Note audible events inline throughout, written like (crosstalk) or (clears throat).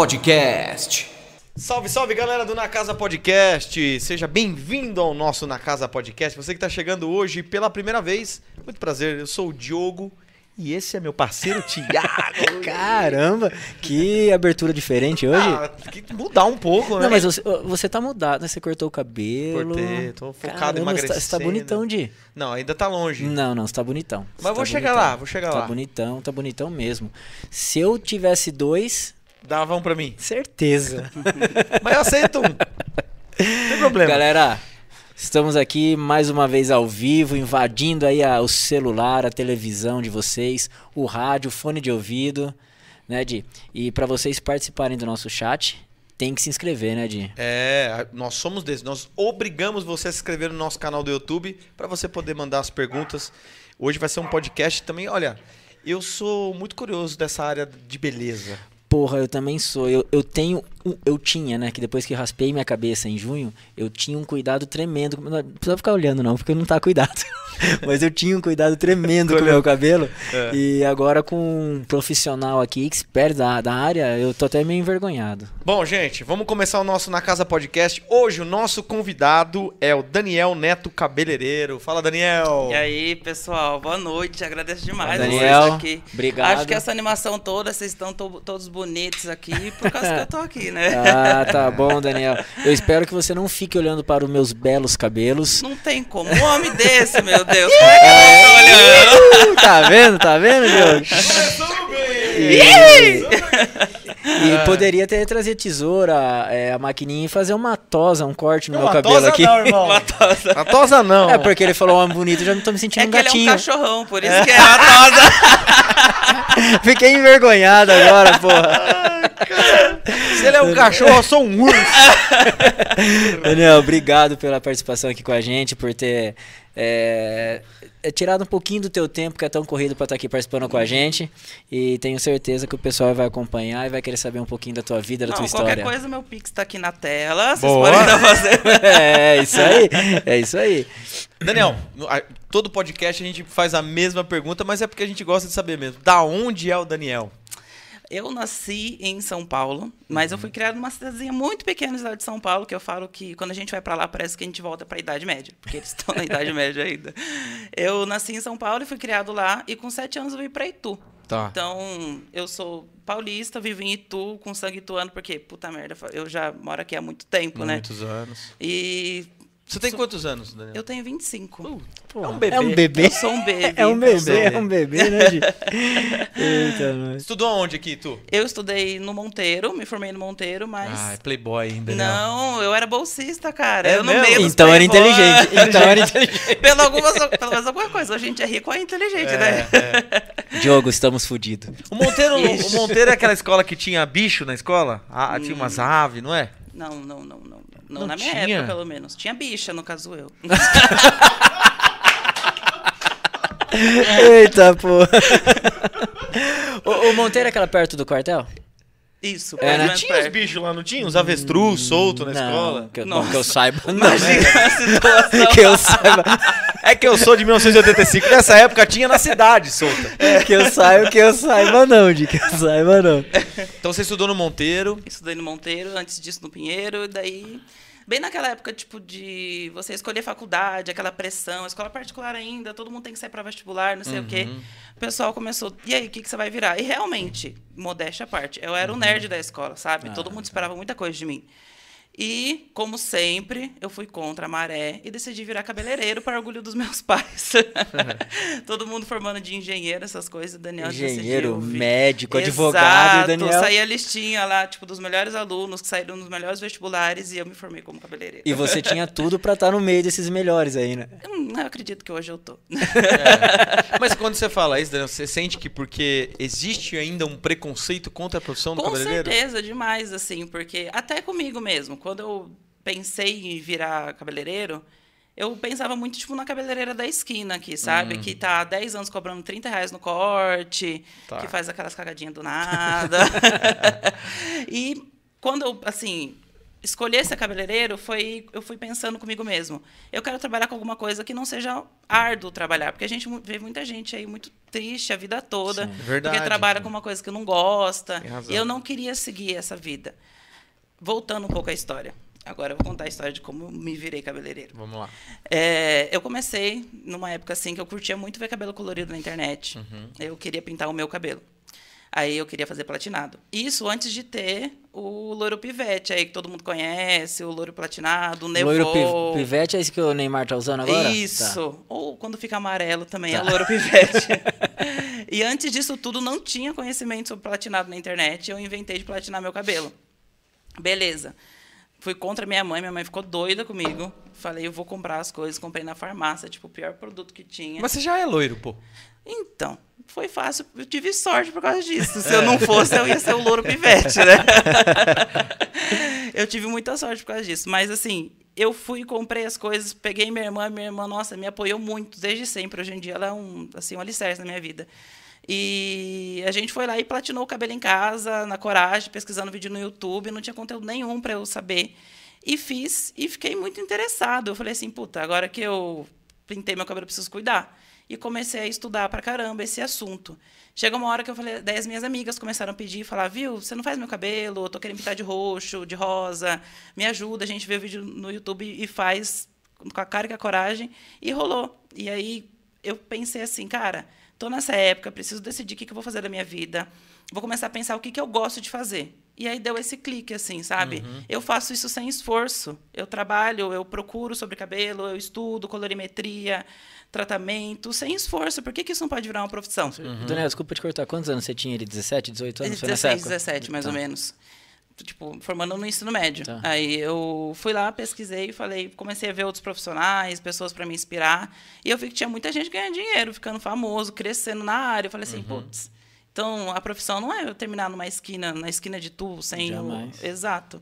Podcast. Salve, salve galera do Na Casa Podcast! Seja bem-vindo ao nosso Na Casa Podcast. Você que está chegando hoje pela primeira vez, muito prazer, eu sou o Diogo e esse é meu parceiro (laughs) Tiago. Caramba, que abertura diferente hoje. Ah, tem que mudar um pouco, né? Não, mas você, você tá mudado, né? Você cortou o cabelo. Cortei, tô focado Caramba, em emagrecer. Você tá, você tá bonitão, Di. Não, ainda tá longe. Não, não, você tá bonitão. Você Mas vou tá chegar bonitão. lá, vou chegar Tá lá. bonitão, tá bonitão mesmo. Se eu tivesse dois, Dá um pra mim. certeza. (laughs) Mas eu aceito um. Não tem problema. Galera, estamos aqui mais uma vez ao vivo, invadindo aí a- o celular, a televisão de vocês, o rádio, o fone de ouvido, né, Di? E para vocês participarem do nosso chat, tem que se inscrever, né, Di? É, nós somos desses. Nós obrigamos você a se inscrever no nosso canal do YouTube para você poder mandar as perguntas. Hoje vai ser um podcast também. Olha, eu sou muito curioso dessa área de beleza. Porra, eu também sou. Eu, eu tenho. Eu tinha, né? Que depois que raspei minha cabeça em junho, eu tinha um cuidado tremendo. Não precisa ficar olhando, não, porque não tá cuidado. (laughs) Mas eu tinha um cuidado tremendo com o meu cabelo. É. E agora com um profissional aqui, expert da, da área, eu tô até meio envergonhado. Bom, gente, vamos começar o nosso Na Casa Podcast. Hoje o nosso convidado é o Daniel Neto Cabeleireiro. Fala, Daniel. E aí, pessoal, boa noite. Agradeço demais Daniel. aqui. Obrigado. Acho que essa animação toda, vocês estão to- todos bonitos aqui por causa que eu tô aqui, né? Ah, tá bom, Daniel. Eu espero que você não fique olhando para os meus belos cabelos. Não tem como. Um homem desse, meu Deus. Como é que eu tô olhando? Tá vendo? Tá vendo, Diogo? E poderia ter trazido tesoura, é, a maquininha e fazer uma tosa, um corte no meu Uma cabelo tosa aqui. não, (laughs) irmão. Uma tosa. A tosa não. É porque ele falou homem bonito, eu já não tô me sentindo É um que ele é um gatinho. cachorrão, por isso que é uma tosa. (laughs) Fiquei envergonhado agora, porra. Se ele é um cachorro, eu sou um urso. (laughs) Daniel, obrigado pela participação aqui com a gente, por ter é, é, tirado um pouquinho do teu tempo, que é tão corrido pra estar aqui participando com a gente. E tenho certeza que o pessoal vai acompanhar e vai querer saber um pouquinho da tua vida, da tua Não, história. qualquer coisa, meu Pix tá aqui na tela. Vocês Boa. podem estar fazendo. (laughs) É isso aí, é isso aí. Daniel, todo podcast a gente faz a mesma pergunta, mas é porque a gente gosta de saber mesmo. Da onde é o Daniel? Eu nasci em São Paulo, mas eu Uhum. fui criado numa cidadezinha muito pequena, cidade de São Paulo, que eu falo que quando a gente vai pra lá parece que a gente volta pra Idade Média, porque eles estão na Idade (laughs) Média ainda. Eu nasci em São Paulo e fui criado lá, e com sete anos eu vim pra Itu. Tá. Então, eu sou paulista, vivo em Itu, com sangue ituano, porque, puta merda, eu já moro aqui há muito tempo, né? Muitos anos. E Você tem quantos anos, Daniel? eu tenho 25. Pô, É um bebê. É um bebê. Eu sou um bebê. (laughs) É um bebê, bebê. é um bebê, né? (laughs) Eita, nós. Estudou aonde aqui, tu? Eu estudei no Monteiro, me formei no Monteiro, mas... Ah, é playboy ainda, né? Não, eu era bolsista, cara. É eu mesmo? meio Então era playboy. inteligente. Então era (laughs) inteligente. pelo, algumas, pelo menos alguma coisa. A gente é rico, é inteligente, né? Diogo, estamos fodidos. O Monteiro, o. Monteiro é aquela escola que tinha bicho na escola? Ah, tinha umas aves, não é? Não, não, não, não. Não, Não na minha tinha? época, pelo menos. Tinha bicha, no caso eu. (laughs) Eita, pô. (laughs) o, o Monteiro é aquela perto do quartel? Isso, É, né? Tinha os bichos lá, não tinha? Uns avestruz soltos na Não, escola? Que, eu- bom, que eu saiba, não. Imagina a situação. (laughs) que eu saiba, É que eu sou de 1985. Nessa época tinha na cidade solta. que eu saiba, que eu saiba não, de que eu saiba não. Então você estudou no Monteiro. Estudei no Monteiro, antes disso no Pinheiro, e daí. Bem naquela época, tipo, de você escolher faculdade, aquela pressão, escola particular ainda, todo mundo tem que sair para vestibular, não sei o quê. O pessoal começou, e aí, o que, que você vai virar? E realmente, modéstia à parte, eu era o nerd da escola, sabe? todo mundo esperava muita coisa de mim. E, como sempre, eu fui contra a maré e decidi virar cabeleireiro para orgulho dos meus (laughs) pais. (laughs) Todo mundo formando de engenheiro, essas coisas. O Daniel Engenheiro, decidiu médico, advogado, Exato, Daniel. saía a listinha lá, tipo, dos melhores alunos que saíram nos melhores vestibulares e eu me formei como cabeleireiro. E você tinha (laughs) tudo pra estar no meio desses melhores aí, né? Hum, eu acredito que hoje eu tô. Mas quando você fala isso, Daniel, você sente que porque existe ainda um preconceito contra a profissão do Com cabeleireiro? certeza, demais, assim, porque até comigo mesmo, quando eu pensei em virar cabeleireiro, eu pensava muito, tipo, na cabeleireira da esquina aqui, sabe? Que tá há 10 anos cobrando 30 reais no corte, Tá. que faz aquelas cagadinhas do nada. (laughs) (laughs) e quando eu, assim, escolher ser cabeleireiro foi eu fui pensando comigo mesmo. Eu quero trabalhar com alguma coisa que não seja árduo trabalhar, porque a gente vê muita gente aí muito triste a vida toda, Sim. Verdade. porque trabalha com uma coisa que não gosta. E eu não queria seguir essa vida. Voltando um pouco à história. Agora eu vou contar a história de como eu me virei cabeleireiro. Vamos lá. É, eu comecei numa época assim que eu curtia muito ver cabelo colorido na internet. Uhum. Eu queria pintar o meu cabelo. Aí eu queria fazer platinado. Isso antes de ter o loiro pivete aí que todo mundo conhece, o loiro platinado, o nevô. Loiro pi- pivete é esse que o Neymar tá usando agora? Isso. Tá. Ou quando fica amarelo também é loiro pivete. (laughs) e antes disso tudo não tinha conhecimento sobre platinado na internet. Eu inventei de platinar meu cabelo. Beleza. Fui contra minha mãe, minha mãe ficou doida comigo. Falei, eu vou comprar as coisas, comprei na farmácia, tipo, o pior produto que tinha. Mas você já é loiro, pô. Então, foi fácil. Eu tive sorte por causa disso. Se eu não fosse, eu ia ser o louro pivete, né? (laughs) eu tive muita sorte por causa disso. Mas, assim, eu fui, comprei as coisas, peguei minha irmã. Minha irmã, nossa, me apoiou muito desde sempre. Hoje em dia, ela é um, assim, um alicerce na minha vida. E a gente foi lá e platinou o cabelo em casa, na coragem, pesquisando vídeo no YouTube. Não tinha conteúdo nenhum para eu saber. E fiz, e fiquei muito interessado. Eu falei assim, puta, agora que eu pintei meu cabelo, eu preciso cuidar. E comecei a estudar pra caramba esse assunto. Chega uma hora que eu falei, daí as minhas amigas começaram a pedir, falar, viu, você não faz meu cabelo, eu tô querendo pintar de roxo, de rosa, me ajuda, a gente vê o vídeo no YouTube e faz com a cara e com a coragem, e rolou. E aí eu pensei assim, cara, tô nessa época, preciso decidir o que, que eu vou fazer da minha vida, vou começar a pensar o que, que eu gosto de fazer. E aí deu esse clique, assim, sabe? Eu faço isso sem esforço. Eu trabalho, eu procuro sobre cabelo, eu estudo colorimetria, tratamento, sem esforço. Por que, que isso não pode virar uma profissão? Daniel, desculpa te cortar. Quantos anos você tinha? Ele 17, 18 anos? Foi nessa 16, época? 17, mais Tá. ou menos. Tipo, formando no ensino médio. Tá. Aí eu fui lá, pesquisei, falei, comecei a ver outros profissionais, pessoas para me inspirar. E eu vi que tinha muita gente ganhando dinheiro, ficando famoso, crescendo na área. Eu falei assim, putz. Então, a profissão não é eu terminar numa esquina, na esquina de tu, sem o... Jamais. Exato.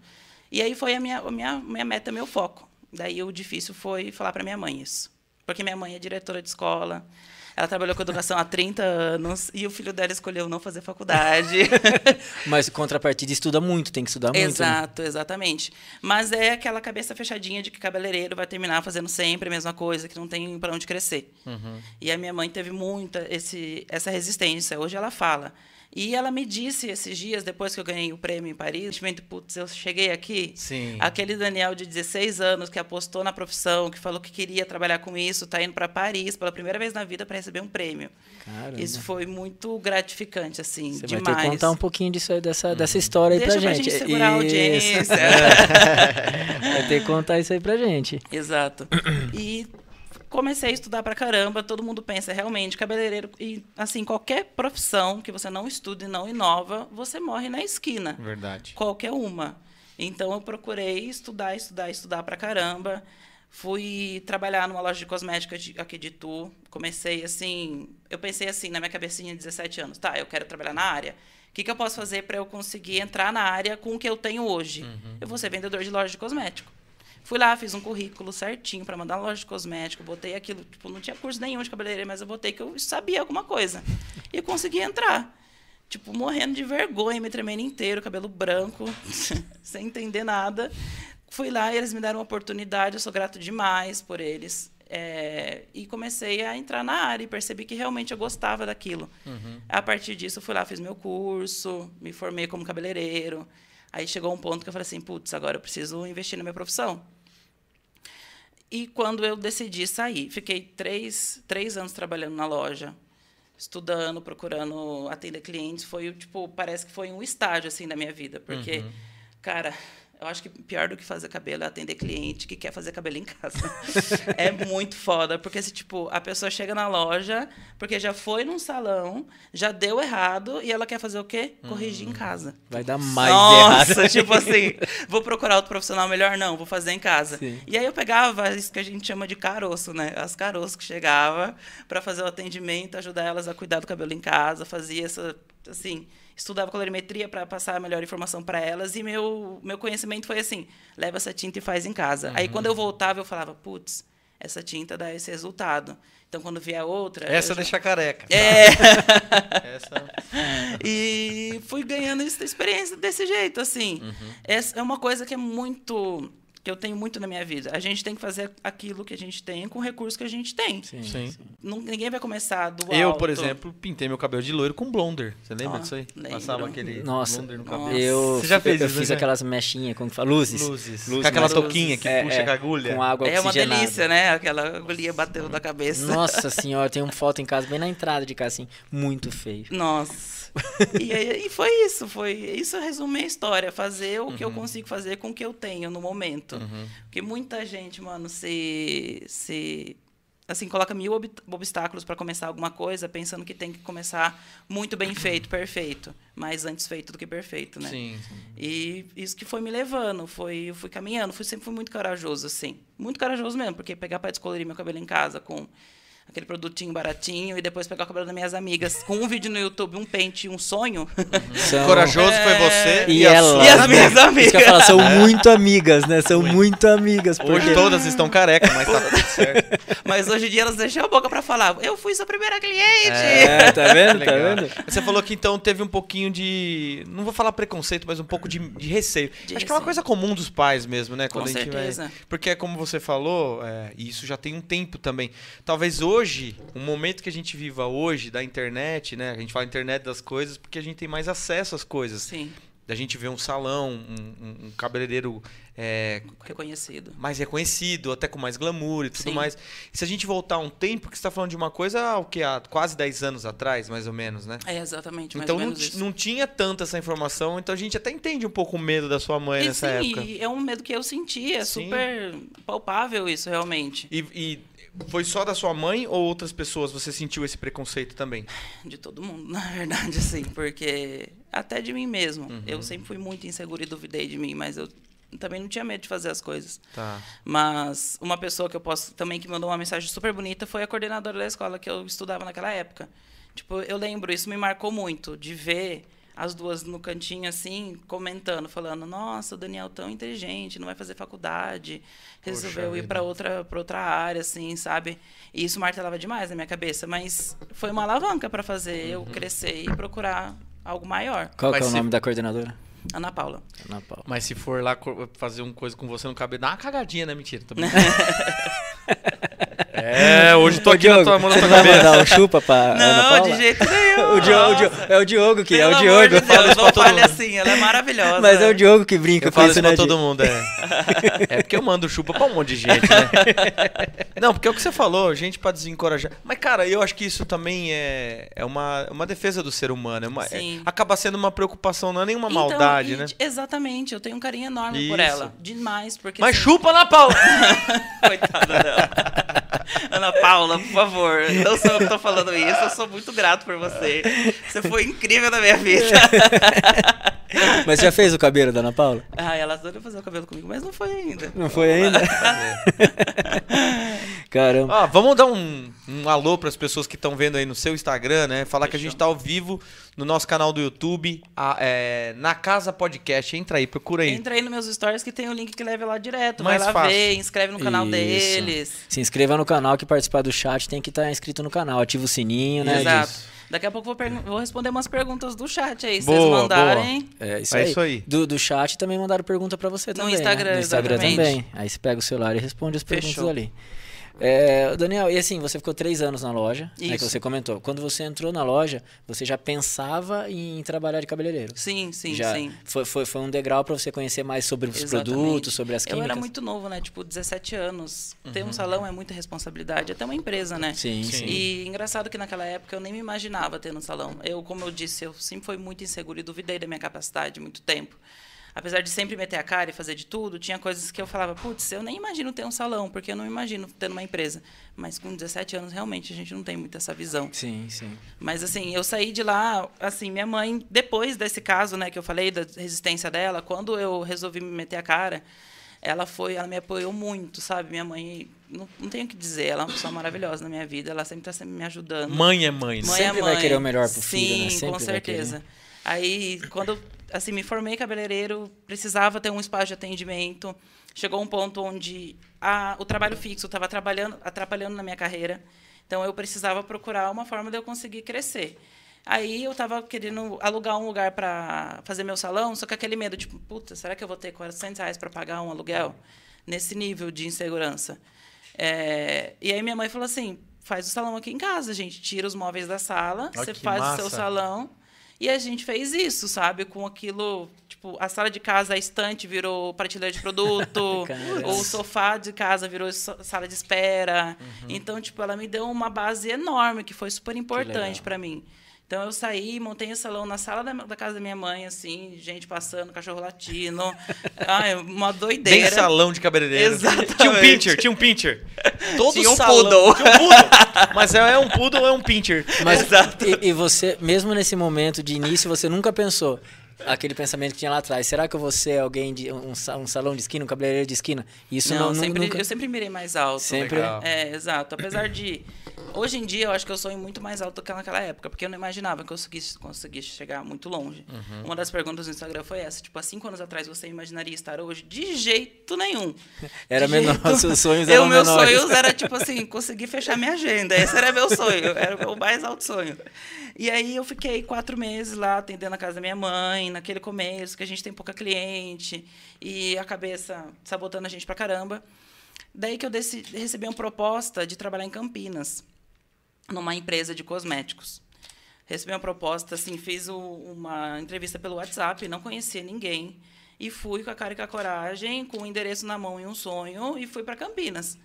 E aí foi a minha, a minha, minha meta, meu foco. Daí o difícil foi falar para minha mãe isso. Porque minha mãe é diretora de escola, ela trabalhou com educação há 30 anos e o filho dela escolheu não fazer faculdade. (laughs) Mas contrapartida estuda muito, tem que estudar muito. né? Exato, exatamente. Mas é aquela cabeça fechadinha de que cabeleireiro vai terminar fazendo sempre a mesma coisa, que não tem para onde crescer. E a minha mãe teve muita esse, essa resistência. Hoje ela fala. E ela me disse esses dias, depois que eu ganhei o prêmio em Paris, putz, eu cheguei aqui, Sim. aquele Daniel de 16 anos que apostou na profissão, que falou que queria trabalhar com isso, está indo para Paris pela primeira vez na vida para receber um prêmio. Caramba. Isso foi muito gratificante, assim, Você demais. vai ter que contar um pouquinho disso aí, dessa, dessa história aí Deixa pra pra gente. gente segurar a Isso. audiência. (laughs) vai ter que contar isso aí pra gente. Exato. E comecei a estudar pra caramba. Todo mundo pensa realmente cabeleireiro e assim qualquer profissão que você não estude e não inova, você morre na esquina. Verdade. Qualquer uma. Então eu procurei estudar, estudar, estudar pra caramba. Fui trabalhar numa loja de cosméticos de- aqui de Tu. Comecei assim, eu pensei assim na minha cabecinha de 17 anos, tá, eu quero trabalhar na área. O que, que eu posso fazer para eu conseguir entrar na área com o que eu tenho hoje? Eu vou ser vendedor de loja de cosmético. Fui lá, fiz um currículo certinho para mandar na loja de cosmético, botei aquilo, tipo, não tinha curso nenhum de cabeleireiro, mas eu botei que eu sabia alguma coisa. (laughs) E consegui entrar. Tipo, morrendo de vergonha, me tremendo inteiro, cabelo branco, (laughs) sem entender nada. Fui lá e eles me deram uma oportunidade, eu sou grato demais por eles. É, e comecei a entrar na área e percebi que realmente eu gostava daquilo. A partir disso, fui lá, fiz meu curso, me formei como cabeleireiro. Aí chegou um ponto que eu falei assim, putz, agora eu preciso investir na minha profissão. E quando eu decidi sair, fiquei três, três anos trabalhando na loja, estudando, procurando atender clientes. Foi, tipo, parece que foi um estágio, assim, da minha vida. Porque, cara, eu acho que pior do que fazer cabelo é atender cliente que quer fazer cabelo em casa. (laughs) é muito foda. Porque, se, tipo, a pessoa chega na loja, porque já foi num salão, já deu errado, e ela quer fazer o quê? Corrigir em casa. Vai dar mais Nossa, errado. (laughs) tipo assim, (laughs) vou procurar outro profissional melhor? Não, vou fazer em casa. Sim. E aí eu pegava isso que a gente chama de caroço, né? As caroços que chegava para fazer o atendimento, ajudar elas a cuidar do cabelo em casa, fazia essa, assim, estudava colorimetria para passar a melhor informação para elas e meu meu conhecimento foi assim, leva essa tinta e faz em casa. Aí quando eu voltava eu falava, putz, essa tinta dá esse resultado. Então, quando vier outra. Essa já- deixa careca. É. (laughs) Essa... e fui ganhando essa experiência desse jeito, assim. Uhum. Essa é uma coisa que é muito. Que eu tenho muito na minha vida. A gente tem que fazer aquilo que a gente tem com o recurso que a gente tem. Sim, Sim. Não- ninguém vai começar do Eu, alto. por exemplo, pintei meu cabelo de loiro com blonder. Você lembra Ah, disso aí? lembro. Passava aquele Nossa, blonder no cabelo. Eu, Você já fez eu, isso, fiz né? aquelas mechinhas, como que fala? Luzes. Luzes. Luzes, com aquela touquinha que É, puxa é, com a agulha. Com água É uma delícia, né? Aquela agulha batendo na cabeça. Nossa (laughs) senhora, tem uma foto em casa, bem na entrada de casa, assim, muito feio. Nossa. (laughs) e, e foi isso, foi isso resume a história, fazer o que Uhum. eu consigo fazer com o que eu tenho no momento. Porque muita gente, mano, se se assim coloca mil ob- obstáculos para começar alguma coisa, pensando que tem que começar muito bem feito, (clears throat) perfeito, mais antes feito do que perfeito, né? Sim. E isso que foi me levando, foi, eu fui caminhando, fui, sempre fui muito corajoso, assim. Muito corajoso mesmo, porque pegar para descolorir meu cabelo em casa com aquele produtinho baratinho e depois pegar o cabelo das minhas amigas com um vídeo no YouTube, um pente e um sonho. São- Corajoso foi você E, a ela. sua- E as minhas amigas. Isso que eu ia falar, são muito amigas, né? São muito amigas. Hoje Porque... todas estão careca, mas tá tudo certo. Mas hoje em dia elas deixam a boca para falar, eu fui sua primeira cliente. É, tá vendo? Tá (laughs) vendo? Você falou que então teve um pouquinho de. Não vou falar preconceito, mas um pouco de, de receio. De Acho que é uma receio. coisa comum dos pais mesmo, né? Com Quando a gente certeza. vai. Porque, como você falou, é, e isso já tem um tempo também. Talvez hoje, o momento que a gente viva hoje da internet, né? A gente fala internet das coisas porque a gente tem mais acesso às coisas. Sim, Da gente ver um salão, um, um- cabeleireiro é, reconhecido. mais reconhecido, até com mais glamour e tudo Sim. mais. E se a gente voltar um tempo, que você está falando de uma coisa, ah, o que há quase 10 anos atrás, mais ou menos, né? É exatamente, Então não, não tinha tanta essa informação, então a gente até entende um pouco o medo da sua mãe E nessa sim, época. é um medo que eu senti, é super palpável isso realmente. E, e foi só da sua mãe ou outras pessoas você sentiu esse preconceito também? De todo mundo, (laughs) na verdade, assim, porque até de mim mesmo. Uhum. Eu sempre fui muito insegura e duvidei de mim, mas eu também não tinha medo de fazer as coisas. Tá. Mas uma pessoa que eu posso também que mandou uma mensagem super bonita foi a coordenadora da escola que eu estudava naquela época. Tipo, eu lembro, isso me marcou muito, de ver as duas no cantinho assim, comentando, falando: "Nossa, o Daniel tão inteligente, não vai fazer faculdade, resolveu ir vida. para outra para outra área assim, sabe?" E isso martelava demais na minha cabeça, mas foi uma alavanca para fazer eu crescer e procurar algo maior. Qual é o se- nome da coordenadora? Ana Paula. Ana Paula. Mas se for lá fazer uma coisa com você no cabelo, dá uma cagadinha, né? Mentira, brincando. (laughs) É, hoje tô aqui na tua mão na tua não vai cabeça. mandar o chupa pra Ana Não, Paula? de jeito nenhum. O Diogo, o. Diogo- é o Diogo que é Pelo o amor Diogo. de Deus, não fale assim, ela é maravilhosa. Mas é o Diogo que brinca Eu com falo isso, isso né? pra todo mundo, é. (laughs) É porque eu mando chupa pra um monte de gente, né? (laughs) Não, porque é o que você falou, gente pra desencorajar. Mas, cara, eu acho que isso também é, é uma, uma defesa do ser humano. É uma, é- Sim. acaba sendo uma preocupação, não é nenhuma Então, maldade, e- né? Exatamente, eu tenho um carinho enorme por Isso. ela. Demais, porque. Mas assim, chupa na Paula! (laughs) Coitada dela. Ana Paula, por favor. Não sou eu que tô falando isso, eu sou muito grato por você. Você foi incrível na minha vida. (laughs) Mas já fez o cabelo da Ana Paula? ah, ela adorou fazer o cabelo comigo, mas não foi ainda. Não foi ainda? (laughs) Caramba. Ó, vamos dar um, um alô pras pessoas que estão vendo aí no seu Instagram, né? Falar que a gente tá ao vivo no nosso canal do YouTube, a- é, na Casa Podcast. Entra aí, procura aí. Entra aí nos meus stories que tem o link que leva lá direto. Mais vai lá fácil. ver, inscreve no canal Isso. deles. Se inscreva no canal que participar do chat tem que estar inscrito no canal. Ativa o sininho, né? Exato. disso. Daqui a pouco eu vou, vou responder umas perguntas do chat aí. Se Boa, vocês mandarem. É isso É aí. isso aí. Do, do chat também mandaram pergunta pra você No também. né? Instagram, No Instagram exatamente. também. Aí você pega o celular e responde as perguntas Fechou. ali. É, Daniel, e assim, você ficou três anos na loja, né, que Isso. você comentou. Quando você entrou na loja, você já pensava em trabalhar de cabeleireiro? Sim, sim, já sim. Foi, foi, foi um degrau pra você conhecer mais sobre os Exatamente. produtos, sobre as Eu químicas? era muito novo, né? Tipo, 17 anos. Ter um salão é muita responsabilidade, até uma empresa, né? Sim, Sim. sim. E engraçado que naquela época eu nem me imaginava ter um salão. Eu, como eu disse, eu sempre fui muito inseguro e duvidei da minha capacidade muito tempo. Apesar de sempre meter a cara e fazer de tudo, tinha coisas que eu falava, putz, eu nem imagino ter um salão, porque eu não imagino tendo uma empresa. Mas com 17 anos, realmente, a gente não tem muito essa visão. Sim, sim. Mas assim, eu saí de lá, assim, minha mãe, depois desse caso, né, que eu falei da resistência dela, quando eu resolvi me meter a cara, ela foi, ela me apoiou muito, sabe? Minha mãe, não, não tenho o que dizer, ela é uma pessoa maravilhosa na minha vida, ela sempre está sempre me ajudando. Mãe é mãe, né? Mãe Sempre é vai mãe. querer o melhor pro Sim, filho, né? Sempre com vai certeza. Aí, quando assim, me formei cabeleireiro, precisava ter um espaço de atendimento. chegou um ponto onde a, o trabalho fixo estava atrapalhando, atrapalhando na minha carreira. Então eu precisava procurar uma forma de eu conseguir crescer. Aí eu estava querendo alugar um lugar para fazer meu salão, só que aquele medo, tipo, puta, será que eu vou ter 400 reais para pagar um aluguel? Nesse nível de insegurança. É, e aí minha mãe falou assim, faz o salão aqui em casa, gente. Tira os móveis da sala, Olha você faz massa. o seu salão. E a gente fez isso, sabe? Com aquilo, tipo, a sala de casa, a estante virou prateleira de produto, (laughs) o sofá de casa virou sala de espera. Uhum. Então, tipo, ela me deu uma base enorme, que foi super importante para mim. Então eu saí, montei o salão na sala da, da casa da minha mãe, assim, gente passando, cachorro latino. (laughs) Ai, uma Bem doideira. salão de cabeleireiro. Exatamente. Tinha um pincher, tinha um pincher. (laughs) Todo Tinha um salão- poodle. Tinha um poodle. (laughs) Mas é é um poodle ou é um pincher? Mas e, e você, mesmo nesse momento de início, você nunca pensou aquele pensamento que tinha lá atrás. Será que eu vou ser alguém de um, um salão de esquina, um cabeleireiro de esquina? Isso não, não, sempre, nunca. eu sempre mirei mais alto. Sempre- Legal. É, exato. Apesar de. Hoje em dia, eu acho que eu sonho muito mais alto do que naquela época, porque eu não imaginava que eu conseguisse, conseguisse chegar muito longe. Uhum. Uma das perguntas do Instagram foi essa: tipo, há cinco anos atrás você imaginaria estar hoje? De jeito nenhum. (laughs) Era De menor, jeito- seus sonhos eu, eram meus menores. sonhos era tipo assim, conseguir fechar minha agenda. Esse era meu sonho, era o meu mais alto sonho. E aí eu fiquei quatro meses lá atendendo a casa da minha mãe, naquele começo, que a gente tem pouca cliente, e a cabeça sabotando a gente pra caramba. Daí que eu decidi, recebi uma proposta de trabalhar em Campinas, numa empresa de cosméticos. Recebi uma proposta, assim, fiz o- uma entrevista pelo WhatsApp, não conhecia ninguém. E fui com a cara e com a coragem, com o endereço na mão e um sonho, e fui para Campinas.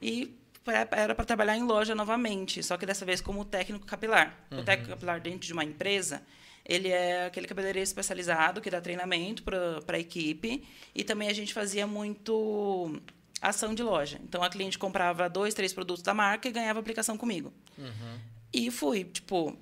E pra- era para trabalhar em loja novamente, só que dessa vez como técnico capilar. O técnico capilar dentro de uma empresa, ele é aquele cabeleireiro especializado que dá treinamento para a equipe. E também a gente fazia muito ação de loja. Então a cliente comprava dois, três produtos da marca e ganhava aplicação comigo. E fui, tipo,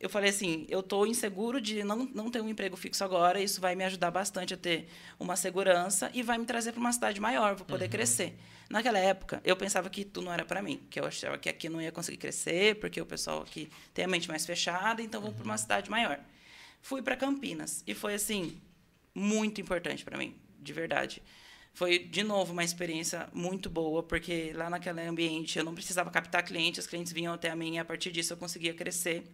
eu falei assim, eu estou inseguro de não, não ter um emprego fixo agora, isso vai me ajudar bastante a ter uma segurança e vai me trazer para uma cidade maior, vou poder crescer. Naquela época, eu pensava que tu não era para mim, que eu achava que aqui não ia conseguir crescer, porque o pessoal aqui tem a mente mais fechada, então vou para uma cidade maior. Fui para Campinas e foi assim muito importante para mim, de verdade. Foi, de novo, uma experiência muito boa, porque lá naquele ambiente eu não precisava captar clientes, os clientes vinham até a mim e a partir disso eu conseguia crescer.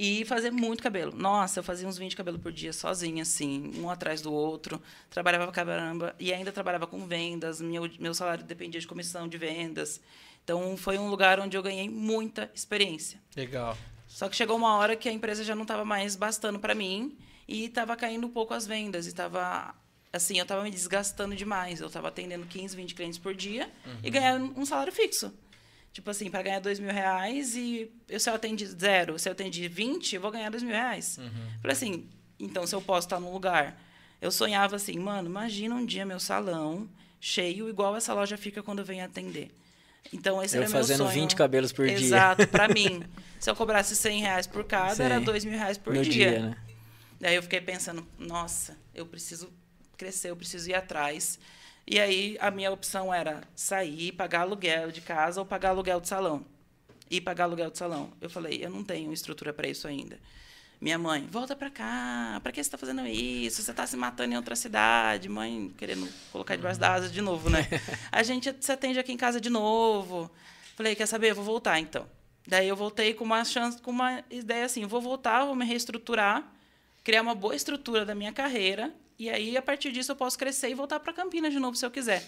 E fazer muito cabelo. Nossa, eu fazia uns 20 cabelos por dia sozinha, assim, um atrás do outro. Trabalhava pra caramba e ainda trabalhava com vendas. Meu, meu salário dependia de comissão de vendas. Então, foi um lugar onde eu ganhei muita experiência. Legal. Só que chegou uma hora que a empresa já não estava mais bastando para mim e estava caindo um pouco as vendas. E estava, assim, eu estava me desgastando demais. Eu estava atendendo 15, 20 clientes por dia e ganhando um salário fixo. Tipo assim, para ganhar dois mil reais e eu, se eu atendi zero, se eu atendi 20, eu vou ganhar dois mil reais. Falei assim, então se eu posso estar num lugar. Eu sonhava assim, mano, imagina um dia meu salão cheio, igual essa loja fica quando eu venho atender. Então, esse Eu era meu fazendo sonho. 20 cabelos por dia. Exato, para (laughs) mim. Se eu cobrasse 100 reais por cada, Sim. era dois mil reais por no dia. dia, né? Daí eu fiquei pensando, nossa, eu preciso crescer, eu preciso ir atrás. E aí a minha opção era sair, pagar aluguel de casa ou pagar aluguel de salão. E pagar aluguel de salão. Eu falei, eu não tenho estrutura para isso ainda. Minha mãe, volta para cá, para que você está fazendo isso? Você está se matando em outra cidade. Mãe, querendo colocar debaixo da asa de novo, né? (laughs) A gente se atende aqui em casa de novo. Falei, quer saber? Eu vou voltar então. Daí eu voltei com uma chance, com uma ideia assim, vou voltar, vou me reestruturar, criar uma boa estrutura da minha carreira e aí a partir disso eu posso crescer e voltar para Campinas de novo se eu quiser.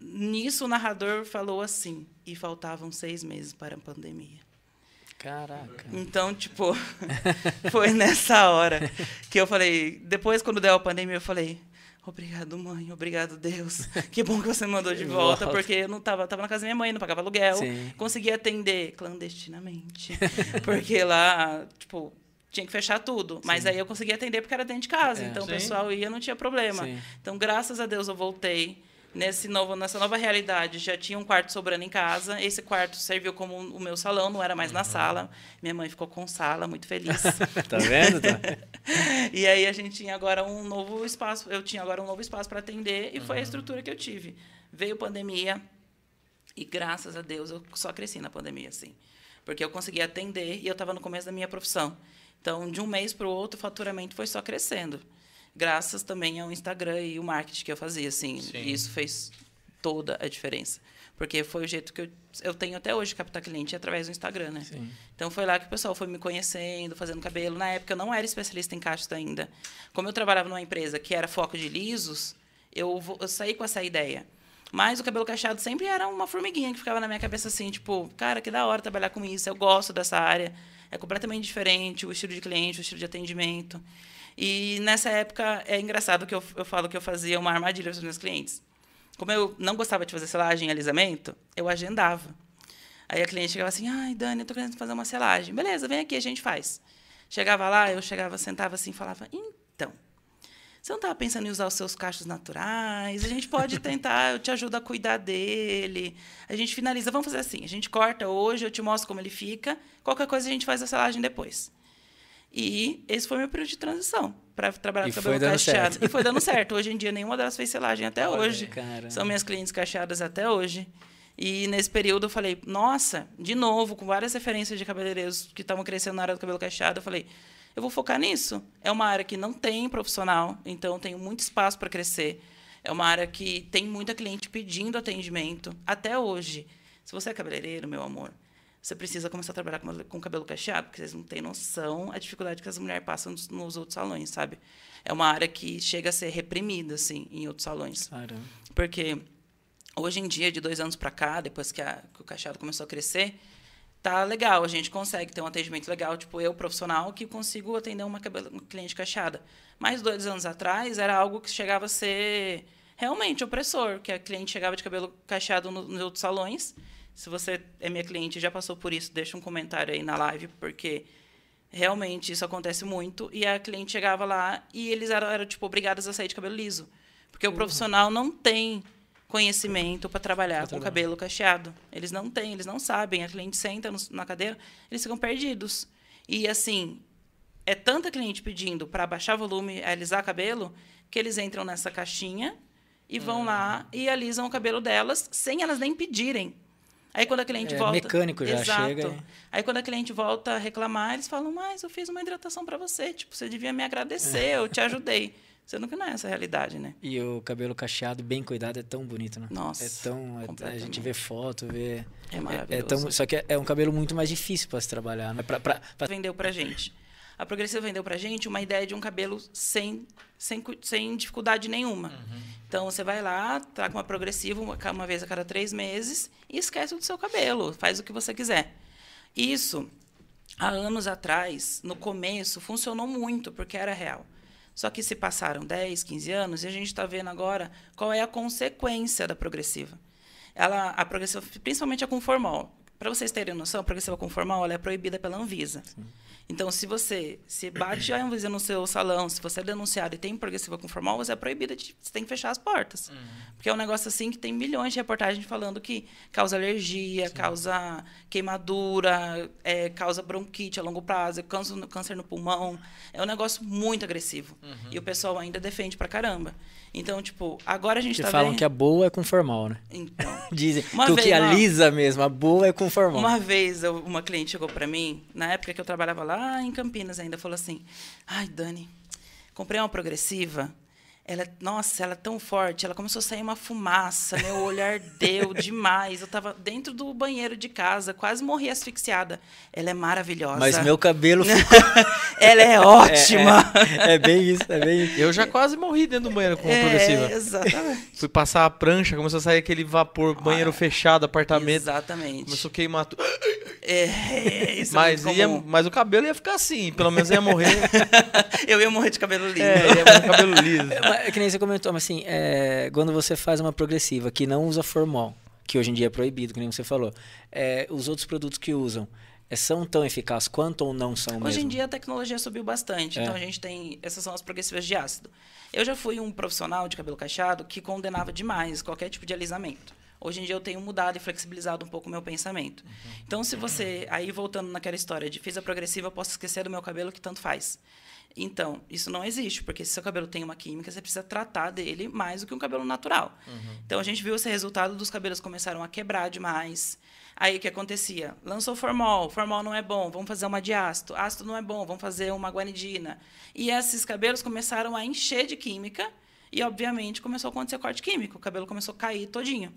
Nisso o narrador falou assim e faltavam seis meses para a pandemia. Caraca. Então, tipo, (laughs) foi nessa hora que eu falei. Depois, quando deu a pandemia, eu falei. Obrigado, mãe. Obrigado, Deus. Que bom que você me mandou de (laughs) volta, porque eu não tava, tava na casa da minha mãe, não pagava aluguel. Sim. Conseguia atender clandestinamente. (laughs) porque lá, tipo, tinha que fechar tudo. Mas aí eu conseguia atender porque era dentro de casa. É. então o Sim. pessoal ia, não tinha problema. Sim. Então, graças a Deus, eu voltei. Nesse novo, nessa nova realidade, já tinha um quarto sobrando em casa. Esse quarto serviu como o meu salão, não era mais Uhum. na sala. Minha mãe ficou com sala, muito feliz. (laughs) Tá vendo? Tá? (laughs) e aí a gente tinha agora um novo espaço, eu tinha agora um novo espaço para atender e Uhum. foi a estrutura que eu tive. Veio pandemia e graças a Deus eu só cresci na pandemia, assim. Porque eu consegui atender e eu estava no começo da minha profissão. Então, de um mês para o outro, o faturamento foi só crescendo. graças também ao Instagram e o marketing que eu fazia, assim. Sim. E isso fez toda a diferença. Porque foi o jeito que eu, eu tenho até hoje captar cliente através do Instagram, né? Sim. Então foi lá que o pessoal foi me conhecendo, fazendo cabelo. Na época eu não era especialista em cachos ainda. Como eu trabalhava numa empresa que era foco de lisos, eu, vo- eu saí com essa ideia. Mas o cabelo cacheado sempre era uma formiguinha que ficava na minha cabeça assim, tipo, cara, que da hora trabalhar com isso, eu gosto dessa área. É completamente diferente o estilo de cliente, o estilo de atendimento. E nessa época é engraçado que eu, eu falo que eu fazia uma armadilha para os meus clientes. Como eu não gostava de fazer selagem e alisamento, eu agendava. Aí a cliente chegava assim, ai, Dani, eu tô querendo fazer uma selagem. Beleza, vem aqui, a gente faz. Chegava lá, eu chegava, sentava assim e falava, então, você não estava pensando em usar os seus cachos naturais? A gente pode tentar, eu te ajudo a cuidar dele. A gente finaliza, vamos fazer assim, a gente corta hoje, eu te mostro como ele fica, qualquer coisa a gente faz a selagem depois. E esse foi meu período de transição para trabalhar E com cabelo cacheado. certo. E foi dando certo. Hoje em dia, nenhuma delas fez selagem até Olha hoje. caramba. São minhas clientes cacheadas até hoje. E nesse período eu falei, nossa, de novo, com várias referências de cabeleireiros que estavam crescendo na área do cabelo cacheado, eu falei, eu vou focar nisso. É uma área que não tem profissional, então tenho muito espaço para crescer. É uma área que tem muita cliente pedindo atendimento até hoje. Se você é cabeleireiro, meu amor, você precisa começar a trabalhar com, com cabelo cacheado, porque vocês não têm noção a dificuldade que as mulheres passam nos, nos outros salões, sabe? É uma área que chega a ser reprimida, assim, em outros salões. Caramba. Porque hoje em dia, de dois anos para cá, depois que, a- que o cacheado começou a crescer, tá legal. A gente consegue ter um atendimento legal. Tipo, eu, profissional, que consigo atender uma, cliente cacheada. Mas dois anos atrás, era algo que chegava a ser realmente opressor, que a cliente chegava de cabelo cacheado no- nos outros salões. Se você é minha cliente e já passou por isso, deixa um comentário aí na live, porque realmente isso acontece muito. E a cliente chegava lá e eles eram, eram tipo, obrigadas a sair de cabelo liso. Porque o profissional não tem conhecimento para trabalhar Pra com trabalhar. cabelo cacheado. Eles não têm, eles não sabem. A cliente senta no- na cadeira, eles ficam perdidos. E assim, é tanta cliente pedindo para baixar volume, alisar cabelo, que eles entram nessa caixinha e vão Hum. lá e alisam o cabelo delas sem elas nem pedirem. Aí quando a cliente É, volta, mecânico já Exato. chega Aí quando a cliente volta a reclamar, eles falam: "Mas eu fiz uma hidratação para você, tipo, você devia me agradecer, eu te ajudei". Sendo que não é essa a realidade, né? E o cabelo cacheado, bem cuidado, é tão bonito, né? Nossa, É tão. é- a gente vê foto, vê. É É, maravilhoso. tão, só que é, é um cabelo muito mais difícil para se trabalhar, né? Pra, pra, pra- vendeu pra gente. A Progressiva vendeu pra gente uma ideia de um cabelo sem, sem, sem dificuldade nenhuma. Então, você vai lá, tá com uma Progressiva uma, uma vez a cada três meses e esquece do seu cabelo, faz o que você quiser. Isso, há anos atrás, no começo, funcionou muito, porque era real. Só que se passaram 10, 15 anos e a gente está vendo agora qual é a consequência da progressiva. Ela, a progressiva, principalmente a conformal. Para vocês terem noção, a progressiva conformal ela é proibida pela Anvisa. Então, se você se bate a Anvisa no seu salão, se você é denunciado e tem progressiva conformal, você é proibida de. Você tem que fechar as portas. Porque é um negócio assim que tem milhões de reportagens falando que causa alergia, causa queimadura, é, causa bronquite a longo prazo, câncer no, câncer no pulmão. É um negócio muito agressivo. E o pessoal ainda defende pra caramba. Então, tipo, agora a gente que tá falam vendo. que a boa é com formal, né? Então. (laughs) Dizem Uma que o vez, que não. alisa mesmo, a boa é com formal. Uma vez uma cliente chegou para mim, na época que eu trabalhava lá em Campinas ainda, falou assim: "Ai, Dani, comprei uma progressiva. Ela, é- nossa, ela é tão forte, ela começou a sair uma fumaça, meu olhar deu (laughs) demais. Eu estava dentro do banheiro de casa, quase morri asfixiada. Ela é maravilhosa. Mas meu cabelo (laughs) ficou. ela (laughs) é ótima. É, é bem isso, é bem isso. Eu já quase morri dentro do banheiro com É, progressiva. exatamente. Fui passar a prancha, começou a sair aquele vapor, banheiro fechado, apartamento. Exatamente. Começou a queimar tudo. É, isso Mas, é ia, mas o cabelo ia ficar assim, pelo menos ia morrer. Eu ia morrer de cabelo liso. é, ia morrer o cabelo liso. É que nem você comentou, mas assim, é, quando você faz uma progressiva que não usa formal, que hoje em dia é proibido, que nem você falou, é, os outros produtos que usam é, são tão eficazes quanto ou não são Hoje mesmo? em dia a tecnologia subiu bastante, É. então a gente tem. Essas são as progressivas de ácido. Eu já fui um profissional de cabelo cacheado que condenava demais qualquer tipo de alisamento. Hoje em dia eu tenho mudado e flexibilizado um pouco o meu pensamento. Uhum. Então, se você. Aí, voltando naquela história de fiz a progressiva, eu posso esquecer do meu cabelo que tanto faz. Então, isso não existe, porque se seu cabelo tem uma química, você precisa tratar dele mais do que um cabelo natural. Uhum. Então, a gente viu esse resultado dos cabelos começaram a quebrar demais. Aí, o que acontecia? Lançou formol, formol não é bom, vamos fazer uma de ácido, ácido não é bom, vamos fazer uma guanidina. E esses cabelos começaram a encher de química e, obviamente, começou a acontecer corte químico, o cabelo começou a cair todinho.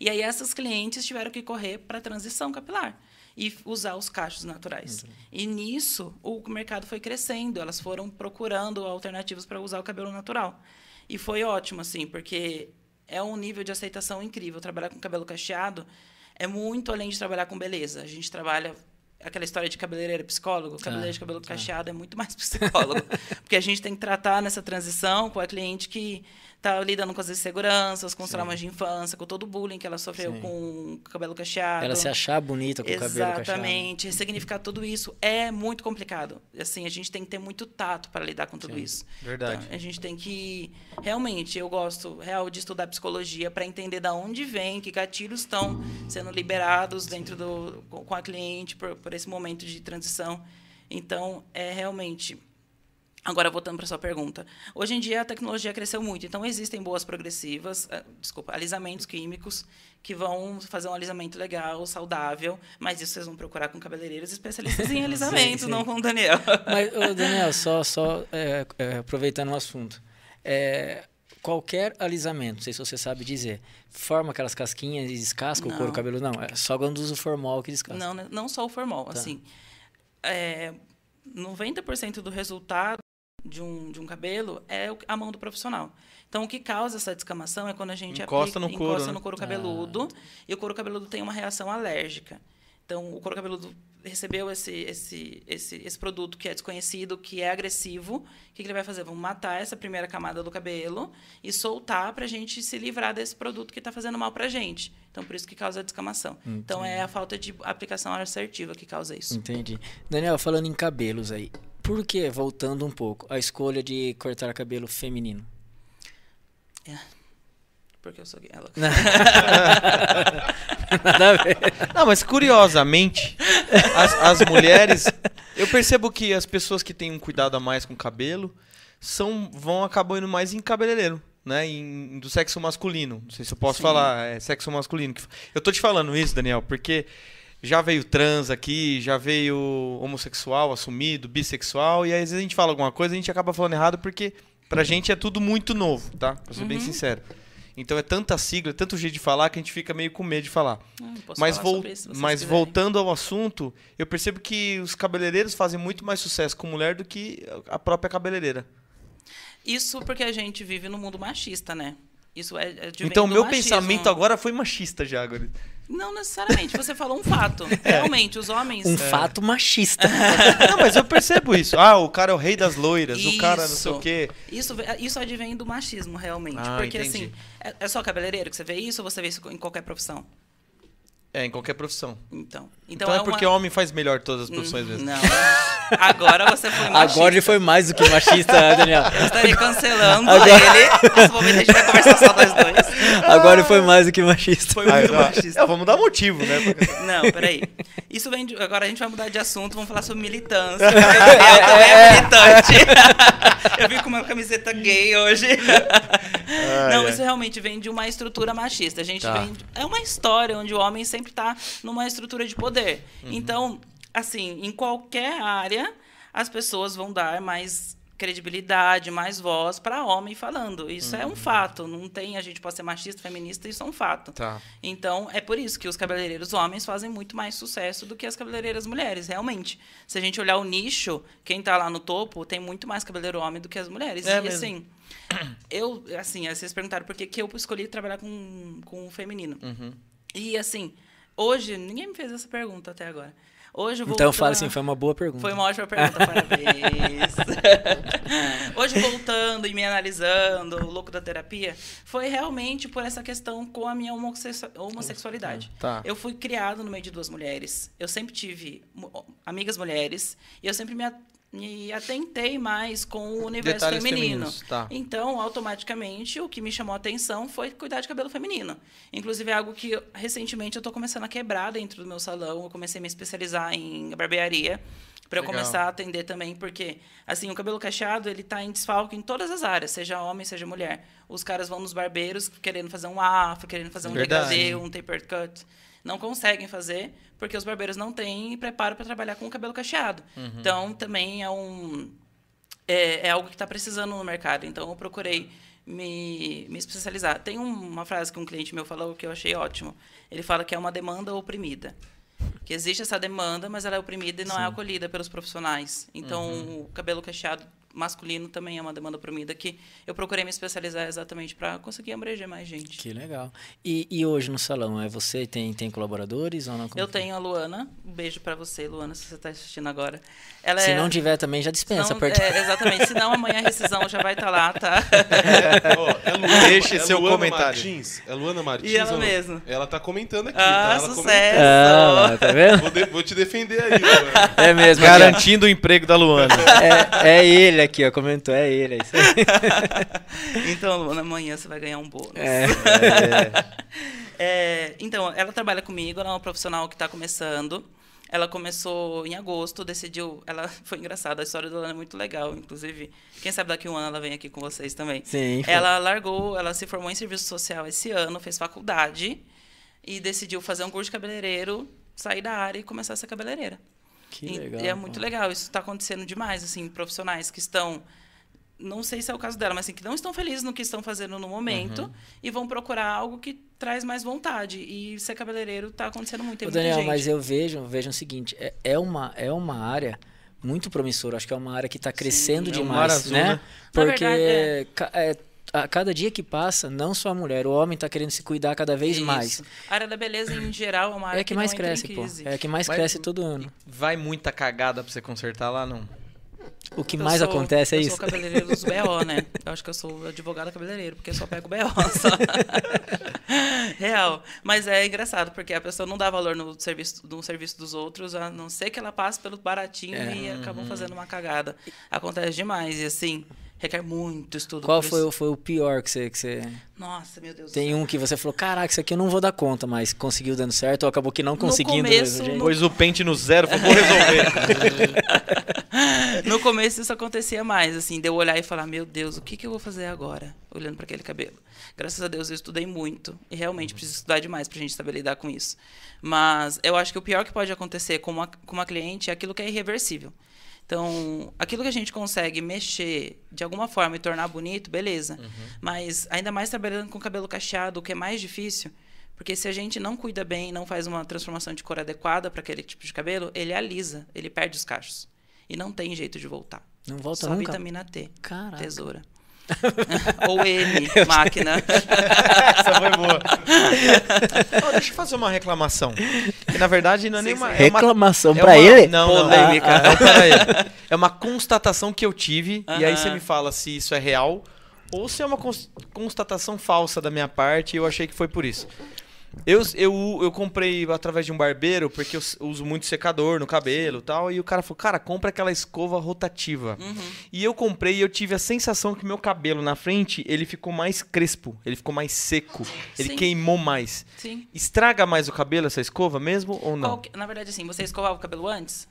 E aí, essas clientes tiveram que correr para a transição capilar e usar os cachos naturais. E nisso, o mercado foi crescendo, elas foram procurando alternativas para usar o cabelo natural. E foi ótimo, assim, porque é um nível de aceitação incrível. Trabalhar com cabelo cacheado é muito além de trabalhar com beleza. A gente trabalha aquela história de cabeleireiro psicólogo, cabeleireiro de cabelo cacheado é muito mais (laughs) psicólogo, porque a gente tem que tratar nessa transição com a cliente que está lidando com as inseguranças, com os traumas de infância, com todo o bullying que ela sofreu Sim. com o cabelo cacheado. Ela se achar bonita com Exatamente. o cabelo cacheado. Exatamente. Ressignificar tudo isso é muito complicado. Assim, a gente tem que ter muito tato para lidar com tudo Sim. isso. Verdade. Então, a gente tem que realmente, eu gosto real de estudar psicologia para entender da onde vem, que gatilhos estão sendo liberados dentro do com a cliente por, por esse momento de transição. Então, é realmente Agora, voltando para sua pergunta. Hoje em dia, a tecnologia cresceu muito. Então, existem boas progressivas, uh, desculpa, alisamentos químicos que vão fazer um alisamento legal, saudável. Mas isso vocês vão procurar com cabeleireiros especialistas em (laughs) alisamento, sim, sim. não com o Daniel. (laughs) Mas, ô, Daniel, só, só é, é, aproveitando o assunto. É, qualquer alisamento, não sei se você sabe dizer, forma aquelas casquinhas e descasca não. o couro cabeludo? Não, é só quando usa o formol que descasca. Não, não só o formol. Tá. Assim, é, 90% do resultado de um, de um cabelo é a mão do profissional. Então, o que causa essa descamação é quando a gente encosta, aplica, no, couro, encosta né? no couro cabeludo ah. e o couro cabeludo tem uma reação alérgica. Então, o couro cabeludo recebeu esse, esse, esse, esse produto que é desconhecido, que é agressivo. O que, que ele vai fazer? Vamos matar essa primeira camada do cabelo e soltar para a gente se livrar desse produto que está fazendo mal para a gente. Então, por isso que causa a descamação. Entendi. Então, é a falta de aplicação assertiva que causa isso. Entendi. Daniel, falando em cabelos aí, por que, voltando um pouco, a escolha de cortar cabelo feminino? É. Porque eu sou gay. Ela... (laughs) Nada a ver. Não, mas curiosamente, as, as mulheres. Eu percebo que as pessoas que têm um cuidado a mais com o cabelo são, vão acabar indo mais em cabeleireiro. Né, em, do sexo masculino. Não sei se eu posso Sim. falar, é sexo masculino. Eu tô te falando isso, Daniel, porque já veio trans aqui, já veio homossexual assumido, bissexual, e às vezes a gente fala alguma coisa e a gente acaba falando errado porque pra gente é tudo muito novo, tá? Pra ser uhum. bem sincero. Então é tanta sigla, é tanto jeito de falar que a gente fica meio com medo de falar. Hum, mas falar isso, mas voltando ao assunto, eu percebo que os cabeleireiros fazem muito mais sucesso com mulher do que a própria cabeleireira. Isso porque a gente vive no mundo machista, né? Isso é, é Então, meu machismo. pensamento agora foi machista já, agora. Não necessariamente, você falou um fato. (laughs) É. Realmente, os homens. Um é. fato machista. (laughs) não, mas eu percebo isso. Ah, o cara é o rei das loiras, isso. o cara não sei o quê. Isso, isso advém do machismo, realmente. Ah, porque, entendi. assim, é, é só cabeleireiro que você vê isso ou você vê isso em qualquer profissão? É, em qualquer profissão. Então. Então, então é, é porque uma... homem faz melhor todas as profissões mesmo. Não. Agora você foi (laughs) machista. Agora ele foi mais do que machista, Daniel. Eu estarei cancelando Agora... ele. Nesse momento a gente vai conversar só nós dois. Agora ele foi mais do que machista. Foi muito ah, machista. É, vamos dar motivo, né? Não, peraí. Isso vem de... Agora a gente vai mudar de assunto, vamos falar sobre militância. (laughs) Eu também é militante. (laughs) Eu vim com uma camiseta gay hoje. Ah, Não, é. isso realmente vem de uma estrutura machista. A gente tá. vem... É uma história onde o homem sempre sempre está numa estrutura de poder. Uhum. Então, assim, em qualquer área, as pessoas vão dar mais credibilidade, mais voz para homem falando. Isso uhum. é um uhum. fato. Não tem a gente pode ser machista, feminista, isso é um fato. Tá. Então é por isso que os cabeleireiros homens fazem muito mais sucesso do que as cabeleireiras mulheres, realmente. Se a gente olhar o nicho, quem está lá no topo tem muito mais cabeleireiro homem do que as mulheres. É e mesmo. assim, eu assim, vocês perguntaram por que, que eu escolhi trabalhar com, com o feminino. Uhum. E assim, Hoje, ninguém me fez essa pergunta até agora. Hoje voltando... Então fala assim, foi uma boa pergunta. Foi uma ótima pergunta, parabéns. (laughs) Hoje voltando e me analisando, o louco da terapia, foi realmente por essa questão com a minha homossexualidade. Tá. Eu fui criado no meio de duas mulheres. Eu sempre tive amigas mulheres e eu sempre me e atentei mais com o universo Detalhes feminino. tá. Então, automaticamente, o que me chamou a atenção foi cuidar de cabelo feminino. Inclusive, é algo que recentemente eu estou começando a quebrar dentro do meu salão. Eu comecei a me especializar em barbearia para eu começar a atender também, porque assim, o cabelo cacheado, ele tá em desfalque em todas as áreas, seja homem, seja mulher. Os caras vão nos barbeiros querendo fazer um afro, querendo fazer um Verdade. degradê, um taper cut. Não conseguem fazer porque os barbeiros não têm preparo para trabalhar com o cabelo cacheado. Uhum. Então, também é um é, é algo que está precisando no mercado. Então, eu procurei me, me especializar. Tem um- uma frase que um cliente meu falou que eu achei ótimo. Ele fala que é uma demanda oprimida. Que existe essa demanda, mas ela é oprimida e não é acolhida pelos profissionais. Então, Uhum. o cabelo cacheado masculino também é uma demanda oprimida que eu procurei me especializar exatamente para conseguir abranger mais gente. Que legal. E, e hoje no salão, é você? Tem, tem colaboradores ou não? Como Eu é? tenho a Luana. Um beijo para você, Luana, se você está assistindo agora. Ela Se é... não tiver também, já dispensa. Não, aperta- é, exatamente. Senão amanhã a rescisão já vai estar lá, tá? (laughs) Ó, é Luana, Deixe é seu Luana comentário. Martins. É Luana Martins. E ela ou não? mesmo. Ela tá comentando aqui. Ah, tá? Ela sucesso. Ah, tá vendo? Vou, de- vou te defender aí, Luana. É mesmo. aqui. Garantindo o emprego da Luana. É, é ele aqui, ó. Comentou, é ele. É isso aí. (laughs) Então, Luana, amanhã você vai ganhar um bônus. (laughs) É. É, então, ela trabalha comigo, ela é uma profissional que está começando. Ela começou em agosto, decidiu. Ela (laughs) foi engraçada, a história dela é muito legal. Inclusive, quem sabe daqui a um ano ela vem aqui com vocês também. Sim. Ela largou, ela se formou em serviço social esse ano, fez faculdade e decidiu fazer um curso de cabeleireiro, sair da área e começar a ser cabeleireira. Que E- legal. E é muito legal. Isso está acontecendo demais, assim, profissionais que estão. Não sei se é o caso dela, mas assim, que não estão felizes no que estão fazendo no momento Uhum. e vão procurar algo que traz mais vontade. E ser cabeleireiro está acontecendo muito. Tem Ô, Daniel, gente. mas eu vejo, vejo o seguinte, é, é uma, é uma área muito promissora. Acho que é uma área que está crescendo é um demais, mar azul, né? né? Porque verdade, é. é, a cada dia que passa, não só a mulher, o homem está querendo se cuidar cada vez mais. Isso. A área da beleza, em geral, é uma área É que mais não entra em cresce, pô. É a que mais Mas- cresce todo ano. Vai muita cagada pra você consertar lá, não? O que Eu mais sou- acontece é eu isso. sou cabeleireiro dos BO, né? Eu acho que eu sou advogado cabeleireiro, porque eu só pego BO. Só. (laughs) Real. Mas é engraçado, porque a pessoa não dá valor no serviço, no serviço dos outros, a não ser que ela passe pelo baratinho É. e acabam fazendo uma cagada. Acontece demais. E assim, requer muito estudo. Qual foi, foi o pior que você, que você... Nossa, meu Deus do Tem céu. um que você falou, caraca, isso aqui eu não vou dar conta, mas conseguiu dando certo ou acabou que não conseguindo do começo, mesmo no- Pôs o pente no zero, falou, vou resolver. (laughs) No começo isso acontecia mais, assim, de eu olhar e falar, meu Deus, o que, que eu vou fazer agora? Olhando para aquele cabelo. Graças a Deus eu estudei muito. E realmente preciso estudar demais pra gente saber lidar com isso. Mas eu acho que o pior que pode acontecer com uma, com uma cliente é aquilo que é irreversível. Então, aquilo que a gente consegue mexer de alguma forma e tornar bonito, beleza. Mas ainda mais trabalhando com cabelo cacheado, o que é mais difícil, porque se a gente não cuida bem, não faz uma transformação de cor adequada para aquele tipo de cabelo, ele alisa, ele perde os cachos. E não tem jeito de voltar. Não volta Só nunca? vitamina T. Caraca. Tesoura. (laughs) Ou M, máquina. (laughs) Essa foi boa. (laughs) Ó, deixa eu fazer uma reclamação. Que na verdade não é nenhuma. é uma- Reclamação é pra uma- ele? Não, não. Polêmica. Ah, não, peraí. É uma constatação que eu tive. E aí você me fala se isso é real ou se é uma cons- constatação falsa da minha parte e eu achei que foi por isso. Eu, eu, eu comprei através de um barbeiro, porque eu uso muito secador no cabelo e tal. E o cara falou, cara, compra aquela escova rotativa. Uhum. E eu comprei e eu tive a sensação que meu cabelo na frente, ele ficou mais crespo, ele ficou mais seco, ele Sim. queimou mais. Sim. Estraga mais o cabelo essa escova mesmo ou não? Que- na verdade, assim, você escovava o cabelo antes?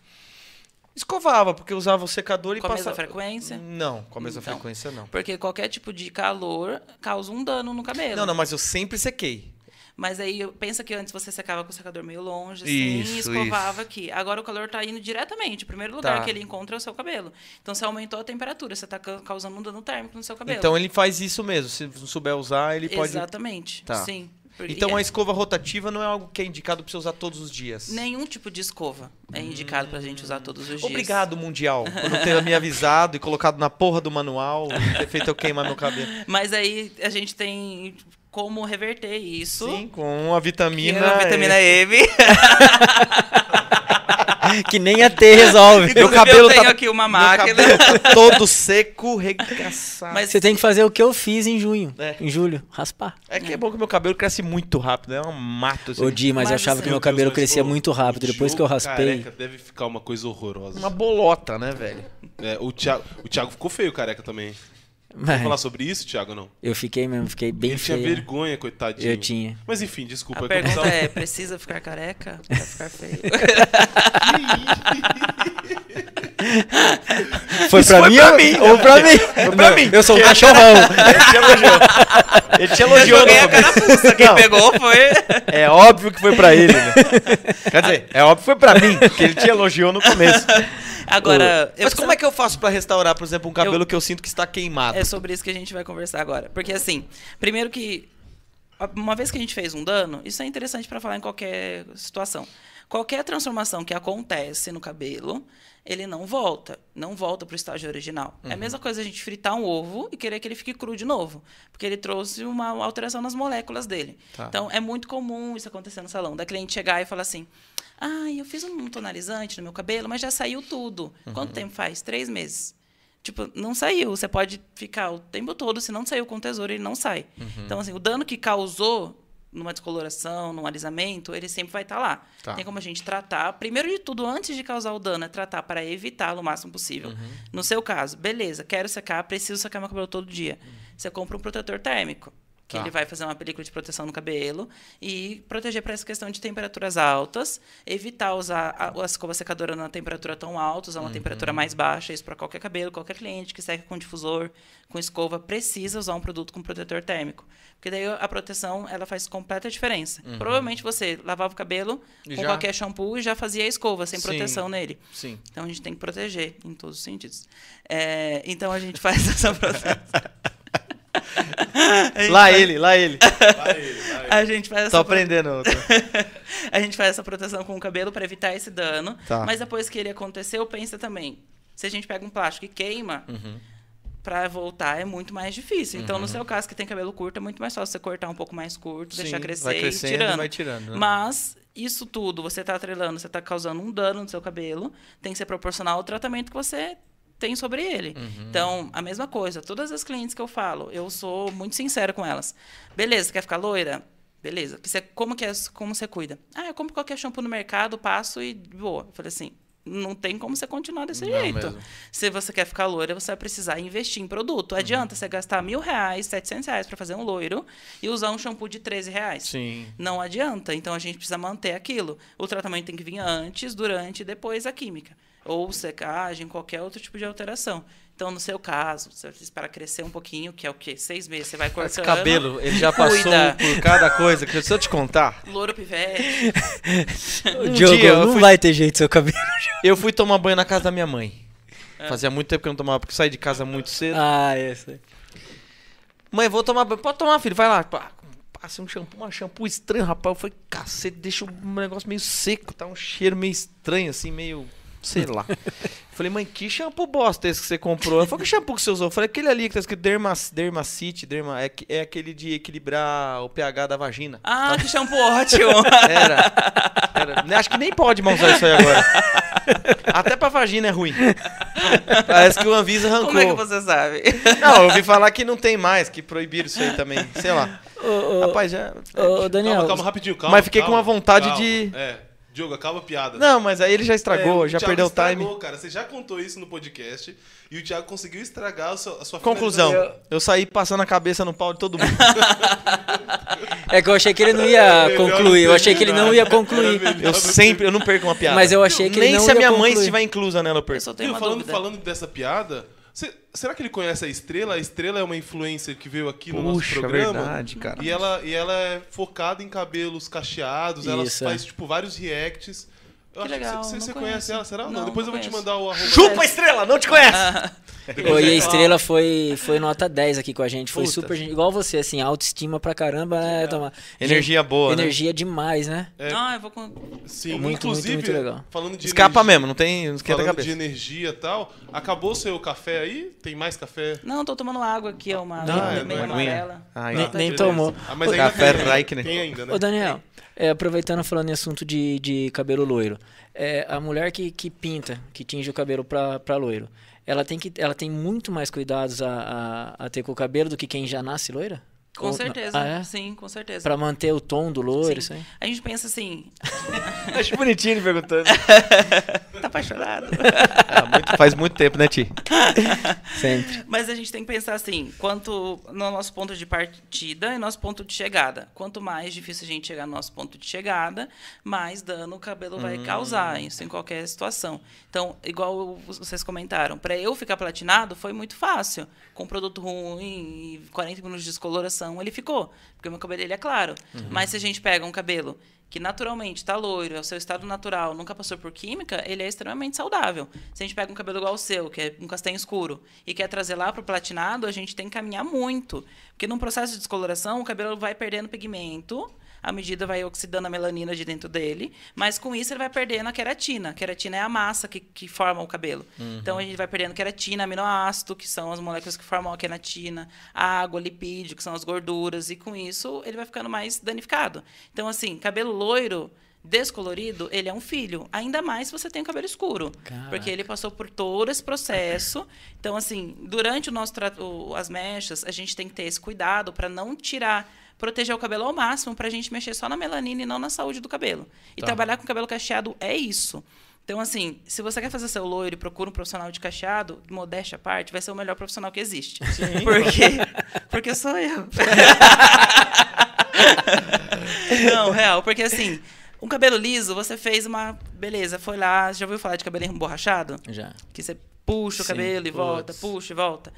Escovava, porque eu usava o secador e Com a mesma passava... frequência? Não, com a mesma Então. frequência não. Porque qualquer tipo de calor causa um dano no cabelo. Não, não, mas eu sempre sequei. Mas aí pensa que antes você secava com o secador meio longe, assim, e Isso, escovava aqui. Agora o calor tá indo diretamente. O primeiro lugar Tá. que ele encontra é o seu cabelo. Então você aumentou a temperatura, você tá ca- causando um dano térmico no seu cabelo. Então ele faz isso mesmo. Se não souber usar, ele pode. Exatamente. Tá. Sim. Então e a é- escova rotativa não é algo que é indicado pra você usar todos os dias. nenhum tipo de escova é indicado pra gente usar todos os dias. Obrigado, Mundial, por não ter me avisado e colocado na porra do manual e ter feito eu queimar meu cabelo. Mas aí a gente tem como reverter isso. Sim, com a que vitamina. é a vitamina E. M. (laughs) que nem a T resolve. Meu cabelo eu tenho tá- aqui uma máquina. tá todo seco, regaçado. Mas Você tem que fazer o que eu fiz em junho. É. Em julho, raspar. É que é bom que meu cabelo cresce muito rápido, é um mato. Assim. Ô Di, mas, eu Mas achava assim- que meu Meu Deus, cabelo mas, crescia muito rápido. Depois que eu raspei. Careca deve ficar uma coisa horrorosa. Uma bolota, né, velho? É, o, Thiago, o Thiago ficou feio, careca também. Mas Vamos falar sobre isso, Thiago, ou não? eu fiquei mesmo, fiquei bem Ele tinha feio. vergonha, coitadinho. Eu tinha. Mas enfim, desculpa. A pergunta tava- é, precisa ficar careca pra ficar feio? (laughs) (laughs) (laughs) Foi pra foi mim pra ou- mim, ou pra mim? pra Não, mim. Eu sou um cachorrão. (laughs) Ele te elogiou. Ele te elogiou Joguei no a começo. carapuça, quem Não. pegou foi... É óbvio que foi pra ele, né? (laughs) Quer dizer, é óbvio que foi pra mim, que ele te elogiou no começo. Agora, eu Mas como é que eu faço pra restaurar, por exemplo, um cabelo que eu sinto que está queimado? É sobre isso que a gente vai conversar agora. Porque assim, primeiro que uma vez que a gente fez um dano, isso é interessante para falar em qualquer situação. Qualquer transformação que acontece no cabelo, ele não volta, não volta para o estágio original. É a mesma coisa a gente fritar um ovo e querer que ele fique cru de novo, porque ele trouxe uma alteração nas moléculas dele. Tá. Então é muito comum isso acontecer no salão, da cliente chegar e falar assim: "Ah, eu fiz um tonalizante no meu cabelo, mas já saiu tudo. Quanto tempo faz? Três meses." Tipo, não saiu. Você pode ficar o tempo todo, se não saiu com tesouro, ele não sai. Então, assim, o dano que causou numa descoloração, num alisamento, ele sempre vai estar lá. Tá. Tem como a gente tratar. Primeiro de tudo, antes de causar o dano, é tratar para evitá-lo o máximo possível. No seu caso, beleza, quero secar, preciso secar meu cabelo todo dia. Você compra um protetor térmico. Que Tá. ele vai fazer uma película de proteção no cabelo e proteger para essa questão de temperaturas altas, evitar usar a, a escova secadora na temperatura tão alta, usar uma temperatura mais baixa, isso para qualquer cabelo, qualquer cliente que seca com difusor, com escova, precisa usar um produto com protetor térmico. Porque daí a proteção ela faz completa diferença. Provavelmente você lavava o cabelo E com já- qualquer shampoo e já fazia a escova sem Sim. proteção nele. Sim. Então a gente tem que proteger em todos os sentidos. É, então a gente faz (laughs) essa proteção. Lá faz- ele, lá ele. (laughs) Vai ele. A gente faz Tô essa aprendendo. (laughs) a gente faz essa proteção com o cabelo para evitar esse dano. Tá. Mas depois que ele aconteceu, pensa também. Se a gente pega um plástico e queima, Uhum. para voltar é muito mais difícil. Então, no seu caso, que tem cabelo curto, é muito mais fácil você cortar um pouco mais curto, deixar Sim, crescer vai e crescendo e tirando. vai tirando, né? Mas isso tudo, você está atrelando, você está causando um dano no seu cabelo, tem que ser proporcional ao tratamento que você tem sobre ele. Uhum. Então, a mesma coisa. Todas as clientes que eu falo, eu sou muito sincera com elas. Beleza, quer ficar loira? Beleza. Você, como, que é, como você cuida? Ah, eu compro qualquer shampoo no mercado, passo e boa. Eu falei assim, não tem como você continuar desse Não jeito. mesmo. Se você quer ficar loira, você vai precisar investir em produto. Uhum. Adianta você gastar mil reais, setecentos reais para fazer um loiro e usar um shampoo de 13 reais. Sim. Não adianta. Então a gente precisa manter aquilo. O tratamento tem que vir antes, durante e depois a química. Ou secagem, qualquer outro tipo de alteração. Então, no seu caso, você esperar crescer um pouquinho, que é o quê? Seis meses, você vai cortando. Esse cabelo, ele já passou Cuida. por cada coisa. que Se eu te contar, Louro pivete. (laughs) Um Diogo, dia não fui- vai ter jeito seu cabelo. (laughs) eu fui tomar banho na casa da minha mãe. Fazia muito tempo que eu não tomava, porque eu saí de casa muito cedo. Ah, esse. Mãe, vou tomar banho. Pode tomar, filho, vai lá. Passei um shampoo, um shampoo estranho, rapaz. Eu falei, cacete, deixa um negócio meio seco, tá um cheiro meio estranho, assim, meio. Sei (laughs) lá. Falei, mãe, que shampoo bosta esse que você comprou? Ela falou, que shampoo que você usou? Eu falei, aquele ali que tá escrito Derma, Dermacite, Derma, é, que- é aquele de equilibrar o pH da vagina. Ah, que shampoo ótimo. (laughs) Era. Era. Acho que nem pode mais usar isso aí agora. Até pra vagina é ruim. Parece que o Anvisa arrancou. Como é que você sabe? Não, eu ouvi falar que não tem mais, que proibiram isso aí também. Sei lá. Ô, ô, Rapaz, já. ô, Daniel, Calma, calma, rapidinho, calma. Mas fiquei com calma, uma vontade calma. de- É, Diogo, acaba a piada. Não, mas aí ele já estragou, É, já Thiago perdeu o estragou, time. cara. Você já contou isso no podcast e o Thiago conseguiu estragar a sua, a sua Conclusão, finalização. eu saí passando a cabeça no pau de todo mundo. (laughs) é que eu achei que ele não ia Melhor concluir. Eu achei que ele não ia concluir. Era melhor Eu sempre, eu não perco uma piada. Mas eu achei que ele Nem não se a ia minha mãe concluir. estiver inclusa nela, eu Eu perco. só tenho falando, dúvida. falando dessa piada, cê- será que ele conhece a Estrela? A Estrela é uma influencer que veio aqui no Puxa, nosso programa. verdade, cara. E ela, e ela é focada em cabelos cacheados, ela Isso, faz, é. tipo, vários reacts. Eu Que acho legal, que você conhece ela, será? Não, Não, depois não eu vou te conheço. mandar o arroba. Chupa a estrela, não te conhece! Ô, e a estrela foi, foi nota 10 aqui com a gente. Foi Puta. super. gente- Igual você, assim, autoestima pra caramba, né, Tomar? Energia boa, né? Energia demais, né? É. Ah, eu vou com. Sim, Muito, inclusive, muito, muito legal. falando de Escapa energia, mesmo, não tem. Não esquenta a Falando de cabeça. energia e tal, acabou o seu café aí? Tem mais café? Não, tô tomando água aqui, é uma Não, é, meio não é amarela. Ah, Nem- então. nem beleza. tomou. Ah, mas ainda Café tem, Raikkonen. Tem ainda, né? Ô, Daniel, é, aproveitando falando em assunto de, de cabelo loiro, é, a mulher que, que pinta, que tinge o cabelo pra loiro, ela tem, que, ela tem muito mais cuidados a, a, a ter com o cabelo do que quem já nasce loira? Com Ou- certeza. Ah, é? Sim, com certeza. Pra manter o tom do loiro, Sim. isso aí? A gente pensa assim, (laughs) Acho bonitinho ele perguntando. (laughs) tá apaixonado? Ah, muito- faz muito tempo, né, Ti? (laughs) Sempre. Mas a gente tem que pensar assim, quanto no nosso ponto de partida e nosso ponto de chegada. Quanto mais difícil a gente chegar no nosso ponto de chegada, mais dano o cabelo vai causar, isso em qualquer situação. Então, igual vocês comentaram, para eu ficar platinado foi muito fácil. Com produto ruim e 40 minutos de descoloração, ele ficou, porque o meu cabelo ele é claro. Mas se a gente pega um cabelo que naturalmente está loiro, é o seu estado natural, nunca passou por química, ele é extremamente saudável. Se a gente pega um cabelo igual o seu, que é um castanho escuro, e quer trazer lá para o platinado, a gente tem que caminhar muito. Porque num processo de descoloração, o cabelo vai perdendo pigmento, à medida vai oxidando a melanina de dentro dele, mas com isso ele vai perdendo a queratina. A queratina é a massa que, que forma o cabelo. Então a gente vai perdendo queratina, aminoácido, que são as moléculas que formam a queratina, água, lipídio, que são as gorduras, e com isso ele vai ficando mais danificado. Então, assim, cabelo loiro. Descolorido, ele é um filho. Ainda mais se você tem o cabelo escuro. Caraca. Porque ele passou por todo esse processo. Então, assim, durante o nosso o- as mechas, a gente tem que ter esse cuidado para não tirar, proteger o cabelo ao máximo, para a gente mexer só na melanina e não na saúde do cabelo. E Tá. trabalhar com cabelo cacheado é isso. Então, assim, se você quer fazer seu loiro e procura um profissional de cacheado, modéstia à parte, vai ser o melhor profissional que existe. Por quê? Porque sou eu. (laughs) Não, real, porque assim, um cabelo liso, você fez uma. Beleza, foi lá. Já ouviu falar de cabelo emborrachado? Já. Que você puxa o Sim, cabelo e volta, putz. puxa e volta.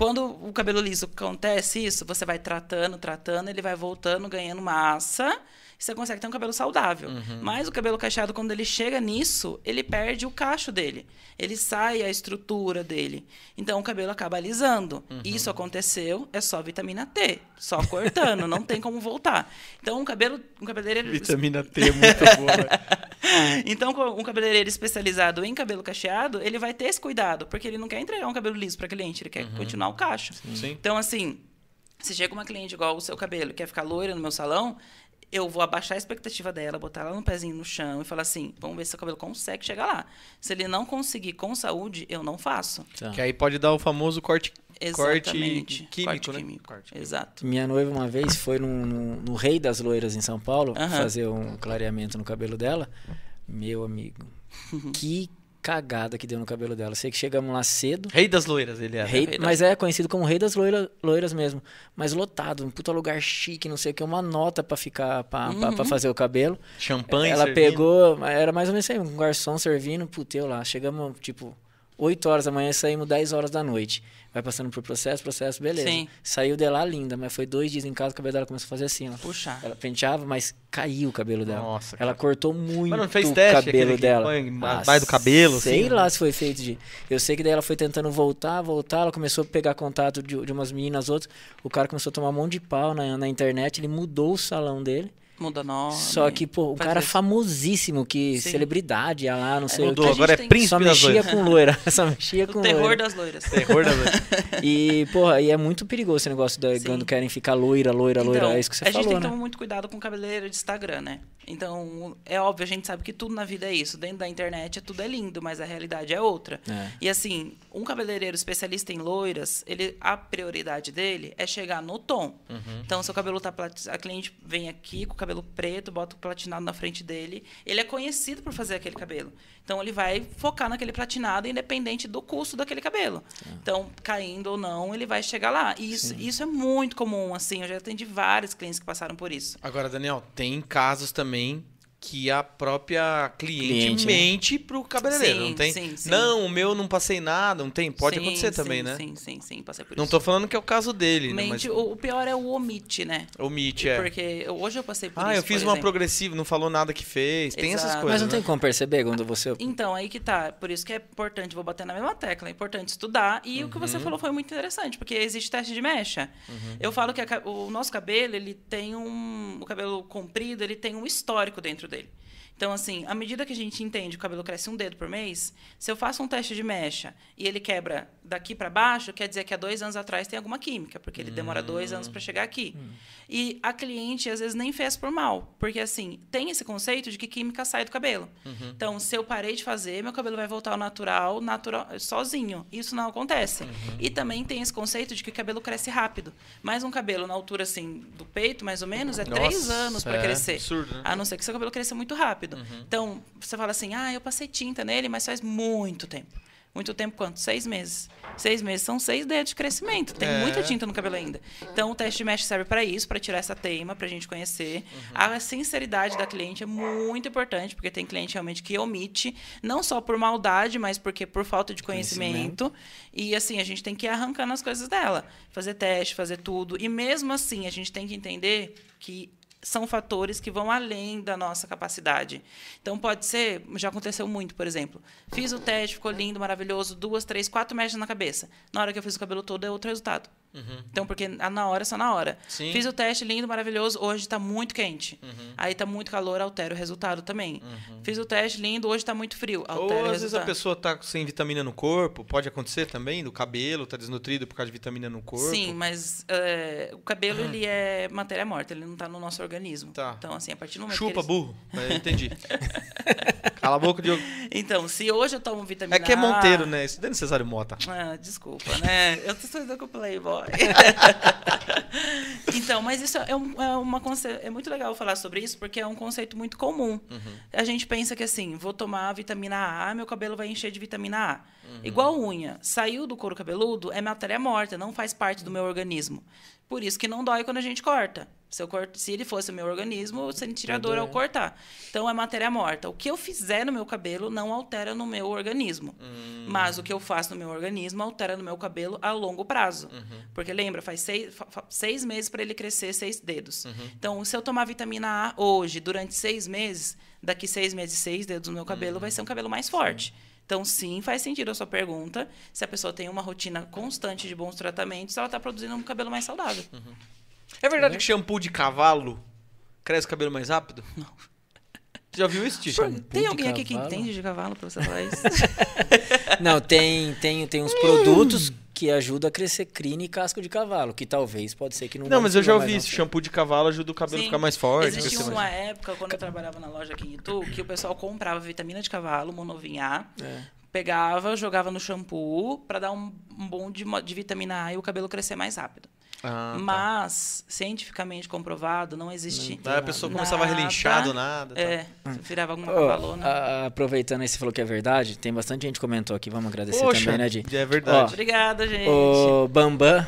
Quando o cabelo liso acontece isso, você vai tratando, tratando, ele vai voltando, ganhando massa. Você consegue ter um cabelo saudável. Uhum. Mas o cabelo cacheado, quando ele chega nisso, ele perde o cacho dele. Ele sai a estrutura dele. Então o cabelo acaba alisando. Uhum. Isso aconteceu, é só vitamina T. Só cortando, não tem como voltar. Então um cabelo. Um cabeleireiro Vitamina T é (laughs) muito boa. (laughs) então, um cabeleireiro especializado em cabelo cacheado, ele vai ter esse cuidado, porque ele não quer entregar um cabelo liso para cliente, ele quer continuar o cacho. Sim. Então, assim, se chega uma cliente igual o seu cabelo, quer ficar loira no meu salão, eu vou abaixar a expectativa dela, botar ela no pezinho no chão e falar assim: vamos ver se seu cabelo consegue chegar lá. Se ele não conseguir com saúde, eu não faço. Tá. Que aí pode dar o famoso corte, Exatamente. corte químico, Corte né? químico. Corte químico. Exato. Minha noiva uma vez foi no, no, no Rei das Loiras em São Paulo fazer um clareamento no cabelo dela. Meu amigo, que cagada que deu no cabelo dela. Sei que chegamos lá cedo. Rei das loiras, ele é. Rei- Rei das- mas é conhecido como Rei das loira- Loiras mesmo. Mas lotado, um puta lugar chique, não sei o que, uma nota pra ficar, pra, pra- pra fazer o cabelo. Champanhe, Ela servindo. pegou, era mais ou menos isso aí, um garçom servindo, puteu lá. Chegamos, tipo, 8 horas da manhã e saímos 10 horas da noite. Vai passando por processo, processo, beleza. Sim. Saiu de lá linda, mas foi dois dias em casa, o cabelo dela começou a fazer assim, ó. Puxar. Ela penteava, mas caiu o cabelo dela. Nossa, Ela cara. cortou muito Mas não fez o teste, cabelo aquele que dela. põe mais do cabelo, Sei assim? lá se foi feito de. Eu sei que daí ela foi tentando voltar, voltar, ela começou a pegar contato de, de umas meninas outras. O cara começou a tomar um monte de pau na, na internet, ele mudou o salão dele. Muda nome. Só que, pô, um faz cara isso. famosíssimo, que Sim. celebridade, ia lá, não sei Mudou, o A que. gente agora é príncipe Só das mexia loiras. com loira. (laughs) Só mexia com O terror loira. das loiras. Terror das loiras. (laughs) E, porra, e é muito perigoso esse negócio da quando querem ficar loira, loira, loira. Então, É isso que você a gente falou, tem que né? tomar muito cuidado com o cabeleireiro de Instagram, né? Então, é óbvio, a gente sabe que tudo na vida é isso. Dentro da internet é tudo é lindo, mas a realidade é outra. É. E assim, um cabeleireiro especialista em loiras, ele a prioridade dele é chegar no tom. Uhum. Então, seu cabelo tá a cliente vem aqui com o cabelo preto, bota o platinado na frente dele, ele é conhecido por fazer aquele cabelo. Então, ele vai focar naquele platinado independente do custo daquele cabelo. Tá. Então, caindo ou não, ele vai chegar lá. E isso, isso é muito comum, assim. Eu já atendi vários clientes que passaram por isso. Agora, Daniel, tem casos também que a própria cliente, Cliente, né? mente pro cabeleireiro, Sim, não tem? sim, sim. Não, o meu não passei nada, não tem? Pode Sim, acontecer também, sim, né? Sim, sim, sim, passei por Não isso. tô falando que é o caso dele, né? Mas Mente, o, o pior é o omite, né? omite, é. Porque hoje eu passei por Ah, isso. eu fiz por uma exemplo. progressiva, não falou nada que fez. Tem essas Exato. coisas, Mas não né? tem como perceber quando você. Então, aí que tá. Por isso que é importante, vou bater na mesma tecla, é importante estudar. E o que Uhum. você falou foi muito interessante, porque existe teste de mecha. Eu falo que a o nosso cabelo, ele tem um. O cabelo comprido, ele tem um histórico dentro dele. Então, assim, à medida que a gente entende que o cabelo cresce um dedo por mês, se eu faço um teste de mecha e ele quebra daqui para baixo, quer dizer que há dois anos atrás tem alguma química, porque ele demora dois anos para chegar aqui. E a cliente, às vezes, nem fez por mal, porque, assim, tem esse conceito de que química sai do cabelo. Então, se eu parei de fazer, meu cabelo vai voltar ao natural, natural sozinho. Isso não acontece. E também tem esse conceito de que o cabelo cresce rápido. Mas um cabelo na altura, assim, do peito, mais ou menos, é três Nossa, anos para é, crescer. absurdo, né? A não ser que seu cabelo cresça muito rápido. Então, você fala assim, ah, eu passei tinta nele, mas faz muito tempo. Muito tempo quanto? Seis meses. Seis meses são seis dedos de crescimento. Tem É. muita tinta no cabelo ainda. Então, o teste de mesh serve para isso, para tirar essa teima, para a gente conhecer. A sinceridade da cliente é muito importante, porque tem cliente realmente que omite, não só por maldade, mas porque por falta de conhecimento. E, assim, a gente tem que ir arrancando as coisas dela. Fazer teste, fazer tudo. E, mesmo assim, a gente tem que entender que são fatores que vão além da nossa capacidade. Então, pode ser, já aconteceu muito, por exemplo, fiz o teste, ficou lindo, maravilhoso, duas, três, quatro mechas na cabeça. Na hora que eu fiz o cabelo todo, é outro resultado. Então, porque a- na hora é só na hora. Sim. Fiz o teste, lindo, maravilhoso, hoje está muito quente. Aí está muito calor, altera o resultado também. Fiz o teste, lindo, hoje está muito frio, altera Ou às vezes a resultado. pessoa tá sem vitamina no corpo, pode acontecer também, do cabelo, tá desnutrido por causa de vitamina no corpo. Sim, mas é, o cabelo ele (clears throat) é matéria morta, ele não está no nosso organismo. Tá. Então, assim, a partir do momento Chupa, que ele... burro. É, entendi. (laughs) Cala a boca, Diogo. Então, se hoje eu tomo vitamina É que é A- Monteiro, né? Estudando Cesário Mota. Ah, desculpa, né? Eu tô estudando com o Playboy. (laughs) então, mas isso é, um- é uma é muito legal falar sobre isso, porque é um conceito muito comum. A gente pensa que assim, vou tomar vitamina A, meu cabelo vai encher de vitamina A. Igual unha. Saiu do couro cabeludo, é matéria morta, não faz parte do meu organismo. Por isso que não dói quando a gente corta. Se, eu corto, se ele fosse o meu organismo, eu sentiria dor ao cortar. Então é matéria morta. O que eu fizer no meu cabelo não altera no meu organismo. Mas o que eu faço no meu organismo altera no meu cabelo a longo prazo. Porque lembra, faz seis, seis meses para ele crescer seis dedos. Então, se eu tomar vitamina A hoje, durante seis meses, daqui seis meses, seis dedos no meu cabelo vai ser um cabelo mais forte. Então, sim, faz sentido a sua pergunta. Se a pessoa tem uma rotina constante de bons tratamentos, ela está produzindo um cabelo mais saudável. É verdade que shampoo de cavalo cresce o cabelo mais rápido? Não. (laughs) Já viu isso, Tio? Tem alguém aqui que entende de cavalo para você falar isso? (laughs) Não, tem, tem, tem uns produtos que ajudam a crescer crina e casco de cavalo, que talvez pode ser que não Não, mas eu já ouvi isso. Shampoo de cavalo ajuda o cabelo a ficar mais forte. Existia uma mais... época, quando eu trabalhava na loja aqui em Itu, que o pessoal comprava vitamina de cavalo, monovinha É. pegava, jogava no shampoo para dar um, um bom de, de vitamina A e o cabelo crescer mais rápido. Ah, tá. Mas, cientificamente comprovado, não existe. Daí a pessoa começava a nada- relinchar do nada. tá. É, virava alguma cavalona. a- aproveitando aí, você falou que é verdade, tem bastante gente que comentou aqui, vamos agradecer Poxa, também, né, Di? é verdade. Obrigada, gente. O Bambam,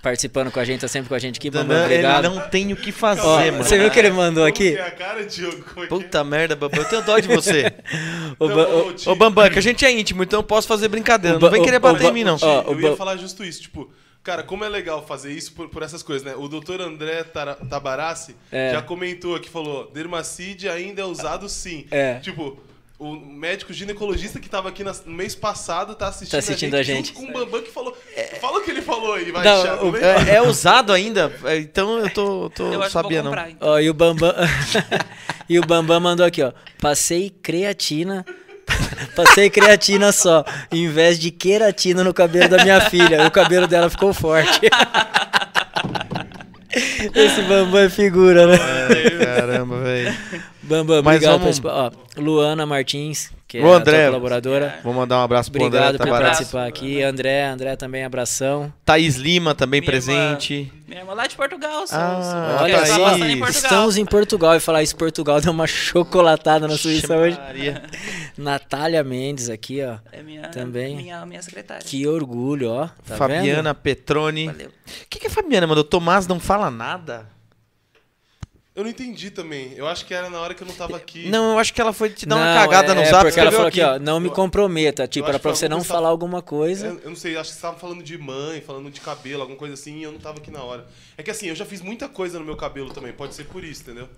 participando com a gente, tá sempre com a gente aqui. Bambam, Dandan, ele obrigado. não tem o que fazer, Ó, mano. você viu que ele mandou aqui? é a cara, Diogo? É é? Puta merda, Bambam. Eu tenho dó de você. (laughs) O Não, Ba- ô, o- Ô, Bambam, que a gente é íntimo, então eu posso fazer brincadeira. O Não Ba- vem o- querer o bater Ba- em mim, não. Ó, o eu ia Ba- falar justo isso, tipo, cara, como é legal fazer isso por, por essas coisas, né? O doutor André Tabarassi É. já comentou aqui, falou, dermacide ainda é usado sim. É. Tipo, o médico ginecologista que tava aqui no mês passado tá assistindo, Tá assistindo a gente. junto com o Bambam que falou... Fala o que ele falou aí, vai, Não, Thiago. o-? É, é usado ainda? É, Então eu tô, tô eu sabia não. então. Ó, e o Bambam. (laughs) e o Bambam mandou aqui, ó. Passei creatina. Passei creatina só, em vez de queratina no cabelo da minha filha. O cabelo dela ficou forte. (laughs) Esse Bambam é figura, né? Caramba, velho. Bambam, Mas obrigado. vamos-. Ó, Luana Martins, que é a André. colaboradora. Vou mandar um abraço pro Obrigado André por participar aqui. André, André também, abração. Thaís Lima também Minha presente. Irmã, minha irmã lá de Portugal, sou. Ah, Olha tá tá aí. em Portugal. Estamos em Portugal e falar isso, Portugal deu uma chocolatada na Suíça hoje. (laughs) Natália Mendes aqui, ó. É minha, Também. minha, minha secretária. Que orgulho, ó. Tá Fabiana Petroni. Valeu. O que, que a Fabiana mandou? Tomás não fala nada? Eu não entendi também. Eu acho que era na hora que eu não tava aqui. Não, eu acho que ela foi te dar uma Não, cagada é, no é zap. porque ela falou aqui, ó, não me comprometa. Tipo, era pra você não falar tava- alguma coisa. Eu, eu não sei, acho que você estavam falando de mãe, falando de cabelo, alguma coisa assim, e eu não tava aqui na hora. É que assim, eu já fiz muita coisa no meu cabelo também, pode ser por isso, entendeu?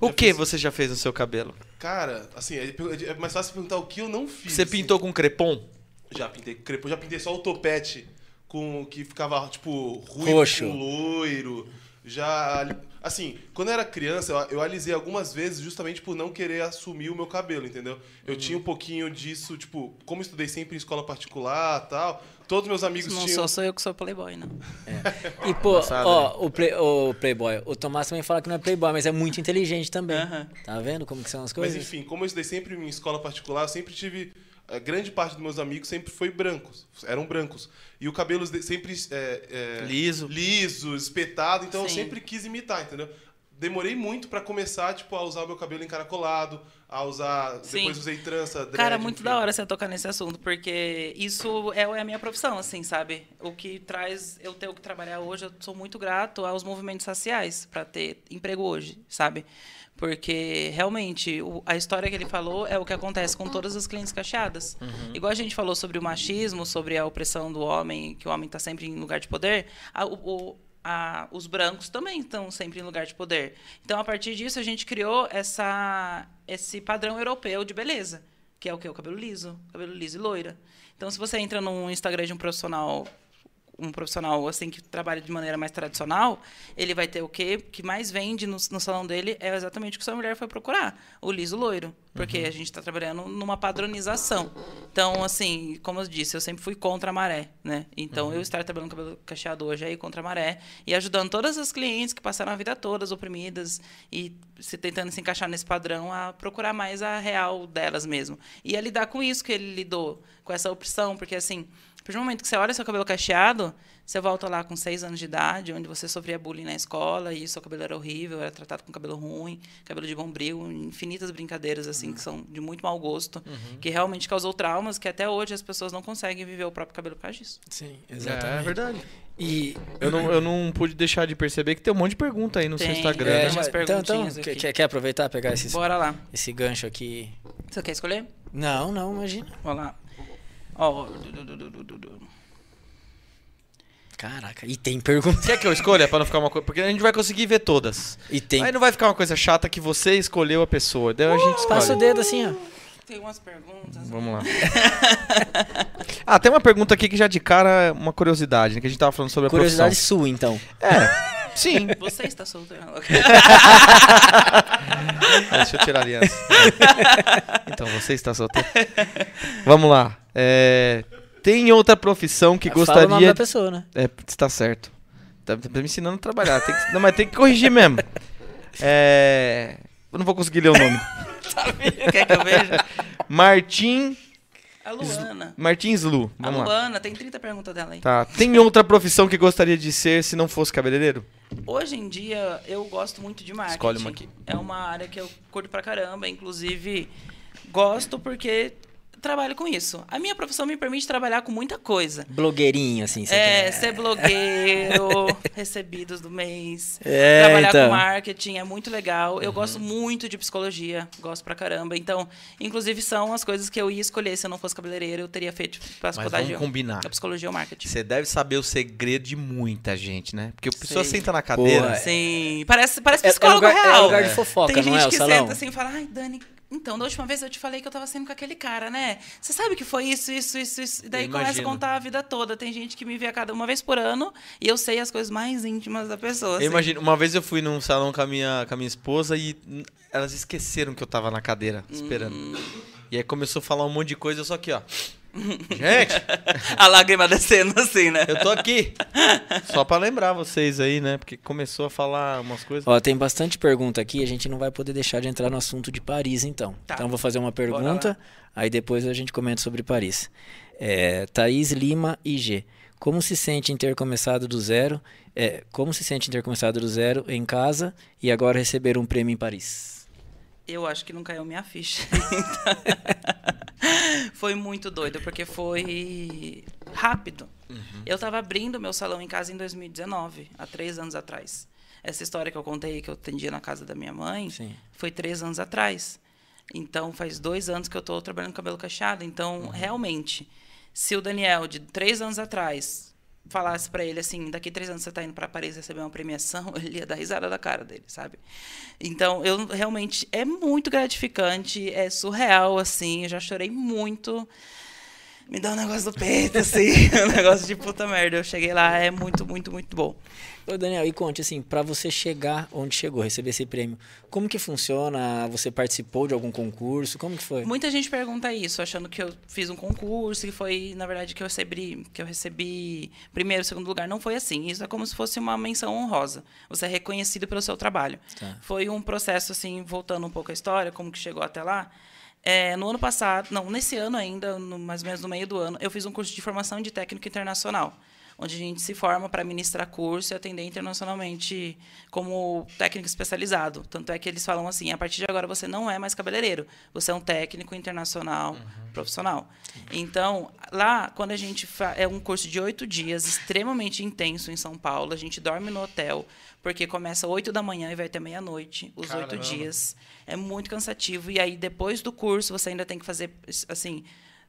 O Já que fiz- você já fez no seu cabelo? Cara, assim, é é mais fácil perguntar o que eu não fiz. Você assim. pintou com crepom? Já pintei com crepo, já pintei só o topete com que ficava tipo ruim Roxo. com loiro. Já assim, quando eu era criança, eu, eu alisei algumas vezes justamente por não querer assumir o meu cabelo, entendeu? Eu Uhum. tinha um pouquinho disso, tipo, como eu estudei sempre em escola particular, tal, todos meus amigos Não tinham sou, sou eu que sou playboy, não. E, pô, Passado, ó, o, play- o Playboy. O Tomás também fala que não é Playboy, mas é muito inteligente também. Aham. Tá vendo como que são as Mas coisas? enfim, como eu estudei sempre em escola particular, eu sempre tive. A grande parte dos meus amigos sempre foi brancos. Eram brancos. E o cabelo sempre. é, é, Liso. Liso, espetado. Então eu Sim. sempre quis imitar, entendeu? Demorei muito pra começar, tipo, a usar o meu cabelo encaracolado, a usar. Sim. Depois usei trança, dread, Cara, muito enfim. da hora você tocar nesse assunto, porque isso é, é a minha profissão, assim, sabe? O que traz eu ter o que trabalhar hoje, eu sou muito grato aos movimentos sociais para ter emprego hoje, sabe? Porque realmente o- a história que ele falou é o que acontece com todas as clientes cacheadas. Igual a gente falou sobre o machismo, sobre a opressão do homem, que o homem está sempre em lugar de poder, a- o- a- os brancos também estão sempre em lugar de poder. Então, a partir disso, a gente criou essa, esse padrão europeu de beleza, que é o que? O cabelo liso, cabelo liso e loira. Então, se você entra num Instagram de um profissional um profissional assim que trabalha de maneira mais tradicional, ele vai ter o quê? que mais vende no, no salão dele é exatamente o que sua mulher foi procurar, o liso loiro, porque a gente está trabalhando numa padronização. Então, assim, como eu disse, eu sempre fui contra a maré, né? Então, eu estar trabalhando com cabelo cacheado hoje é ir contra a maré e ajudando todas as clientes que passaram a vida toda oprimidas e se tentando se encaixar nesse padrão a procurar mais a real delas mesmo. E a lidar com isso que ele lidou, com essa opção, porque assim, partir do momento que você olha seu cabelo cacheado, você volta lá com seis anos de idade, onde você sofria bullying na escola e seu cabelo era horrível, era tratado com cabelo ruim, cabelo de bombril, infinitas brincadeiras assim que são de muito mau gosto, que realmente causou traumas que até hoje as pessoas não conseguem viver o próprio cabelo por causa disso. Sim, É verdade. E Eu não, eu não pude deixar de perceber que tem um monte de pergunta aí no seu Tem, Instagram. é, né? umas então, então perguntinhas quer, aqui. quer- quer aproveitar pegar esses, Bora lá. esse gancho aqui? Você quer escolher? Não, não, imagina. Vamos lá. Ó. Caraca, e tem pergunta. Quer que eu escolha pra não ficar uma coisa? Porque a gente vai conseguir ver todas. E tem. Aí não vai ficar uma coisa chata que você escolheu a pessoa. Daí a gente Passa o escolhe. dedo assim, ó. Tem umas perguntas. Vamos lá. (laughs) ah, tem uma pergunta aqui que já de cara é uma curiosidade, né? Que a gente tava falando sobre a Curiosidade profissão. sua, então. É, sim. (laughs) Você está solteiro? Deixa eu tirar a aliança. então, você está solteiro? Vamos lá. É, tem outra profissão que Fala o nome gostaria... da pessoa, né? É, está certo. Tá, tá me ensinando a trabalhar. Tem que, não, mas tem que corrigir mesmo. É, eu não vou conseguir ler o nome. (laughs) Quer que eu veja? Martim... A Luana. Martins Lu. A Vamos lá. Luana, tem 30 perguntas dela aí. Tá. Tem outra profissão que gostaria de ser se não fosse cabeleireiro? Hoje em dia, eu gosto muito de marketing. Escolhe uma aqui. É uma área que eu curto pra caramba. Inclusive, gosto porque trabalho com isso. A minha profissão me permite trabalhar com muita coisa. Blogueirinho, assim. você É, quer- ser blogueiro, (laughs) recebidos do mês, É, trabalhar então. com marketing é muito legal. Eu gosto muito de psicologia, gosto pra caramba. Então, inclusive, são as coisas que eu ia escolher se eu não fosse cabeleireiro, eu teria feito para Mas vamos combinar. A psicologia ou marketing. Você deve saber o segredo de muita gente, né? Porque a pessoa Sei. senta na cadeira. Porra, Sim, parece, parece É, é psicólogo lugar, real. é lugar de fofoca, Tem não gente é o que salão? senta assim e fala, ai, Dani, então, da última vez eu te falei que eu tava saindo com aquele cara, né? Você sabe que foi isso, isso, isso, isso. E daí começa a contar a vida toda. Tem gente que me vê a cada uma vez por ano e eu sei as coisas mais íntimas da pessoa. Eu assim. imagino, uma vez eu fui num salão com a minha, com a minha esposa e elas esqueceram que eu tava na cadeira esperando. Hum. E aí começou a falar um monte de coisa, só aqui, ó. Gente, (laughs) A lágrima descendo assim, né? eu tô aqui. Só pra lembrar vocês aí, né? Porque começou a falar umas coisas. Ó, tem bastante pergunta aqui, a gente não vai poder deixar de entrar no assunto de Paris, então. Tá. Então eu vou fazer uma pergunta, aí depois a gente comenta sobre Paris. É, Thaís Lima IG. Como se sente em ter começado do zero? É, como se sente em ter começado do zero em casa e agora receber um prêmio em Paris? Eu acho que não caiu minha ficha. (laughs) (laughs) foi muito doido, porque foi rápido. Eu estava abrindo meu salão em casa em 2019, há três anos atrás. essa história que eu contei, que eu atendia na casa da minha mãe, Sim. foi três anos atrás. Então, faz dois anos que eu estou trabalhando com cabelo cacheado. Então, realmente, se o Daniel, de três anos atrás, falasse para ele assim, daqui três anos você está indo para Paris receber uma premiação, (laughs) ele ia dar risada da cara dele, sabe? Então, eu realmente, é muito gratificante, é surreal, assim, eu já chorei muito. Me dá um negócio do peito, assim, (laughs) um negócio de puta merda. Eu cheguei lá, é muito, muito, muito bom. Ô Daniel, e conte assim, pra você chegar onde chegou, receber esse prêmio, como que funciona? Você participou de algum concurso? Como que foi? Muita gente pergunta isso, achando que eu fiz um concurso e foi, na verdade, que eu recebi, que eu recebi primeiro, segundo lugar. Não foi assim. Isso é como se fosse uma menção honrosa. Você é reconhecido pelo seu trabalho. Tá. Foi um processo assim, voltando um pouco à história, como que chegou até lá. É, no ano passado, não, nesse ano ainda, no- mais ou menos no meio do ano, eu fiz um curso de formação de técnico internacional, onde a gente se forma para ministrar curso e atender internacionalmente como técnico especializado. Tanto é que eles falam assim: a partir de agora você não é mais cabeleireiro, você é um técnico internacional profissional. Então, lá, quando a gente é um curso de oito dias, extremamente intenso em São Paulo, a gente dorme no hotel, porque começa oito da manhã e vai até meia-noite, os oito dias. É muito cansativo. E aí, depois do curso, você ainda tem que fazer, assim,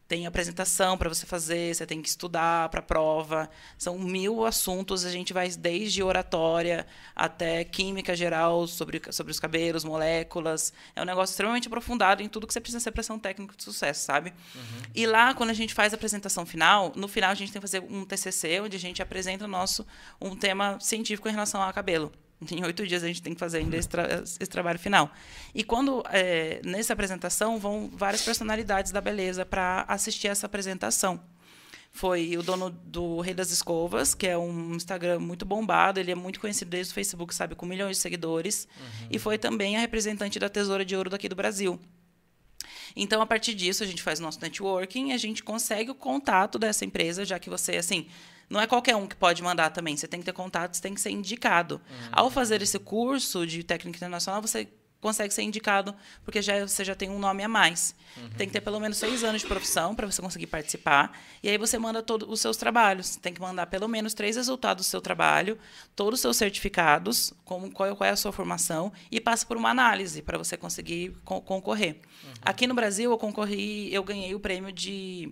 tem apresentação para você fazer, você tem que estudar para a prova. São mil assuntos, a gente vai desde oratória até química geral sobre, sobre os cabelos, moléculas. É um negócio extremamente aprofundado em tudo que você precisa ser para ser um técnico de sucesso, sabe? E lá, quando a gente faz a apresentação final, no final a gente tem que fazer um TCC, onde a gente apresenta o nosso, um tema científico em relação ao cabelo. (laughs) Em oito dias a gente tem que fazer ainda esse, tra- esse trabalho final. E quando, é, nessa apresentação, vão várias personalidades da beleza para assistir essa apresentação. Foi o dono do Rei das Escovas, que é um Instagram muito bombado, ele é muito conhecido desde o Facebook, sabe, com milhões de seguidores. E foi também a representante da Tesoura de Ouro daqui do Brasil. Então, a partir disso, a gente faz nosso networking, a gente consegue o contato dessa empresa, já que você, assim, não é qualquer um que pode mandar também. Você tem que ter contato, você tem que ser indicado. Ao fazer esse curso de técnica internacional, você consegue ser indicado, porque já, você já tem um nome a mais. Tem que ter pelo menos seis anos de profissão para você conseguir participar. E aí você manda todos os seus trabalhos. Tem que mandar pelo menos três resultados do seu trabalho, todos os seus certificados, como, qual, qual é a sua formação, e passa por uma análise para você conseguir co- concorrer. Aqui no Brasil, eu concorri, eu ganhei o prêmio de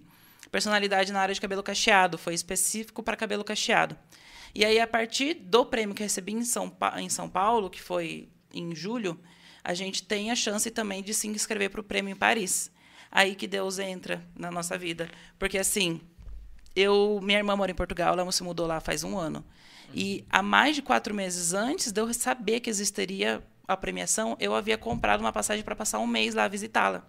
personalidade na área de cabelo cacheado. Foi específico para cabelo cacheado. E aí, a partir do prêmio que recebi em São, Pa- em São Paulo, que foi em julho, a gente tem a chance também de se inscrever para o prêmio em Paris. Aí que Deus entra na nossa vida. Porque, assim, eu minha irmã mora em Portugal, ela se mudou lá faz um ano. E há mais de quatro meses antes de eu saber que existiria a premiação, eu havia comprado uma passagem para passar um mês lá visitá-la.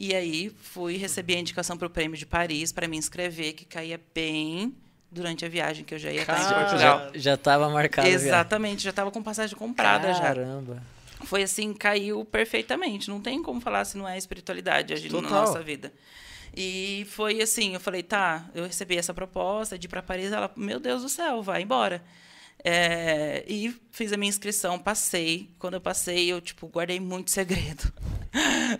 E aí fui receber a indicação para o prêmio de Paris para me inscrever, que caía bem durante a viagem que eu já ia estar em Portugal. Já, já tava marcado. Exatamente, já estava com passagem comprada já. Caramba. Foi assim, caiu perfeitamente. Não tem como falar se não é espiritualidade agindo na Total. nossa vida. E foi assim, eu falei, tá, eu recebi essa proposta de ir para Paris, ela, meu Deus do céu, vai embora. É, e fiz a minha inscrição, passei. Quando eu passei, eu tipo guardei muito (laughs) segredo.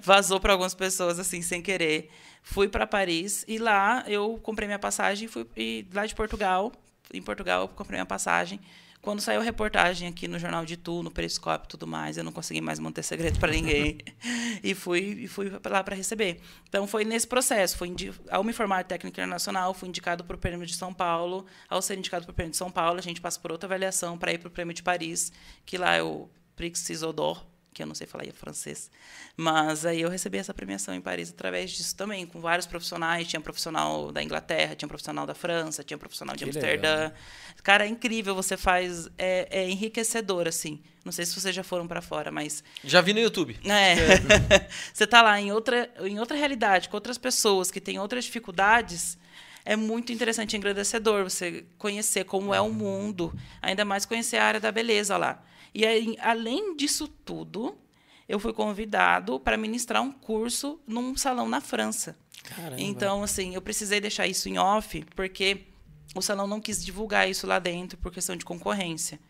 Vazou para algumas pessoas assim sem querer. Fui para Paris e lá eu comprei minha passagem fui e lá de Portugal, em Portugal eu comprei minha passagem. Quando saiu a reportagem aqui no Jornal de Tu, no Periscópio e tudo mais, eu não consegui mais manter segredo para ninguém. (laughs) e fui, e fui lá para receber. Então, foi nesse processo. Fui ao me formar técnica internacional, fui indicado para o Prêmio de São Paulo. Ao ser indicado para o Prêmio de São Paulo, a gente passa por outra avaliação para ir para o Prêmio de Paris, que lá é o Prix Isodor, que eu não sei falar em francês. Mas aí eu recebi essa premiação em Paris através disso também, com vários profissionais. Tinha profissional da Inglaterra, tinha profissional da França, tinha profissional de Que Amsterdã. Cara, é incrível, você faz. É, é enriquecedor, assim. Não sei se vocês já foram para fora, mas Já vi no YouTube. é. (laughs) você tá lá em outra, em outra realidade, com outras pessoas que têm outras dificuldades. É muito interessante, engrandecedor você conhecer como é o mundo, ainda mais conhecer a área da beleza lá. E aí, além disso tudo, eu fui convidado para ministrar um curso num salão na França. Caramba. Então, assim, eu precisei deixar isso em off, porque o salão não quis divulgar isso lá dentro por questão de concorrência.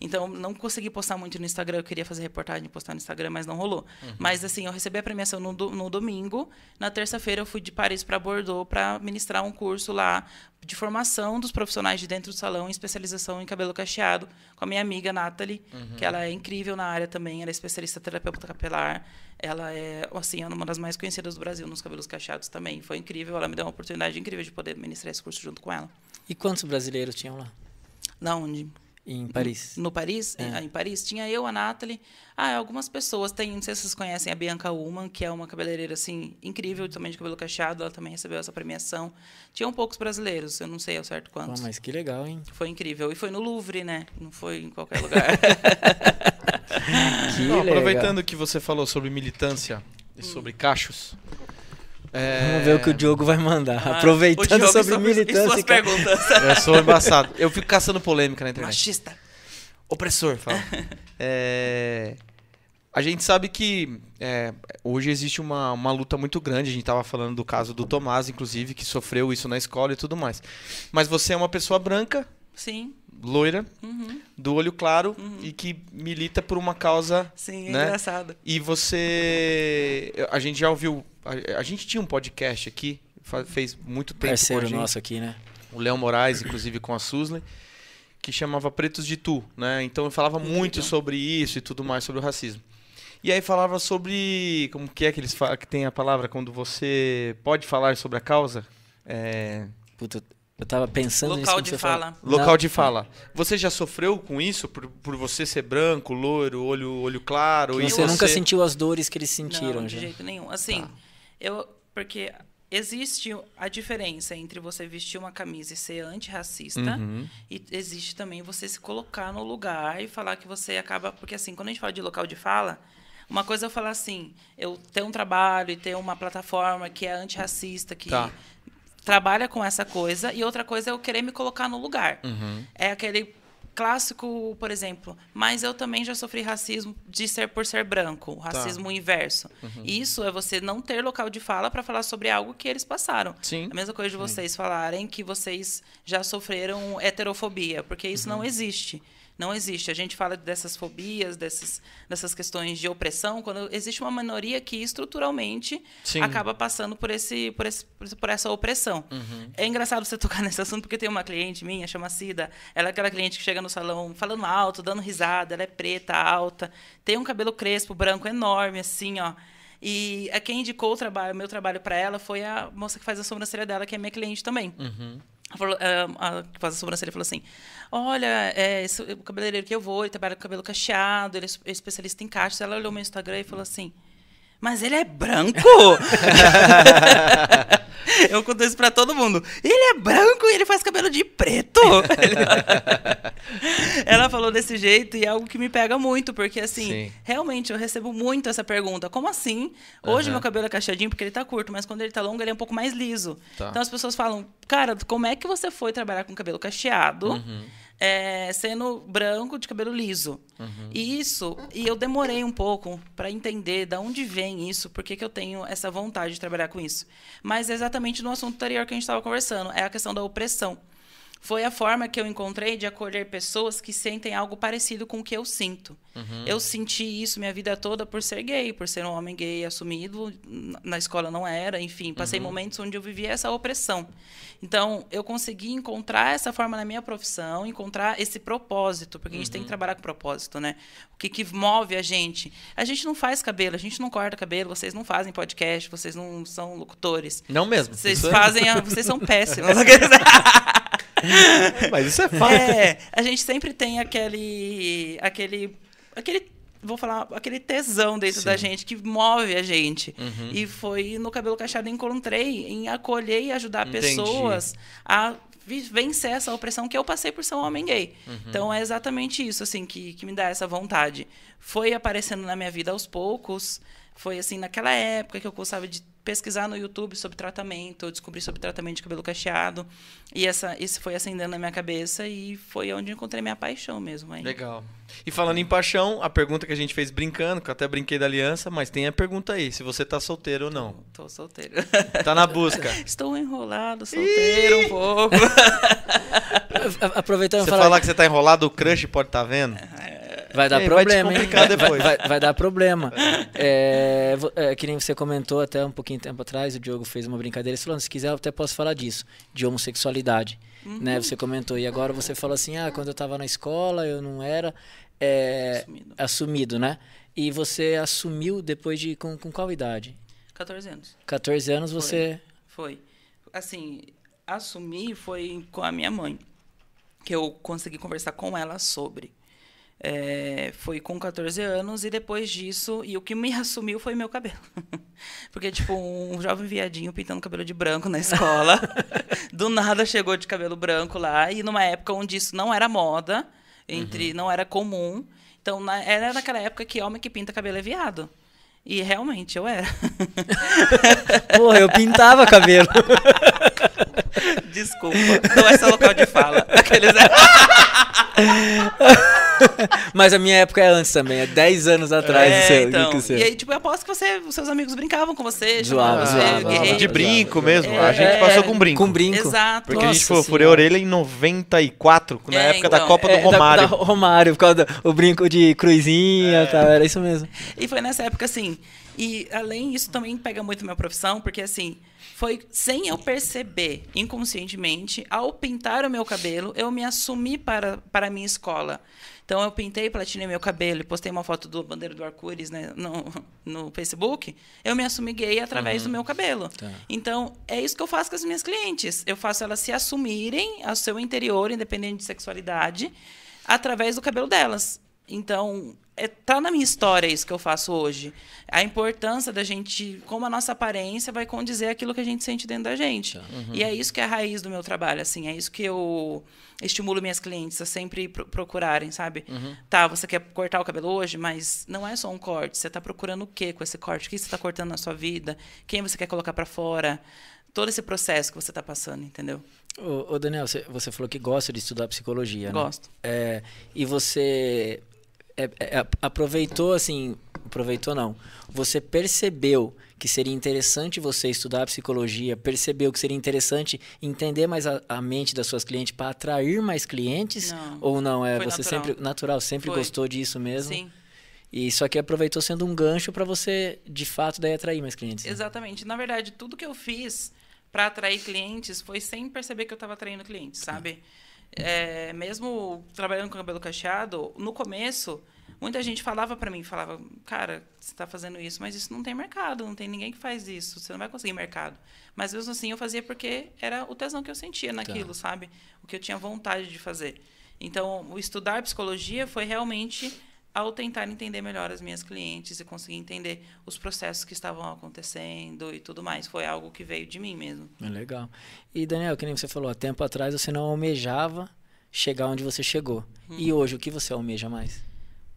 Então, não consegui postar muito no Instagram. Eu queria fazer reportagem e postar no Instagram, mas não rolou. Mas, assim, eu recebi a premiação no, do- no domingo. Na terça-feira, eu fui de Paris para Bordeaux para ministrar um curso lá de formação dos profissionais de dentro do salão em especialização em cabelo cacheado com a minha amiga Nathalie, que ela é incrível na área também. Ela é especialista terapeuta capilar. Ela é, assim, é uma das mais conhecidas do Brasil nos cabelos cacheados também. Foi incrível. Ela me deu uma oportunidade incrível de poder ministrar esse curso junto com ela. E quantos brasileiros tinham lá? Na onde? Em Paris? No Paris, É. em, em Paris, tinha eu, a Nathalie. Ah, algumas pessoas. Tem, não sei se vocês conhecem a Bianca Ullman, que é uma cabeleireira assim incrível, também de cabelo cacheado. Ela também recebeu essa premiação. Tinham poucos brasileiros, eu não sei ao certo Pô, quantos. mas que legal, hein? Foi incrível. E foi no Louvre, né? Não foi em qualquer lugar. (laughs) (laughs) Que Não, aproveitando que você falou sobre militância e sobre cachos. É, Vamos ver o que o Diogo vai mandar. Ah, Aproveitando Diogo sobre e militância. suas cara. perguntas. Eu sou (laughs) embaçado. Eu fico caçando polêmica na internet. Machista. Opressor, fala. (laughs) É, A gente sabe que é, hoje existe uma, uma luta muito grande. A gente estava falando do caso do Tomás, inclusive, que sofreu isso na escola e tudo mais. Mas você é uma pessoa branca, Sim. loira, Uhum. do olho claro e que milita por uma causa. Sim, é Né? engraçado. E você. A gente já ouviu. A, a gente tinha um podcast aqui, fa- fez muito tempo com a Parceiro gente nosso aqui, né? o Léo Moraes, inclusive com a Susley, que chamava Pretos de Tu, né? Então eu falava muito sobre isso e tudo mais sobre o racismo. E aí falava sobre como que é que eles falam que tem a palavra quando você pode falar sobre a causa, É, Puta, eu tava pensando nisso Local quando de você fala. falou. local Não, de fala. Você já sofreu com isso por, por você ser branco, loiro, olho olho claro? e Você nunca sentiu as dores que eles sentiram não, de já. jeito nenhum. Assim, Tá. Eu porque existe a diferença entre você vestir uma camisa e ser antirracista Uhum. e existe também você se colocar no lugar e falar que você acaba, porque assim, quando a gente fala de local de fala, uma coisa é eu falar assim, eu ter um trabalho e ter uma plataforma que é antirracista, que Tá. trabalha com essa coisa, e outra coisa é eu querer me colocar no lugar. Uhum. É aquele clássico, por exemplo, mas eu também já sofri racismo de ser por ser branco, Tá. racismo inverso. Uhum. Isso é você não ter local de fala para falar sobre algo que eles passaram. Sim. A mesma coisa de vocês falarem que vocês já sofreram heterofobia, porque isso Uhum. não existe. Não existe. A gente fala dessas fobias, dessas, dessas questões de opressão, quando existe uma minoria que estruturalmente Sim. acaba passando por, esse, por, esse, por essa opressão. Uhum. É engraçado você (laughs) tocar nesse assunto, porque tem uma cliente minha, chama Cida. Ela é aquela cliente que chega no salão falando alto, dando risada. Ela é preta, alta, tem um cabelo crespo, branco, enorme, assim, ó. E a quem indicou o trabalho, o meu trabalho para ela foi a moça que faz a sobrancelha dela, que é minha cliente também. Uhum. Falou, ah, a que faz a sobrancelha falou assim: Olha, é, esse, o cabeleireiro que eu vou, ele trabalha com cabelo cacheado, ele é é especialista em cachos. Ela olhou meu Instagram e falou assim: Mas ele é branco? (laughs) eu conto isso pra todo mundo. Ele é branco e ele faz cabelo de preto. (laughs) Ela falou desse jeito e é algo que me pega muito, porque assim, Sim. realmente eu recebo muito essa pergunta. Como assim? Hoje Aham. meu cabelo é cacheadinho porque ele tá curto, mas quando ele tá longo ele é um pouco mais liso. Tá. Então as pessoas falam, cara, como é que você foi trabalhar com cabelo cacheado, Uhum. É, sendo branco de cabelo liso? Uhum. E isso, e eu demorei um pouco para entender de onde vem isso, por que, que eu tenho essa vontade de trabalhar com isso. Mas é exatamente no assunto anterior que a gente estava conversando, é a questão da opressão. Foi a forma que eu encontrei de acolher pessoas que sentem algo parecido com o que eu sinto. Uhum. Eu senti isso minha vida toda por ser gay, por ser um homem gay assumido. Na- escola não era, enfim, passei momentos onde eu vivia essa opressão. Então, eu consegui encontrar essa forma na minha profissão, encontrar esse propósito, porque a gente tem que trabalhar com propósito, né? O que, que move a gente? A gente não faz cabelo, a gente não corta cabelo, vocês não fazem podcast, vocês não são locutores. Não mesmo. Vocês é- fazem, a- (laughs) vocês são péssimos. (laughs) (laughs) (laughs) Mas isso é fato. É, a gente sempre tem aquele. aquele. aquele. Vou falar, aquele tesão dentro Sim. da gente que move a gente. Uhum. E foi no Cabelo Cacheado encontrei em acolher e ajudar Entendi. pessoas a vencer essa opressão que eu passei por ser um homem gay. Uhum. Então é exatamente isso assim que, que me dá essa vontade. Foi aparecendo na minha vida aos poucos. Foi assim, naquela época que eu gostava de pesquisar no YouTube sobre tratamento, eu descobri sobre tratamento de cabelo cacheado. E essa, isso foi acendendo na minha cabeça e foi onde eu encontrei minha paixão mesmo. Aí. Legal. E falando em paixão, a pergunta que a gente fez brincando, que eu até brinquei da aliança, mas tem a pergunta aí, se você tá solteiro ou não. Tô solteiro. Tá na busca. (laughs) Estou enrolado, solteiro um pouco. (laughs) Aproveitando Você falar, falar que você tá enrolado, o crush pode estar tá vendo? Vai dar Ei, vai te problema, hein? complicar depois. Vai, vai dar problema. (laughs) É, é, que nem você comentou até um pouquinho de tempo atrás, o Diogo fez uma brincadeira, ele falou, se quiser eu até posso falar disso, de homossexualidade. Né? Você comentou, e agora você falou assim, ah, quando eu estava na escola eu não era é, Assumido. assumido, né? E você assumiu depois de, com, com qual idade? 14 anos. 14 anos você... Foi. Assim, assumir foi com a minha mãe. Que eu consegui conversar com ela sobre. É, foi com 14 anos e depois disso, e o que me (laughs) assumiu foi meu cabelo. (laughs) Porque, tipo, um jovem viadinho pintando cabelo de branco na escola, (laughs) do nada chegou de cabelo branco lá, e numa época onde isso não era moda, entre não era comum. Então, na- era naquela época que homem que pinta cabelo é viado. E realmente eu era. Porra, eu pintava cabelo. (laughs) Desculpa, não é seu local de fala. (laughs) Aqueles... (laughs) Mas a minha época é antes também, é 10 anos atrás É, do seu, então, do seu. E aí, tipo, eu aposto que você, os seus amigos brincavam com você. Zoava, chamavam você zoava, de zoava. guerreiro. De brinco mesmo. É, a gente passou com brinco. Com brinco. Exato. Porque a gente Nossa foi, furei a orelha em 94, na É, época da então. Copa do É, da- Romário. Da, Romário, por causa do o brinco de cruzinha É. e tal, era isso mesmo. E foi nessa época, assim. E além disso, também pega muito minha profissão, porque assim, foi sem eu perceber inconscientemente, ao pintar o meu cabelo, eu me assumi para, para a minha escola. Então eu pintei, platinei meu cabelo e postei uma foto do bandeira do arco-íris né, no, no Facebook. Eu me assumi gay através do meu cabelo. Então é isso que eu faço com as minhas clientes. Eu faço elas se assumirem ao seu interior, independente de sexualidade, através do cabelo delas. Então, é, tá na minha história isso que eu faço hoje. A importância da gente, como a nossa aparência vai condizer aquilo que a gente sente dentro da gente. E é isso que é a raiz do meu trabalho, assim, é isso que eu estimulo minhas clientes a sempre pro- procurarem, sabe? Tá, você quer cortar o cabelo hoje, mas não é só um corte, você tá procurando o quê com esse corte? O que você tá cortando na sua vida? Quem você quer colocar para fora? Todo esse processo que você tá passando, entendeu? Ô, ô, Daniel, você, você falou que gosta de estudar psicologia, né? Gosto. É, e você é, é, aproveitou, assim, aproveitou não, você percebeu que seria interessante você estudar psicologia, percebeu que seria interessante entender mais a, a mente das suas clientes para atrair mais clientes? Não. Ou não? É, Foi você natural. sempre, natural, sempre Foi. gostou disso mesmo? Sim. E só que aproveitou sendo um gancho para você, de fato, daí atrair mais clientes. né? Exatamente. Na verdade, tudo que eu fiz para atrair clientes foi sem perceber que eu estava atraindo clientes, sabe? É, mesmo trabalhando com cabelo cacheado, no começo, muita gente falava para mim, falava, cara, você está fazendo isso, mas isso não tem mercado, não tem ninguém que faz isso, você não vai conseguir mercado. Mas mesmo assim eu fazia porque era o tesão que eu sentia naquilo, sabe? O que eu tinha vontade de fazer. Então, o estudar psicologia foi realmente ao tentar entender melhor as minhas clientes e conseguir entender os processos que estavam acontecendo e tudo mais. Foi algo que veio de mim mesmo. É legal. E Daniel, que nem você falou, há tempo atrás você não almejava chegar onde você chegou. Hum. E hoje, o que você almeja mais?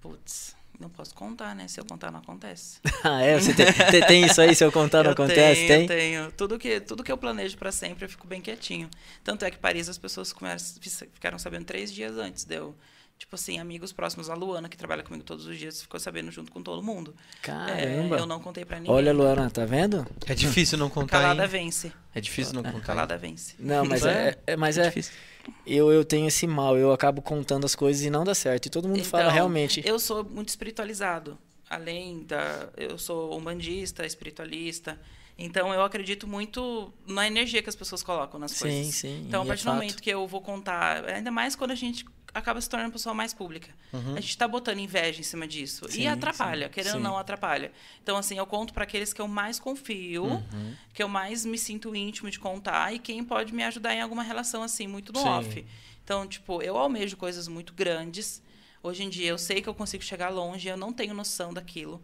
Putz, não posso contar, né? Se eu contar, não acontece. (laughs) ah, é? Você tem, tem- isso aí, se eu contar, (laughs) não eu acontece? tenho, tem? Eu tenho. Tudo que, tudo que eu planejo para sempre, eu fico bem quietinho. Tanto é que Paris, as pessoas começam, ficaram sabendo três dias antes. Deu, tipo assim, amigos próximos. A Luana, que trabalha comigo todos os dias, ficou sabendo junto com todo mundo. Caramba. É, eu não contei para ninguém. Olha, Luana, tá vendo? É difícil não contar, Calada hein? vence. É difícil não contar. hein? Calada vence. Não, mas É? é, é- mas É é, difícil. eu, eu tenho esse mal, eu acabo contando as coisas e não dá certo. E todo mundo fala Então, realmente. Eu sou muito espiritualizado. Além da. Eu sou umbandista, espiritualista. Então eu acredito muito na energia que as pessoas colocam nas Sim, coisas. sim, Então, e a é partir do momento que eu vou contar, ainda mais quando a gente acaba se tornando pessoa mais pública. Uhum. A gente está botando inveja em cima disso. Sim, e atrapalha, sim, querendo ou não, atrapalha. Então, assim, eu conto para aqueles que eu mais confio, Uhum. que eu mais me sinto íntimo de contar e quem pode me ajudar em alguma relação, assim, muito no Sim. off. Então, tipo, eu almejo coisas muito grandes. Hoje em dia, eu sei que eu consigo chegar longe, eu não tenho noção daquilo.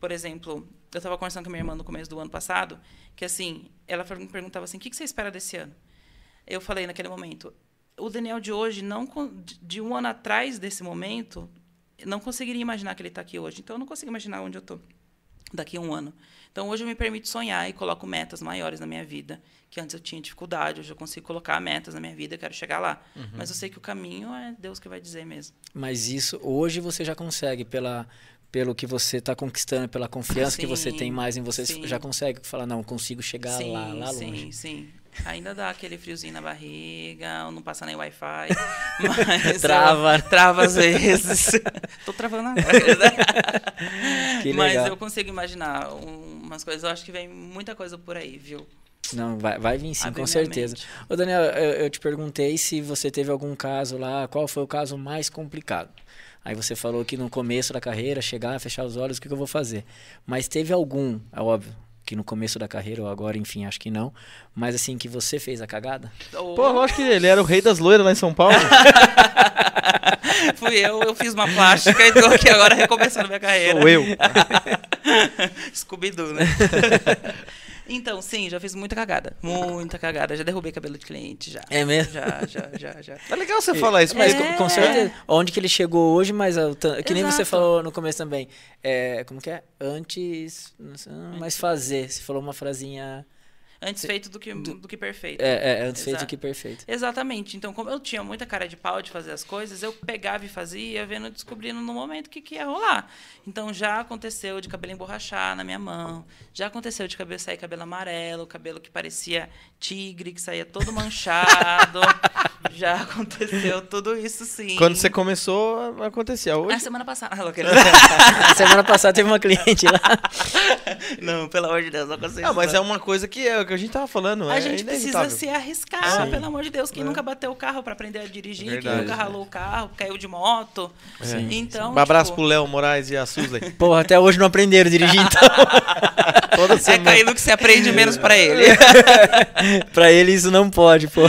Por exemplo, eu estava conversando com a minha irmã no começo do ano passado, que assim, ela me perguntava assim, o que que você espera desse ano? Eu falei naquele momento, o Daniel de hoje, não de- um ano atrás desse momento, não conseguiria imaginar que ele está aqui hoje. Então, eu não consigo imaginar onde eu estou daqui a um ano. Então hoje eu me permito sonhar e coloco metas maiores na minha vida, que antes eu tinha dificuldade, hoje eu consigo colocar metas na minha vida, eu quero chegar lá. Mas eu sei que o caminho é Deus que vai dizer mesmo. Mas isso hoje você já consegue pela pelo que você está conquistando, pela confiança que você Sim, tem mais em você, sim. já consegue falar não, consigo chegar sim, lá, lá sim, longe. sim. Ainda dá aquele friozinho na barriga, não passa nem Wi-Fi. (laughs) Mas Trava. eu- trava às vezes. (laughs) Tô travando agora. (laughs) Que Mas legal. eu consigo imaginar um- umas coisas. Eu acho que vem muita coisa por aí, viu? Não, vai, vai vir sim, Abre com certeza. mente. Ô Daniel, eu, eu te perguntei se você teve algum caso lá, qual foi o caso mais complicado? Aí você falou que no começo da carreira, chegar, fechar os olhos, o que, que eu vou fazer? Mas teve algum, é óbvio, que no começo da carreira ou agora, enfim, acho que não, mas assim, que você fez a cagada? Pô, lógico que ele era o rei das loiras lá em São Paulo. (laughs) Fui eu, eu fiz uma plástica e tô aqui agora recomeçando minha carreira. Sou eu. (laughs) Scooby-Doo, né? (laughs) então, sim, já fiz muita cagada. Muita cagada. Já derrubei cabelo de cliente, já. É mesmo? Já, já, já, já. Tá legal você falar isso, mas Mas É. com, com certeza. Onde que ele chegou hoje, mas tan- que nem você Exato. falou no começo também. É, como que é? Antes, não sei, mas fazer. Você falou uma frasinha. Antes feito do que, do que perfeito. É, é antes feito Exato. que perfeito. Exatamente. Então, como eu tinha muita cara de pau de fazer as coisas, eu pegava e fazia, vendo, descobrindo no momento o que, que ia rolar. Então, já aconteceu de cabelo emborrachar na minha mão, já aconteceu de cabelo sair cabelo amarelo, cabelo que parecia tigre, que saía todo manchado. (laughs) já (laughs) aconteceu tudo isso, sim. quando você começou, acontecia. Na Hoje, semana passada. Não, (laughs) Semana passada teve uma cliente lá. (laughs) não, pelo amor de Deus, não aconteceu ah, mas é uma coisa que é o que a gente tava falando. A é gente precisa se arriscar, Sim. pelo amor de Deus. Quem É. nunca bateu o carro para aprender a dirigir, Verdade. quem nunca ralou o carro, caiu de moto. Sim, Então, Um abraço tipo, pro Léo Moraes e a Suzy. Porra, até hoje não aprenderam a dirigir, então. Toda É semana. caindo que se aprende menos pra ele. pra ele isso não pode, pô.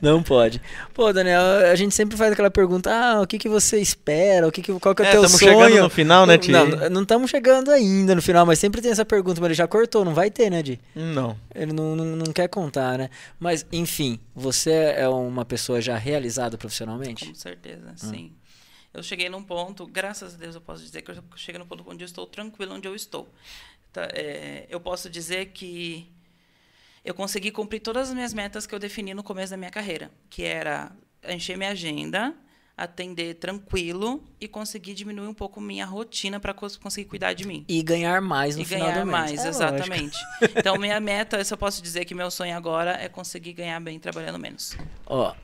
Não pode. Pô, Daniel, a gente sempre faz aquela pergunta: ah, o que, que você espera? O que que, qual que é o É, teu sonho? chegando no final, né, Ti? Não, não estamos chegando ainda no final, mas sempre tem essa pergunta, mas ele já cortou, não vai ter, né, Di? Não. Ele não, não, não quer contar, né? Mas, enfim, você é uma pessoa já realizada profissionalmente? Com certeza, sim. Eu cheguei num ponto, graças a Deus eu posso dizer que eu cheguei num ponto onde eu estou tranquilo onde eu estou. Tá, é, eu posso dizer que eu consegui cumprir todas as minhas metas que eu defini no começo da minha carreira, que era encher minha agenda, atender tranquilo e conseguir diminuir um pouco minha rotina para conseguir cuidar de mim. E ganhar mais no e final ganhar do mês. mais, É, lógico. exatamente. Então, minha meta, eu posso dizer que meu sonho agora é conseguir ganhar bem trabalhando menos. Ó,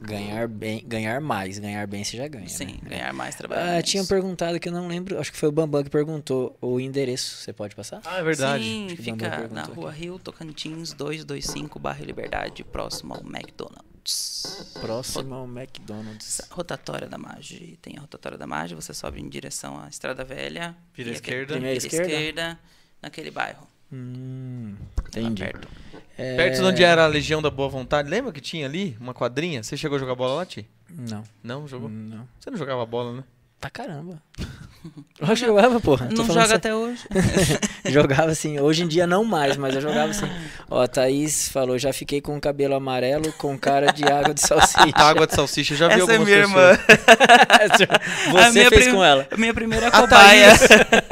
ganhar bem, ganhar mais, ganhar bem você já ganha. Sim, né? ganhar mais trabalhando Ah, tinha perguntado que eu não lembro, acho que foi o Bambam que perguntou o endereço. Você pode passar? Ah, é verdade. Sim, fica na aqui. rua Rio Tocantins 225, bairro Liberdade, próximo ao McDonald's. Próximo ao McDonald's. Rotatória da Mage. Tem a rotatória da Mage, você sobe em direção à Estrada Velha. Vira esquerda. Primeira esquerda? esquerda, naquele bairro. Hum, entendi. perto. É, Perto de onde era a Legião da Boa Vontade, lembra que tinha ali uma quadrinha? Você chegou a jogar bola lá, Ti? Não, Não, jogou? não. Você não jogava bola, né? Pra caramba. (laughs) Eu jogava, porra. Não joga sério. até hoje. (laughs) Jogava assim, hoje em dia não mais, mas eu jogava assim. Ó, a Thaís falou, já fiquei com o cabelo amarelo com cara de água de salsicha. (laughs) Água de salsicha, já vi Essa é algumas minha pessoas. irmã. A Você minha fez prim- com ela. Minha primeira A cobaia. Thaís,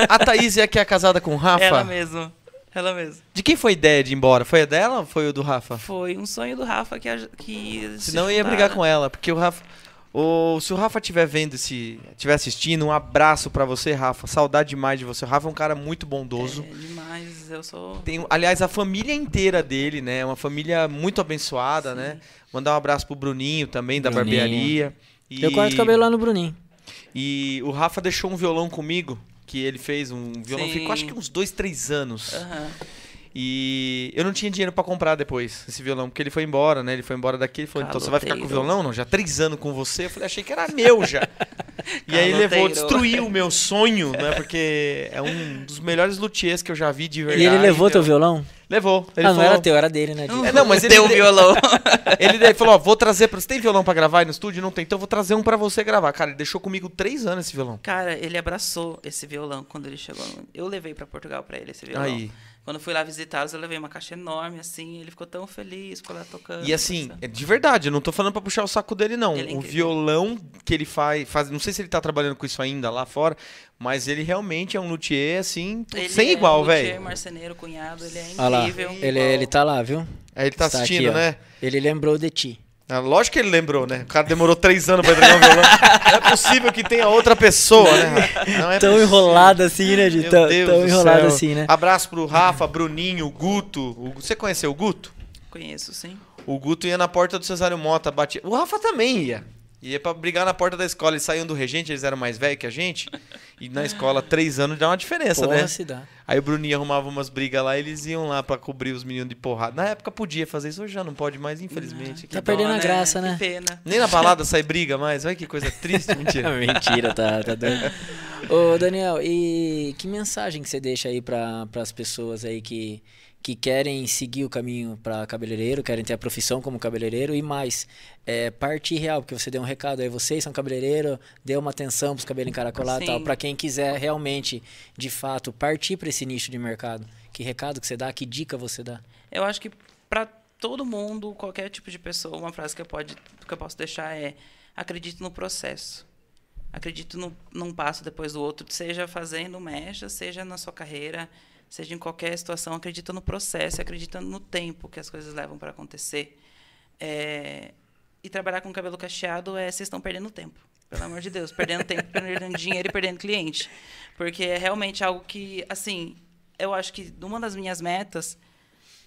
a Thaís é a que é casada com o Rafa? Ela mesmo. Ela mesmo. De quem foi a ideia de ir embora? Foi a dela ou foi o do Rafa? Foi um sonho do Rafa que, a- que se Senão eu ia brigar com ela, porque o Rafa. O, se o Rafa estiver vendo esse. estiver assistindo, um abraço pra você, Rafa. Saudade demais de você. O Rafa é um cara muito bondoso. É demais, eu sou. Tem, aliás, a família inteira dele, né? Uma família muito abençoada, né? Mandar um abraço pro Bruninho também, da Bruninho. barbearia. E, Eu corto o cabelo lá no Bruninho. E o Rafa deixou um violão comigo, que ele fez um violão, Sim. ficou acho que uns dois, três anos. Aham. E eu não tinha dinheiro pra comprar depois esse violão, porque ele foi embora, né? Ele foi embora daqui, ele falou, então você vai ficar com o violão? Não, já três anos com você. Eu falei, achei que era meu já. (laughs) e aí Caloteiro. levou, destruiu o meu sonho, né? Porque é um dos melhores luthiers que eu já vi de verdade. E ele levou teu Eu- violão? Levou. Ele ah, não falou, era teu, era dele, né? Di? É, não, mas ele Deu um violão. (laughs) Ele falou, ó, vou trazer pra... Você tem violão pra gravar aí no estúdio? Não tem, então eu vou trazer um pra você gravar. Cara, ele deixou comigo três anos esse violão. Cara, ele abraçou esse violão quando ele chegou. Eu levei pra Portugal pra ele esse violão. Aí. Quando eu fui lá visitá-los, eu levei uma caixa enorme, assim. Ele ficou tão feliz, ficou lá tocando. E assim, é de verdade, eu não tô falando pra puxar o saco dele, não. Ele é o incrível. violão que ele faz, faz. Não sei se ele tá trabalhando com isso ainda lá fora, mas ele realmente é um luthier, assim, Ele sem é igual, luthier, velho. marceneiro, cunhado, ele é Olha lá, incrível. ele, ele tá lá, viu? Aí ele tá Está assistindo, aqui, né? Ele lembrou de ti. Ah, lógico que ele lembrou, né? O cara demorou três anos pra entregar um violão. Não é possível que tenha outra pessoa, né? Não é tão possível. enrolado assim, né, Meu tão, Deus tão do enrolado céu. assim, né? Abraço pro Rafa, Bruninho, Guto. O- Você conheceu o Guto? Conheço, sim. O Guto ia na porta do Cesário Mota, batia. O Rafa também ia. Ia pra brigar na porta da escola. Eles saíam do regente, eles eram mais velhos que a gente. E na escola, três anos dá uma diferença, Porra, né? se dá. Aí o Bruninho arrumava umas brigas lá, eles iam lá pra cobrir os meninos de porrada. Na época podia fazer isso, hoje já não pode mais, infelizmente. Tá Que perdendo dó, a graça, né? Que pena. Nem na balada sai briga mais. Olha que coisa triste, (laughs) mentira. Mentira, tá, tá doido. (laughs) Ô, Daniel, e que mensagem que você deixa aí para as pessoas aí que, que querem seguir o caminho para cabeleireiro, querem ter a profissão como cabeleireiro e mais, é, parte real, porque você deu um recado aí, vocês são cabeleireiro, deu uma atenção para os cabelos encaracolar e tal, para quem quiser realmente, de fato, partir para esse nicho de mercado. Que recado que você dá, que dica você dá? Eu acho que para todo mundo, qualquer tipo de pessoa, uma frase que eu, pode, que eu posso deixar é: acredite no processo. Acredite no, num passo depois do outro, seja fazendo mecha, seja na sua carreira, seja em qualquer situação. Acredita no processo, acredita no tempo que as coisas levam para acontecer. É, e trabalhar com cabelo cacheado é vocês estão perdendo tempo. Pelo amor de Deus, perdendo tempo, (laughs) perdendo dinheiro e perdendo cliente. Porque é realmente algo que, assim, eu acho que uma das minhas metas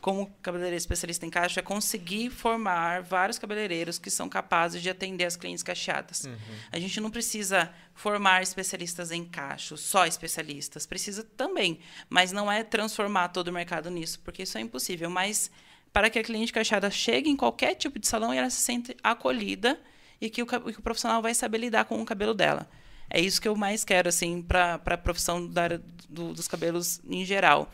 como cabeleireiro especialista em cacho é conseguir formar vários cabeleireiros que são capazes de atender as clientes cacheadas. A gente não precisa formar especialistas em cacho, só especialistas. Precisa também, mas não é transformar todo o mercado nisso, porque isso é impossível. Mas para que a cliente cacheada chegue em qualquer tipo de salão e ela se sente acolhida e que o, que o profissional vai saber lidar com o cabelo dela. É isso que eu mais quero, assim, para a profissão da área do- dos cabelos em geral.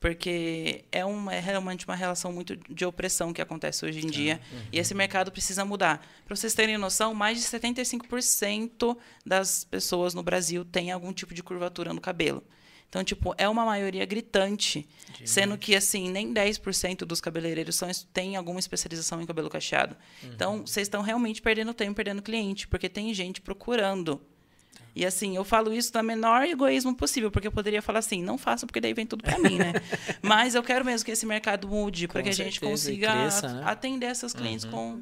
Porque é, uma, é realmente uma relação muito de opressão que acontece hoje em dia. E esse mercado precisa mudar. Para vocês terem noção, mais de 75% das pessoas no Brasil têm algum tipo de curvatura no cabelo. Então, tipo, é uma maioria gritante. Sendo que, assim, nem 10% dos cabeleireiros são, têm alguma especialização em cabelo cacheado. Então, vocês estão realmente perdendo tempo, perdendo cliente, porque tem gente procurando. E assim, eu falo isso da menor egoísmo possível, porque eu poderia falar assim, não faça, porque daí vem tudo para mim, né? (laughs) Mas eu quero mesmo que esse mercado mude, para que a gente consiga cresça, né? atender essas clientes com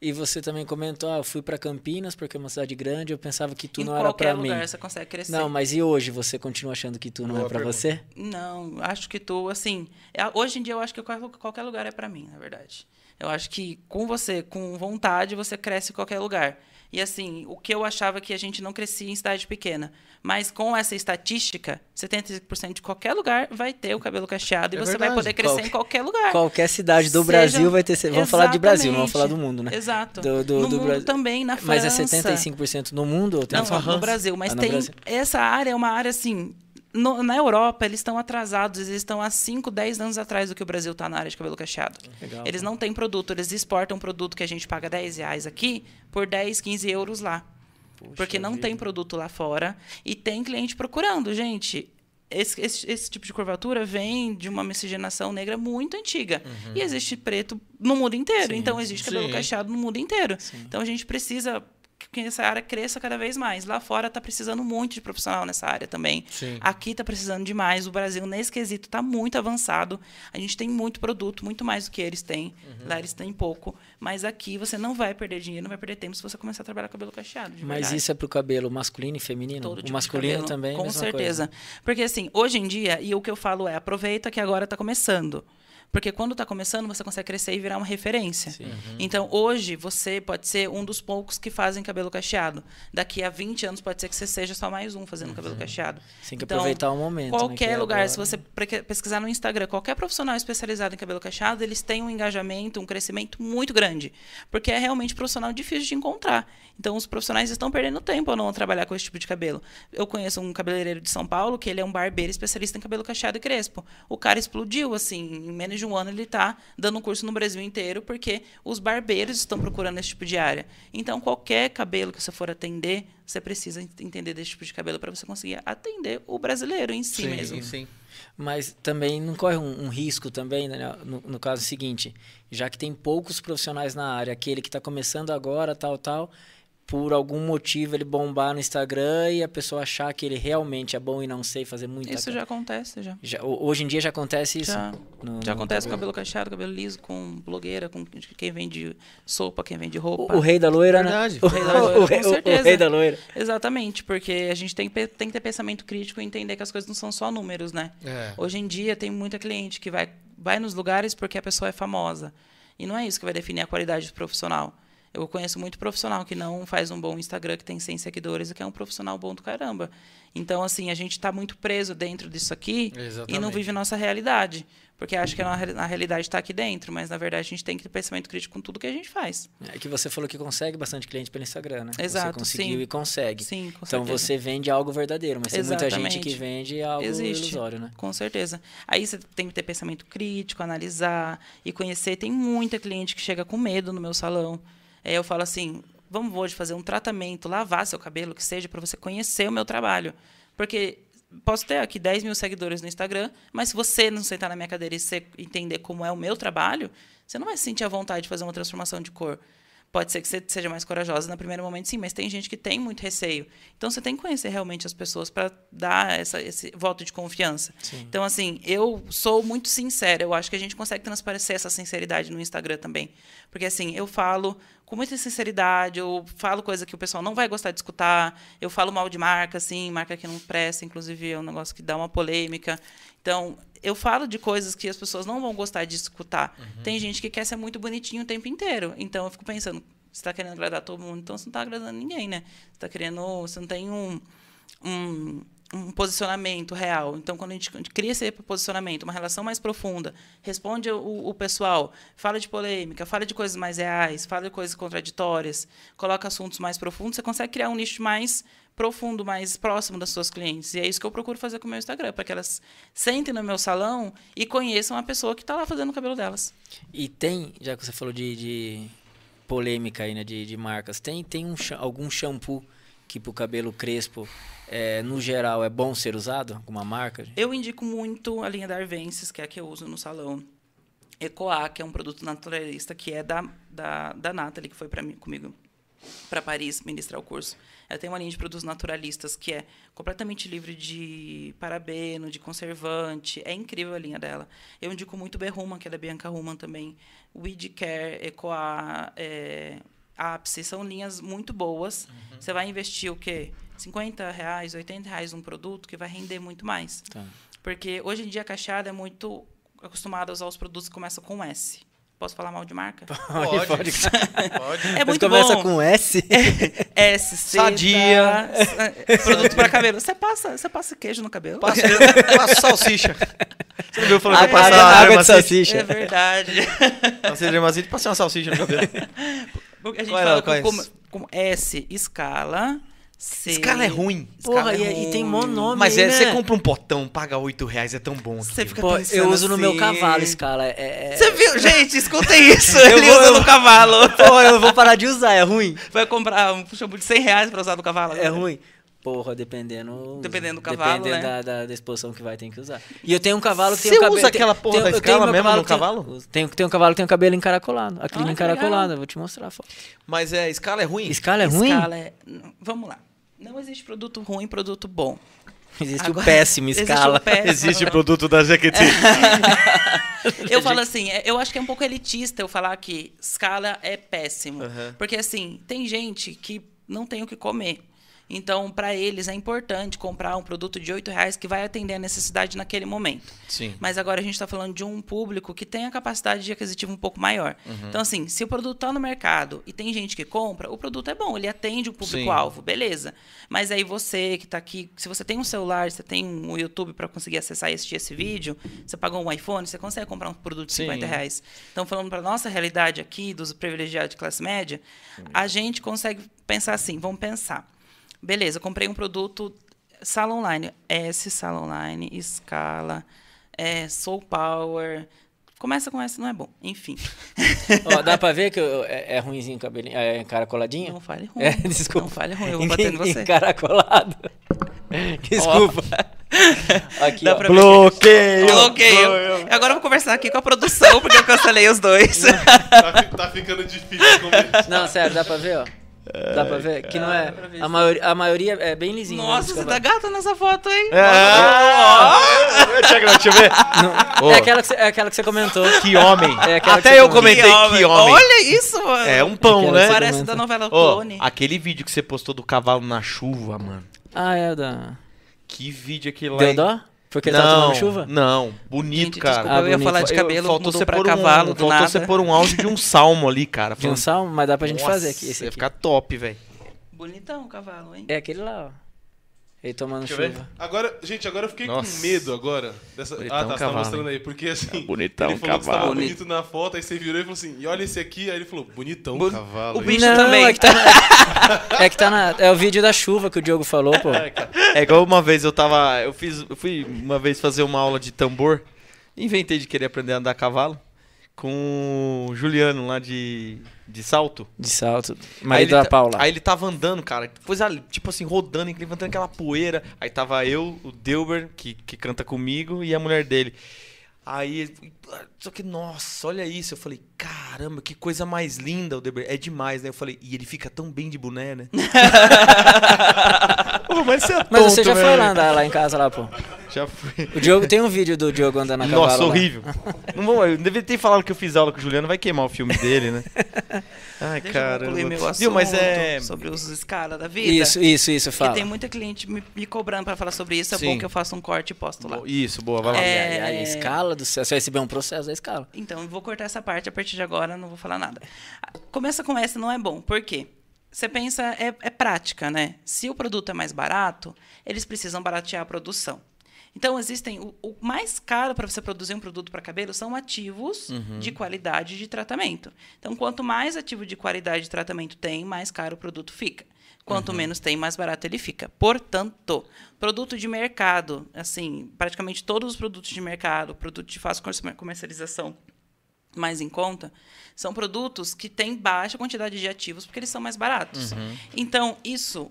E você também comentou, ah, eu fui para Campinas porque é uma cidade grande, eu pensava que tu em não era para mim. lugar você consegue crescer. Não, mas e hoje você continua achando que tu não Boa é para você? Não, acho que tu, assim, é- hoje em dia eu acho que qual- qualquer lugar é para mim, na verdade. Eu acho que com você, com vontade, você cresce em qualquer lugar. E assim, o que eu achava que a gente não crescia em cidade pequena, mas com essa estatística, 75% de qualquer lugar vai ter o cabelo cacheado e É você vai verdade. poder crescer em qualquer lugar. Qualquer cidade do Seja- Brasil vai ter. Vamos falar de Brasil, não vamos falar do Exatamente. mundo, né? Exato. Do, do, no do mundo Brasil. também, na Mas França. é 75% no mundo? ou tem Não, no Brasil. Mas Ah, no tem. Brasil. Essa área é uma área assim. No- na Europa, eles estão atrasados, eles estão há 5, 10 anos atrás do que o Brasil está na área de cabelo cacheado. Legal, eles não têm produto, eles exportam produto que a gente paga 10 reais aqui por 10, 15 euros lá. porque não tem produto lá fora e tem cliente procurando, gente. Esse, esse, esse tipo de curvatura vem de uma miscigenação negra muito antiga. E existe preto no mundo inteiro. então, existe cabelo Sim. cacheado no mundo inteiro. Então, a gente precisa que essa área cresça cada vez mais. Lá fora está precisando muito de profissional nessa área também. Sim. Aqui está precisando demais. O Brasil, nesse quesito, está muito avançado. A gente tem muito produto, muito mais do que eles têm. Uhum. Lá eles têm pouco. Mas aqui você não vai perder dinheiro, não vai perder tempo se você começar a trabalhar com cabelo cacheado. Mas isso é pro cabelo masculino e feminino? Todo o tipo masculino também, Com mesma certeza. coisa. Porque assim, hoje em dia, e o que eu falo é, aproveita que agora está começando. Porque quando está começando, você consegue crescer e virar uma referência. Então, hoje, você pode ser um dos poucos que fazem cabelo cacheado. Daqui a 20 anos, pode ser que você seja só mais um fazendo cabelo cacheado. Tem que Então, aproveitar o momento. né, que Qualquer é lugar, agora. se você pre- pesquisar no Instagram, qualquer profissional especializado em cabelo cacheado, eles têm um engajamento, um crescimento muito grande. Porque é realmente profissional difícil de encontrar. Então, os profissionais estão perdendo tempo ao não trabalhar com esse tipo de cabelo. Eu conheço um cabeleireiro de São Paulo, que ele é um barbeiro especialista em cabelo cacheado e crespo. O cara explodiu, assim, em menos de um ano ele está dando um curso no Brasil inteiro, porque os barbeiros estão procurando esse tipo de área. Então, qualquer cabelo que você for atender, você precisa ent- entender desse tipo de cabelo para você conseguir atender o brasileiro em si mesmo. sim. Mas também não corre um, um risco também, né? no, no caso seguinte, já que tem poucos profissionais na área, aquele que está começando agora, tal, tal, por algum motivo ele bombar no Instagram e a pessoa achar que ele realmente é bom e não sei fazer muita Isso já acontece, já. Já- ho- hoje em dia já acontece isso? Já, No- já no acontece com cabelo. cacheado, cabelo liso, com blogueira, com quem vende sopa, quem vende O, roupa. o rei da loira, Verdade. né? O, O rei da loira, o rei- com o- o certeza. rei da loira. Exatamente, porque a gente tem, tem que ter pensamento crítico e entender que as coisas não são só números, né? É. Hoje em dia tem muita cliente que vai, vai nos lugares porque a pessoa é famosa. E não é isso que vai definir a qualidade do profissional. Eu conheço muito profissional que não faz um bom Instagram, que tem 100 seguidores e que é um profissional bom do caramba. Então, assim, a gente está muito preso dentro disso aqui e não Exatamente. vive nossa realidade. Porque acha que a, re- a realidade está aqui dentro, mas na verdade a gente tem que ter pensamento crítico com tudo que a gente faz. É que você falou que consegue bastante cliente pelo Instagram, né? Exato, Você conseguiu sim. e consegue. Sim, com então você vende algo verdadeiro, mas tem muita gente Exatamente. que vende algo Existe. ilusório, né? Com certeza. Aí você tem que ter pensamento crítico, analisar e conhecer. Tem muita cliente que chega com medo no meu salão. Aí eu falo assim: vamos hoje fazer um tratamento, lavar seu cabelo, que seja, para você conhecer o meu trabalho. Porque posso ter aqui 10 mil seguidores no Instagram, mas se você não sentar na minha cadeira e entender como é o meu trabalho, você não vai sentir a vontade de fazer uma transformação de cor. Pode ser que você seja mais corajosa no primeiro momento, sim, mas tem gente que tem muito receio. Então você tem que conhecer realmente as pessoas para dar essa, esse voto de confiança. Então, assim, eu sou muito sincera. Eu acho que a gente consegue transparecer essa sinceridade no Instagram também. Porque, assim, eu falo com muita sinceridade, eu falo coisa que o pessoal não vai gostar de escutar, eu falo mal de marca, assim, marca que não presta, inclusive é um negócio que dá uma polêmica. Então, eu falo de coisas que as pessoas não vão gostar de escutar. Tem gente que quer ser muito bonitinho o tempo inteiro. Então, eu fico pensando, você está querendo agradar todo mundo, então você não está agradando ninguém, né? Você está querendo. Você não tem um, um, um posicionamento real. Então, quando a gente, a gente cria esse posicionamento, uma relação mais profunda, responde o, o pessoal, fala de polêmica, fala de coisas mais reais, fala de coisas contraditórias, coloca assuntos mais profundos, você consegue criar um nicho mais profundo, mais próximo das suas clientes. E é isso que eu procuro fazer com o meu Instagram, para que elas sentem no meu salão e conheçam a pessoa que está lá fazendo o cabelo delas. E tem, já que você falou de, de polêmica aí, né, de, de marcas, tem, tem um, algum shampoo que pro cabelo crespo, é, no geral, é bom ser usado? Alguma marca? Eu indico muito a linha da Arvensis, que é a que eu uso no salão. Ecoa, que é um produto naturalista, que é da, da, da Nathalie, que foi para mim comigo para Paris ministrar o curso. Ela tem uma linha de produtos naturalistas que é completamente livre de parabeno, de conservante. É incrível a linha dela. Eu indico muito Berruma, que é da Bianca Ruman também. Weed Care, Ecoa, é, Ápice. São linhas muito boas. Você vai investir o quê? 50 reais, 80 reais num produto que vai render muito mais. Tá. Porque hoje em dia a Cacheada é muito acostumada a usar os produtos que começam com S. Posso falar mal de marca? Pode. pode. Pode. (laughs) É Mas muito começa bom. com S? (laughs) S, C, Sadia. Produto para cabelo. Você passa, você passa queijo no cabelo? Passa, passa salsicha. Você não viu falando que passar água, água de salsicha. É verdade. (laughs) Passei dermacite, passei uma salsicha no cabelo. A gente Qual é, fala é com, esse? com, com S, escala. C. Esse cara é ruim. Porra, escala é e, e tem ruim. mó nome Mas aí, é, você né? compra um potão, paga 8 reais, é tão bom. Você fica Pô, pensando eu uso no meu assim. cavalo escala. É, é- Você viu? (laughs) Gente, escutem isso. Eu Ele vou- usa eu- no cavalo. Pô, eu vou parar de usar, é ruim? Vai comprar um shampoo de 100 reais para usar no cavalo. É ruim. Porra, dependendo. Dependendo do cavalo, Dependendo né? da, da, da exposição que vai, tem que usar. E eu tenho um cavalo que tem Você um cabelo. usa aquela porra da eu escala mesmo no que tem- cavalo? Tem, tem um cavalo que tem o cabelo encaracolado. A crina Ah, legal. Vou te mostrar a foto. Mas é, escala é ruim? Escala é ruim? Escala é... Vamos lá. Não existe produto ruim e produto bom. Existe Agora, o péssimo (laughs) existe escala. o péssimo. Existe o produto da Jequiti. (laughs) Eu falo assim, é- eu acho que é um pouco elitista eu falar que escala é péssimo. Aham. Porque, assim, tem gente que não tem o que comer. Então, para eles é importante comprar um produto de 8 reais que vai atender a necessidade naquele momento. Sim. Mas agora a gente está falando de um público que tem a capacidade de aquisitivo um pouco maior. Uhum. Então, assim, se o produto está no mercado e tem gente que compra, o produto é bom, ele atende o público-alvo, beleza. Mas aí você que está aqui, se você tem um celular, você tem um YouTube para conseguir acessar e assistir esse vídeo, você pagou um iPhone, você consegue comprar um produto de Sim. 50 reais. Então, falando para nossa realidade aqui, dos privilegiados de classe média, a gente consegue pensar assim, vamos pensar. Beleza, eu comprei um produto sala online, S, sala online, escala, é, Soul Power. Começa com S, não é bom. Enfim, (laughs) Ó, dá pra ver que eu- é, é ruimzinho o cabelinho? É encaracoladinho? não fale ruim. É, (laughs) desculpa. Não fale ruim, eu vou bater em você. Encaracolado. (laughs) Desculpa. Aqui, Dá ó. ver. Bloqueio! Bloqueio. Agora eu vou conversar aqui com a produção, porque eu cancelei os dois. Tá, tá ficando difícil comer. Não, sério, dá pra ver, ó. Dá pra ver? Que não é. A maioria, a maioria é bem lisinho. né, Nossa, você tá gata nessa foto, hein? É. Deixa eu- Deixa eu ver. É, aquela que você, é aquela que você comentou. Que homem. É aquela que Até você eu comentou. comentei que homem. Olha isso, mano. É um pão, Aquela né? que Parece comenta. da novela Ô, Clone. aquele vídeo que você postou do cavalo na chuva, mano. Ah, é o da. Que vídeo aquele lá. Deu hein? Dó? Porque ele não, tá tomando chuva? Não, bonito, Gente, cara. desculpa, Ah, eu ia bonito. falar de Eu- cabelo, faltou mudou você pra cavalo, um, do faltou nada. você pôr um áudio de um (laughs) salmo ali, cara. De um salmo, mas dá pra gente fazer aqui. Esse Ia aqui. ficar top, velho. Bonitão o cavalo, hein? É aquele lá, ó. Ele tomando Deixa chuva. Agora, gente, agora eu fiquei Nossa. com medo agora. Dessa... Bonitão ah, tá, você tá mostrando aí. Porque assim, bonitão ele falou que cavalo. estava bonito na foto, aí você virou e falou assim, e olha esse aqui. Aí ele falou, bonitão Bu- cavalo. o bicho não, também. É que, tá na, é que tá na. É o vídeo da chuva que o Diogo falou, pô. É igual uma vez eu tava. Eu fiz. Eu fui uma vez fazer uma aula de tambor. Inventei de querer aprender a andar a cavalo. Com o Juliano lá de, de salto. De salto. Aí Marido ele da ta- Paula. Aí ele tava andando, cara. Coisa tipo assim, rodando, levantando aquela poeira. Aí tava eu, o Delber, que, que canta comigo, e a mulher dele. Aí, ele- só que, nossa, olha isso. Eu falei, caramba, que coisa mais linda o Delber. É demais, né? Eu falei, e ele fica tão bem de boné, né? (laughs) Pô, mas você é Mas tonto, você já foi velho. lá andar lá em casa, lá, pô. Já fui. O Diogo tem um vídeo do Diogo andando a cavalo. Nossa, horrível. Não vou, eu devia ter falado que eu fiz aula com o Juliano, vai queimar o filme dele, né? (laughs) Ai, cara. concluir meu assunto Viu, mas é. sobre os escala da vida. Isso, isso, isso, Porque fala. tem muita cliente me, me cobrando pra falar sobre isso. É Sim. bom que eu faça um corte e posto lá. Isso, boa, vai lá. É. A escala do céu. Você vai receber um processo da escala. Então, eu vou cortar essa parte a partir de agora, não vou falar nada. Começa com essa, não é bom. Por quê? Você pensa, é, é prática, né? Se o produto é mais barato, eles precisam baratear a produção. Então, existem. O, o mais caro para você produzir um produto para cabelo são ativos de qualidade de tratamento. Então, quanto mais ativo de qualidade de tratamento tem, mais caro o produto fica. Quanto menos tem, mais barato ele fica. Portanto, produto de mercado, assim, praticamente todos os produtos de mercado, produto de fácil comerci- comercialização mais em conta, são produtos que têm baixa quantidade de ativos porque eles são mais baratos. Então, isso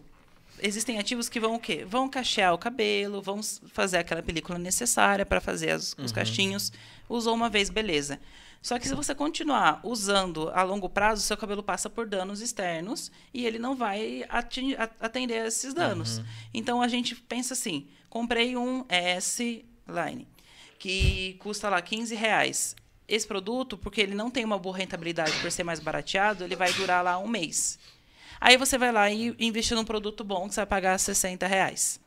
existem ativos que vão o quê? Vão cachear o cabelo, vão fazer aquela película necessária para fazer as- os cachinhos. Usou uma vez, beleza. Só que se você continuar usando a longo prazo, seu cabelo passa por danos externos e ele não vai atender a esses danos. Então a gente pensa assim: comprei um S-Line que custa lá 15 reais. Esse produto, porque ele não tem uma boa rentabilidade por ser mais barateado, ele vai durar lá um mês. Aí você vai lá e investe num produto bom que você vai pagar 60 reais.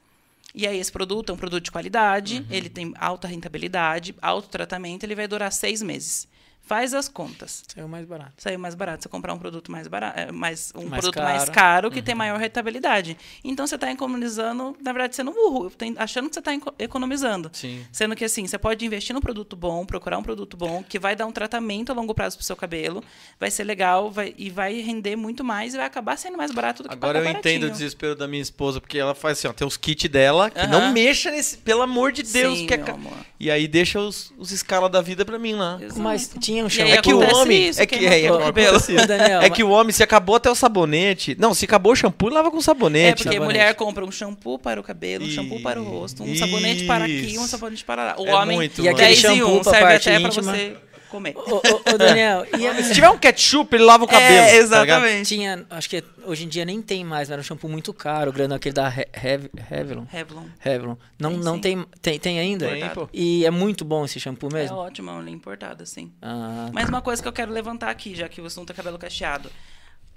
E aí esse produto é um produto de qualidade, ele tem alta rentabilidade, alto tratamento, ele vai durar seis meses. Faz as contas. Saiu mais barato. Saiu mais barato você comprar um produto mais barato, mais, um Mais produto caro. mais caro que tem maior rentabilidade. Então você está economizando, na verdade, sendo burro, achando que você está economizando. Sim. Sendo que assim, você pode investir num produto bom, procurar um produto bom, que vai dar um tratamento a longo prazo pro seu cabelo, vai ser legal vai, e vai render muito mais e vai acabar sendo mais barato do que Agora eu pagar entendo o baratinho. desespero da minha esposa, porque ela faz assim, ó, tem os kits dela, que Aham. não mexa nesse, pelo amor de Deus, Sim, que é meu ca- amor. E aí deixa os, os escala da vida pra mim lá. Exato. Mas tinha um E aí shampoo. É que o homem, isso, é que é, é, Daniel, é que o homem se acabou até o sabonete. Não, se acabou o shampoo, lava com É, sabonete. porque sabonete. mulher compra um shampoo para o cabelo, um shampoo para o rosto, um sabonete para aqui, um sabonete para lá. O É homem, muito, E aquele 10 em shampoo 1, pra serve até para íntima. você comer. Ô, ô, ô, Daniel, (laughs) e a- Se tiver um ketchup, ele lava o cabelo. É, tá exatamente. tinha, acho que hoje em dia nem tem mais, mas era um shampoo muito caro, o grande aquele da Re- Rev- Revlon. Revlon. Revlon. Não, Tem, não sim. tem, tem, tem ainda? Tem, pô. E é muito bom esse shampoo É mesmo? ótimo, é uma linha importada, sim. Ah, Mas uma coisa que eu quero levantar aqui, já que o assunto é cabelo cacheado.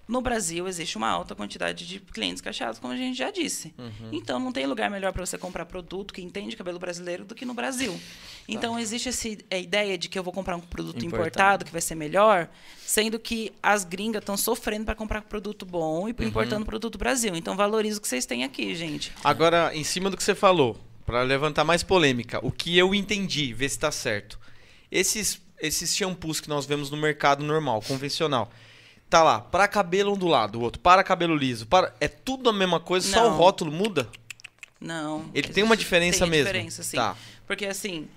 No Brasil existe uma alta quantidade de clientes cacheados, como a gente já disse. Uhum. Então não tem lugar melhor para você comprar produto que entende cabelo brasileiro do que no Brasil. Tá. Então existe esse, a ideia de que eu vou comprar um produto Importado. importado, que vai ser melhor, sendo que as gringas estão sofrendo para comprar produto bom e Uhum. importando produto Brasil. Então valoriza o que vocês têm aqui, gente. Agora, em cima do que você falou, pra levantar mais polêmica, o que eu entendi, ver se tá certo. Esses, esses shampoos que nós vemos no mercado normal, convencional, tá lá, para cabelo ondulado, o outro para cabelo liso, para é tudo a mesma coisa, só o Não. rótulo muda? Não. Ele tem uma diferença tem mesmo. diferença, sim. Tá. Porque assim,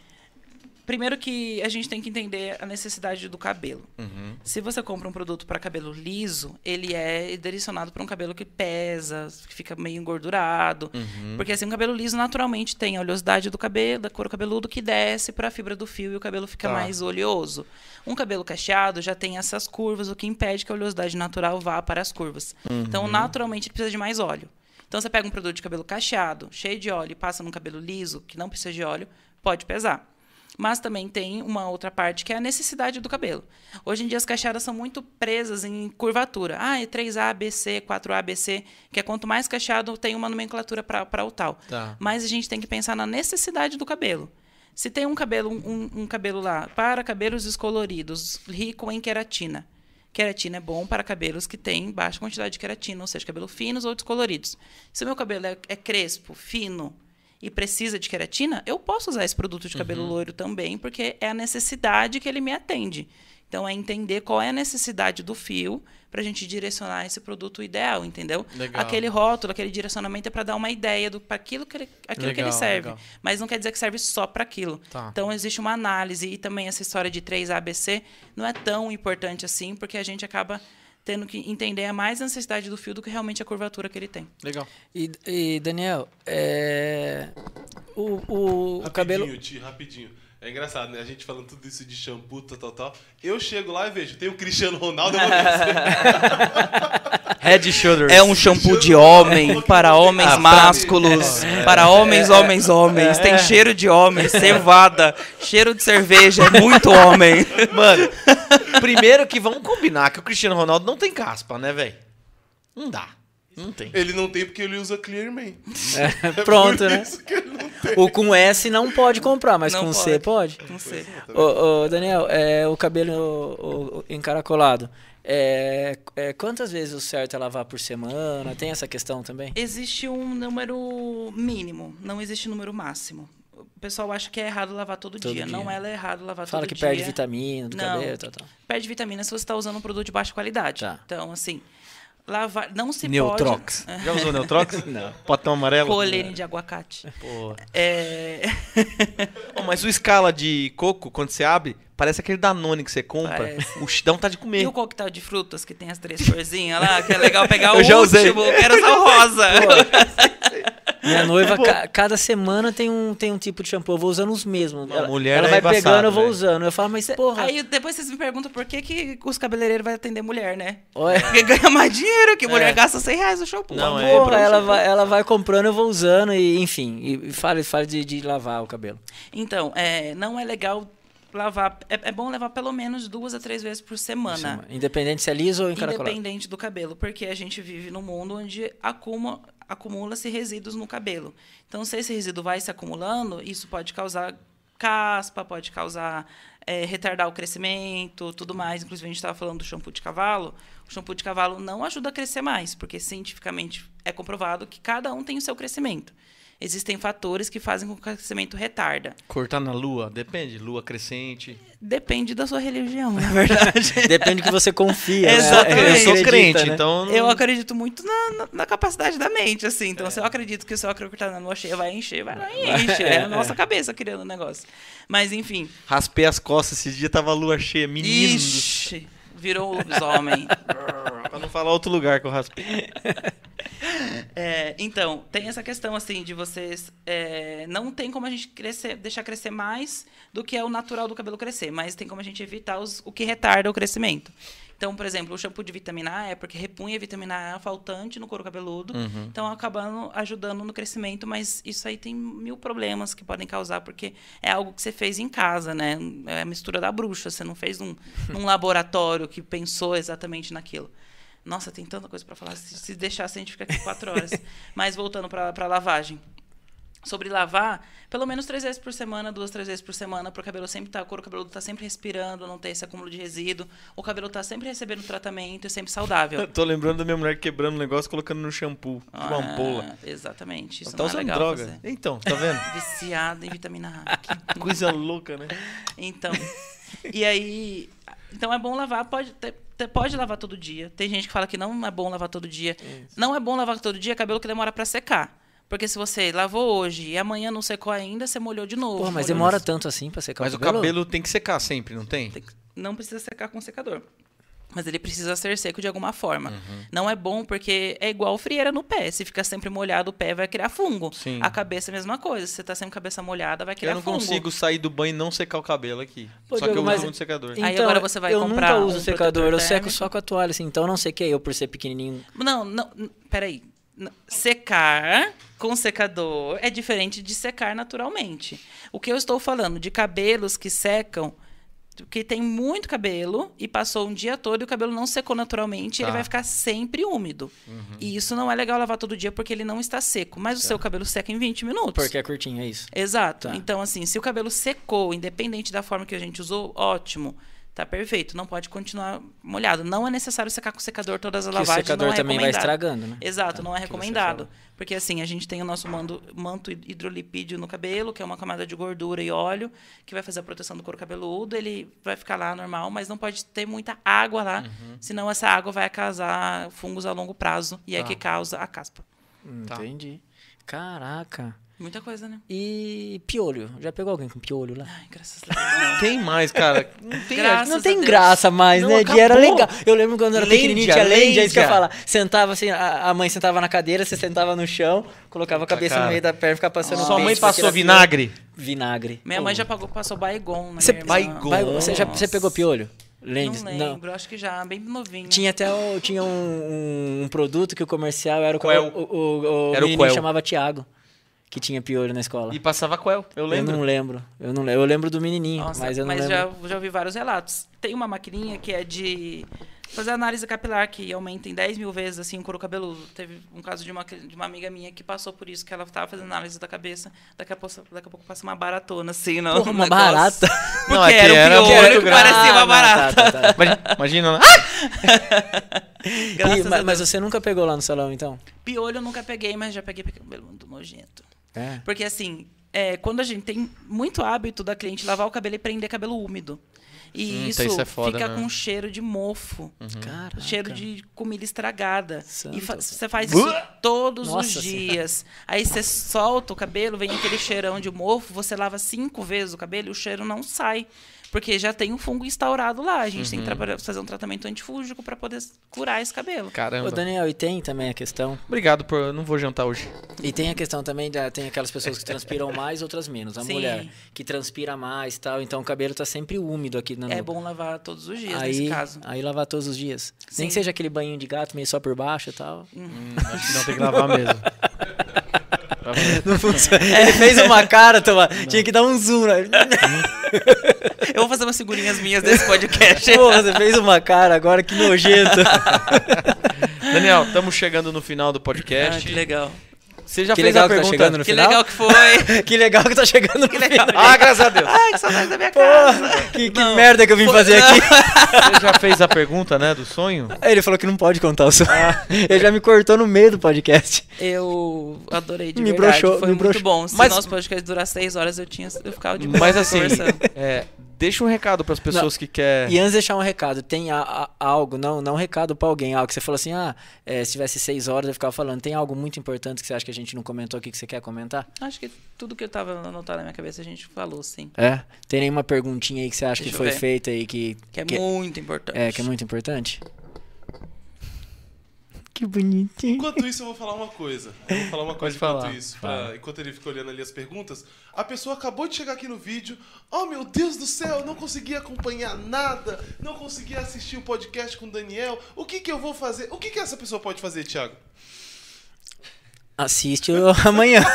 Primeiro que a gente tem que entender a necessidade do cabelo. Uhum. Se você compra um produto para cabelo liso, ele é direcionado para um cabelo que pesa, que fica meio engordurado. Uhum. Porque assim, um cabelo liso naturalmente tem a oleosidade do cabelo, da couro cabeludo que desce para a fibra do fio e o cabelo fica Tá. mais oleoso. Um cabelo cacheado já tem essas curvas, o que impede que a oleosidade natural vá para as curvas. Então, naturalmente, ele precisa de mais óleo. Então, você pega um produto de cabelo cacheado, cheio de óleo, e passa num cabelo liso, que não precisa de óleo, pode pesar. Mas também tem uma outra parte que é a necessidade do cabelo. Hoje em dia as cacheadas são muito presas em curvatura. Ah, é 3A, BC, 4A, BC, que é quanto mais cacheado tem uma nomenclatura para o tal. Tá. Mas a gente tem que pensar na necessidade do cabelo. Se tem um cabelo, um, um cabelo lá para cabelos descoloridos, rico em queratina. Queratina é bom para cabelos que têm baixa quantidade de queratina, ou seja, cabelos finos ou descoloridos. Se o meu cabelo é, é crespo, fino e precisa de queratina, eu posso usar esse produto de cabelo loiro também, porque é a necessidade que ele me atende. Então, é entender qual é a necessidade do fio para a gente direcionar esse produto ideal, entendeu? Legal. Aquele rótulo, aquele direcionamento é para dar uma ideia do para aquilo que ele, aquilo que ele Legal, serve. legal. Mas não quer dizer que serve só para aquilo. Tá. Então, existe uma análise e também essa história de 3ABC não é tão importante assim, porque a gente acaba tendo que entender mais a necessidade do fio do que realmente a curvatura que ele tem. Legal. E, e, Daniel, é, o, o, o Rapidinho, cabelo. Ti, rapidinho. É engraçado, né? A gente falando tudo isso de shampoo, tal, tal, tal. Eu chego lá e vejo, tem o Cristiano Ronaldo, eu vou descer. Head Shoulders. É um shampoo de homem para homens Ah, pra másculos, para homens, homens, homens. Tem cheiro de homem, cevada, cheiro de cerveja, é muito homem. (laughs) Mano, primeiro que vamos combinar que o Cristiano Ronaldo não tem caspa, né, velho? Não dá. Não tem. Ele não tem porque ele usa Clearman. É, (laughs) pronto, por né? isso que ele não tem. O com S não pode comprar, mas Não com C pode. Não sei. Ô, ô, Daniel, é, o cabelo o- o- encaracolado. É, é, quantas vezes o certo é lavar por semana? Tem essa questão também? Existe um número mínimo, não existe número máximo. O pessoal acha que é errado lavar todo, Todo dia. dia. Não é errado lavar Fala todo que dia. perde vitamina do Não. cabelo, tal, tal. Perde vitamina se você está usando um produto de baixa qualidade. Tá. Então, assim, lavar. Não se Neutrox. pode. (laughs) Já usou Neutrox? (laughs) não. Potão amarelo? Colene de aguacate. Pô. É. (laughs) Ô, mas o escala de coco, quando você abre, parece aquele Danone que você compra. Parece. O chidão tá de comer. E o coquetel de frutas que tem as três corzinhas lá, que é legal pegar o Eu já usei. último, eu quero usar o rosa. Minha noiva, ca- cada semana tem um, tem um tipo de shampoo. Eu vou usando os mesmos. Uma ela mulher ela é vai embaçado, pegando, eu vou usando. Eu falo, mas porra. Aí depois vocês me perguntam por que, que os cabeleireiros vão atender mulher, né? olha, Porque ganha mais dinheiro, que mulher É. gasta 100 reais no shampoo. Não, é, porra, ela, vai, ela vai comprando, eu vou usando, e enfim. E, e fala, fala de, de lavar o cabelo. Então, é, não é legal lavar. É, é bom levar pelo menos duas a três vezes por semana. Independente se é liso ou encaracolado. Independente do cabelo, porque a gente vive num mundo onde acumula, acumula-se resíduos no cabelo. Então, se esse resíduo vai se acumulando, isso pode causar caspa, pode causar é, retardar o crescimento, tudo mais. Inclusive, a gente estava falando do shampoo de cavalo. O shampoo de cavalo não ajuda a crescer mais, porque cientificamente é comprovado que cada um tem o seu crescimento. Existem fatores que fazem com que o crescimento retarda. Cortar na lua? Depende. Lua crescente. Depende da sua religião, na verdade. (laughs) Depende do que você confia. né? Exatamente. Eu sou Acredita, crente, né? então. não- Eu acredito muito na, na, na capacidade da mente, assim. Então, se eu acredito que se eu acreditar na lua cheia vai encher, vai lá e enche. É a nossa cabeça criando o negócio. Mas, enfim. Raspei as costas esses dias, tava a lua cheia. Menino. Ixi, virou lobisomem. (laughs) pra não falar outro lugar que eu raspei. (laughs) É, então, tem essa questão, assim, de vocês... é, não tem como a gente crescer, deixar crescer mais do que é o natural do cabelo crescer. Mas tem como a gente evitar os, o que retarda o crescimento. Então, por exemplo, o shampoo de vitamina A é porque repunha a vitamina A faltante no couro cabeludo. Então, acabando ajudando no crescimento. Mas isso aí tem mil problemas que podem causar, porque é algo que você fez em casa, né? É a mistura da bruxa. Você não fez num, (laughs) num laboratório que pensou exatamente naquilo. Nossa, tem tanta coisa para falar. Se, se deixasse, a gente fica aqui quatro horas. (laughs) Mas voltando para a lavagem. Sobre lavar, pelo menos três vezes por semana, duas, três vezes por semana, para o cabelo sempre estar, o couro cabeludo tá sempre respirando, não ter esse acúmulo de resíduo. O cabelo tá sempre recebendo tratamento e sempre saudável. Eu (laughs) tô lembrando da minha mulher quebrando um negócio colocando no shampoo. Tipo uma ampola. Ah, exatamente. Isso tá é usando legal droga. fazer. Então, tá vendo? (laughs) Viciada em vitamina A. (laughs) Coisa louca, né? Então, e aí, então é bom lavar, pode te- te- pode lavar todo dia. Tem gente que fala que não é bom lavar todo dia. Não é bom lavar todo dia cabelo que demora para secar. Porque se você lavou hoje e amanhã não secou ainda, você molhou de novo. Porra, mas molhou demora de- tanto assim pra secar Mas o o cabelo? cabelo tem que secar sempre, não tem? tem que- Não precisa secar com secador. Mas ele precisa ser seco de alguma forma. Uhum. Não é bom porque é igual frieira no pé. Se ficar sempre molhado o pé, vai criar fungo. Sim. A cabeça é a mesma coisa. Se você tá sempre com a cabeça molhada, vai criar Eu não fungo. consigo sair do banho e não secar o cabelo aqui. Pô, Só que eu mas- uso muito secador. Aí agora você vai eu comprar nunca um uso secador, eu seco só com a toalha, assim. Então eu não sequei eu por ser pequenininho. Não, não, peraí. Secar com secador é diferente de secar naturalmente. O que eu estou falando de cabelos que secam, que tem muito cabelo e passou um dia todo e o cabelo não secou naturalmente, Tá. ele vai ficar sempre úmido. E isso não é legal lavar todo dia porque ele não está seco. Mas o seu cabelo seca em 20 minutos. Porque é curtinho, é isso. Exato. Tá. Então, assim, se o cabelo secou, independente da forma que a gente usou, ótimo. Tá perfeito. Não pode continuar molhado. Não é necessário secar com secador todas as Que o lavagens. secador não é também vai estragando, né? Exato, Tá, não é você recomendado. Porque assim, a gente tem o nosso mando- manto hidrolipídio no cabelo, que é uma camada de gordura e óleo, que vai fazer a proteção do couro cabeludo. Ele vai ficar lá normal, mas não pode ter muita água lá, Uhum. senão essa água vai causar fungos a longo prazo e é Tá. que causa a caspa. Tá. Entendi. Caraca. Muita coisa, né? E piolho? Já pegou alguém com piolho lá? Ai, graças a Deus. Não (laughs) tem mais, cara. Não tem. Graças não a tem Deus. graça mais, Não, né? De era acabou. legal. Eu lembro quando eu era pequenininho, Lêndia, tinha lente, é isso que eu falar. Sentava assim, a, a mãe sentava na cadeira, você sentava no chão, colocava a Puta, cabeça cara. no meio da perna e ficava passando Sua o mãe passou vinagre? piolho. Vinagre. Minha mãe já pagou, passou Baigon. na Você. Baigon. Vai- você, já, você pegou piolho? Não Lentes? lembro, acho que já, bem novinho. Tinha até o- tinha um, um- um produto que o comercial era o Quel. O, o, o, Era o menininho Quel. chamava Tiago, que tinha piolho na escola. E passava qual? Eu lembro. Eu não lembro. Eu não lembro. Eu lembro do menininho, Nossa, mas eu não lembro. já, já ouvi vários relatos. Tem uma maquininha que é de fazer análise capilar, que aumenta em 10 mil vezes assim, o couro cabeludo. Teve um caso de uma, de uma amiga minha que passou por isso, que ela estava fazendo análise da cabeça, daqui a pouco, daqui a pouco passa uma baratona, assim, não. Porra, uma barata. (laughs) Porque Não, é que era um era piolho que grande. parecia uma Ah, não, barata. tá, tá, tá. Imagina. Ah! (laughs) Graças E- a mas, mas Deus. você nunca pegou lá no salão, então? Piolho eu nunca peguei, mas já peguei cabelo muito nojento. É. Porque assim, é, quando a gente tem muito hábito da cliente lavar o cabelo e prender cabelo úmido. E Hum, isso, então isso é foda, fica né? com cheiro de mofo. Caraca. Cheiro de comida estragada. Santo. E fa- você faz isso todos Nossa os dias. Aí você solta o cabelo, vem aquele cheirão de mofo, você lava cinco vezes o cabelo e o cheiro não sai. Porque já tem um fungo instaurado lá. A gente Uhum. tem que trabalhar- fazer um tratamento antifúngico para poder curar esse cabelo. Caramba. Ô, Daniel, e tem também a questão. Obrigado por. Eu não vou jantar hoje. E tem a questão também, da, tem aquelas pessoas que transpiram mais, outras menos. A Sim. mulher que transpira mais e tal, então o cabelo tá sempre úmido aqui na É bom lavar todos os dias, aí, nesse caso. aí lavar todos os dias. Nem Sim. que seja aquele banho de gato meio só por baixo e tal. Hum, acho que não tem que (laughs) lavar mesmo. Não funciona. Ele fez uma cara, toma. Tinha que dar um zoom. Né? Eu vou fazer umas figurinhas minhas desse podcast. Pô, você fez uma cara agora, que nojento. (laughs) Daniel, estamos chegando no final do Ah, podcast. que legal. Você já Que fez legal a que tá pergunta? chegando no Que final? legal que foi. (laughs) que legal que tá chegando no legal. final. Ah, graças a Deus. Ai, que saudade da minha casa. Porra, que, que merda que eu vim fazer aqui. (laughs) Você já fez a pergunta, né, do sonho? Aí ele falou que não pode contar o sonho. Ele já me cortou no meio do podcast. Eu adorei de Me verdade. broxou, foi me muito broxou. bom. Se Mas- nosso podcast durasse seis horas, eu tinha eu ficava de boa Mas assim, é, deixa um recado para as pessoas que querem. E antes de deixar um recado, tem a- a- algo, não, não um recado pra alguém, algo que você falou assim, ah, é, se tivesse seis horas eu ficava falando, tem algo muito importante que você acha que a gente não comentou aqui que você quer comentar? Acho que tudo que eu tava anotado na minha cabeça a gente falou, sim. É? Tem nenhuma perguntinha aí que você acha Deixa que foi feita aí que, Que é muito importante. é, que é muito importante? Que bonitinho. Enquanto isso, eu vou falar uma coisa. Eu vou falar uma coisa Pode enquanto falar. isso. pra- enquanto ele fica olhando ali as perguntas. A pessoa acabou de chegar aqui no vídeo. Oh, meu Deus do céu, eu não consegui acompanhar nada. Não consegui assistir o podcast com o Daniel. O que, que eu vou fazer? O que, que essa pessoa pode fazer, Thiago? Assiste (laughs) amanhã. (laughs)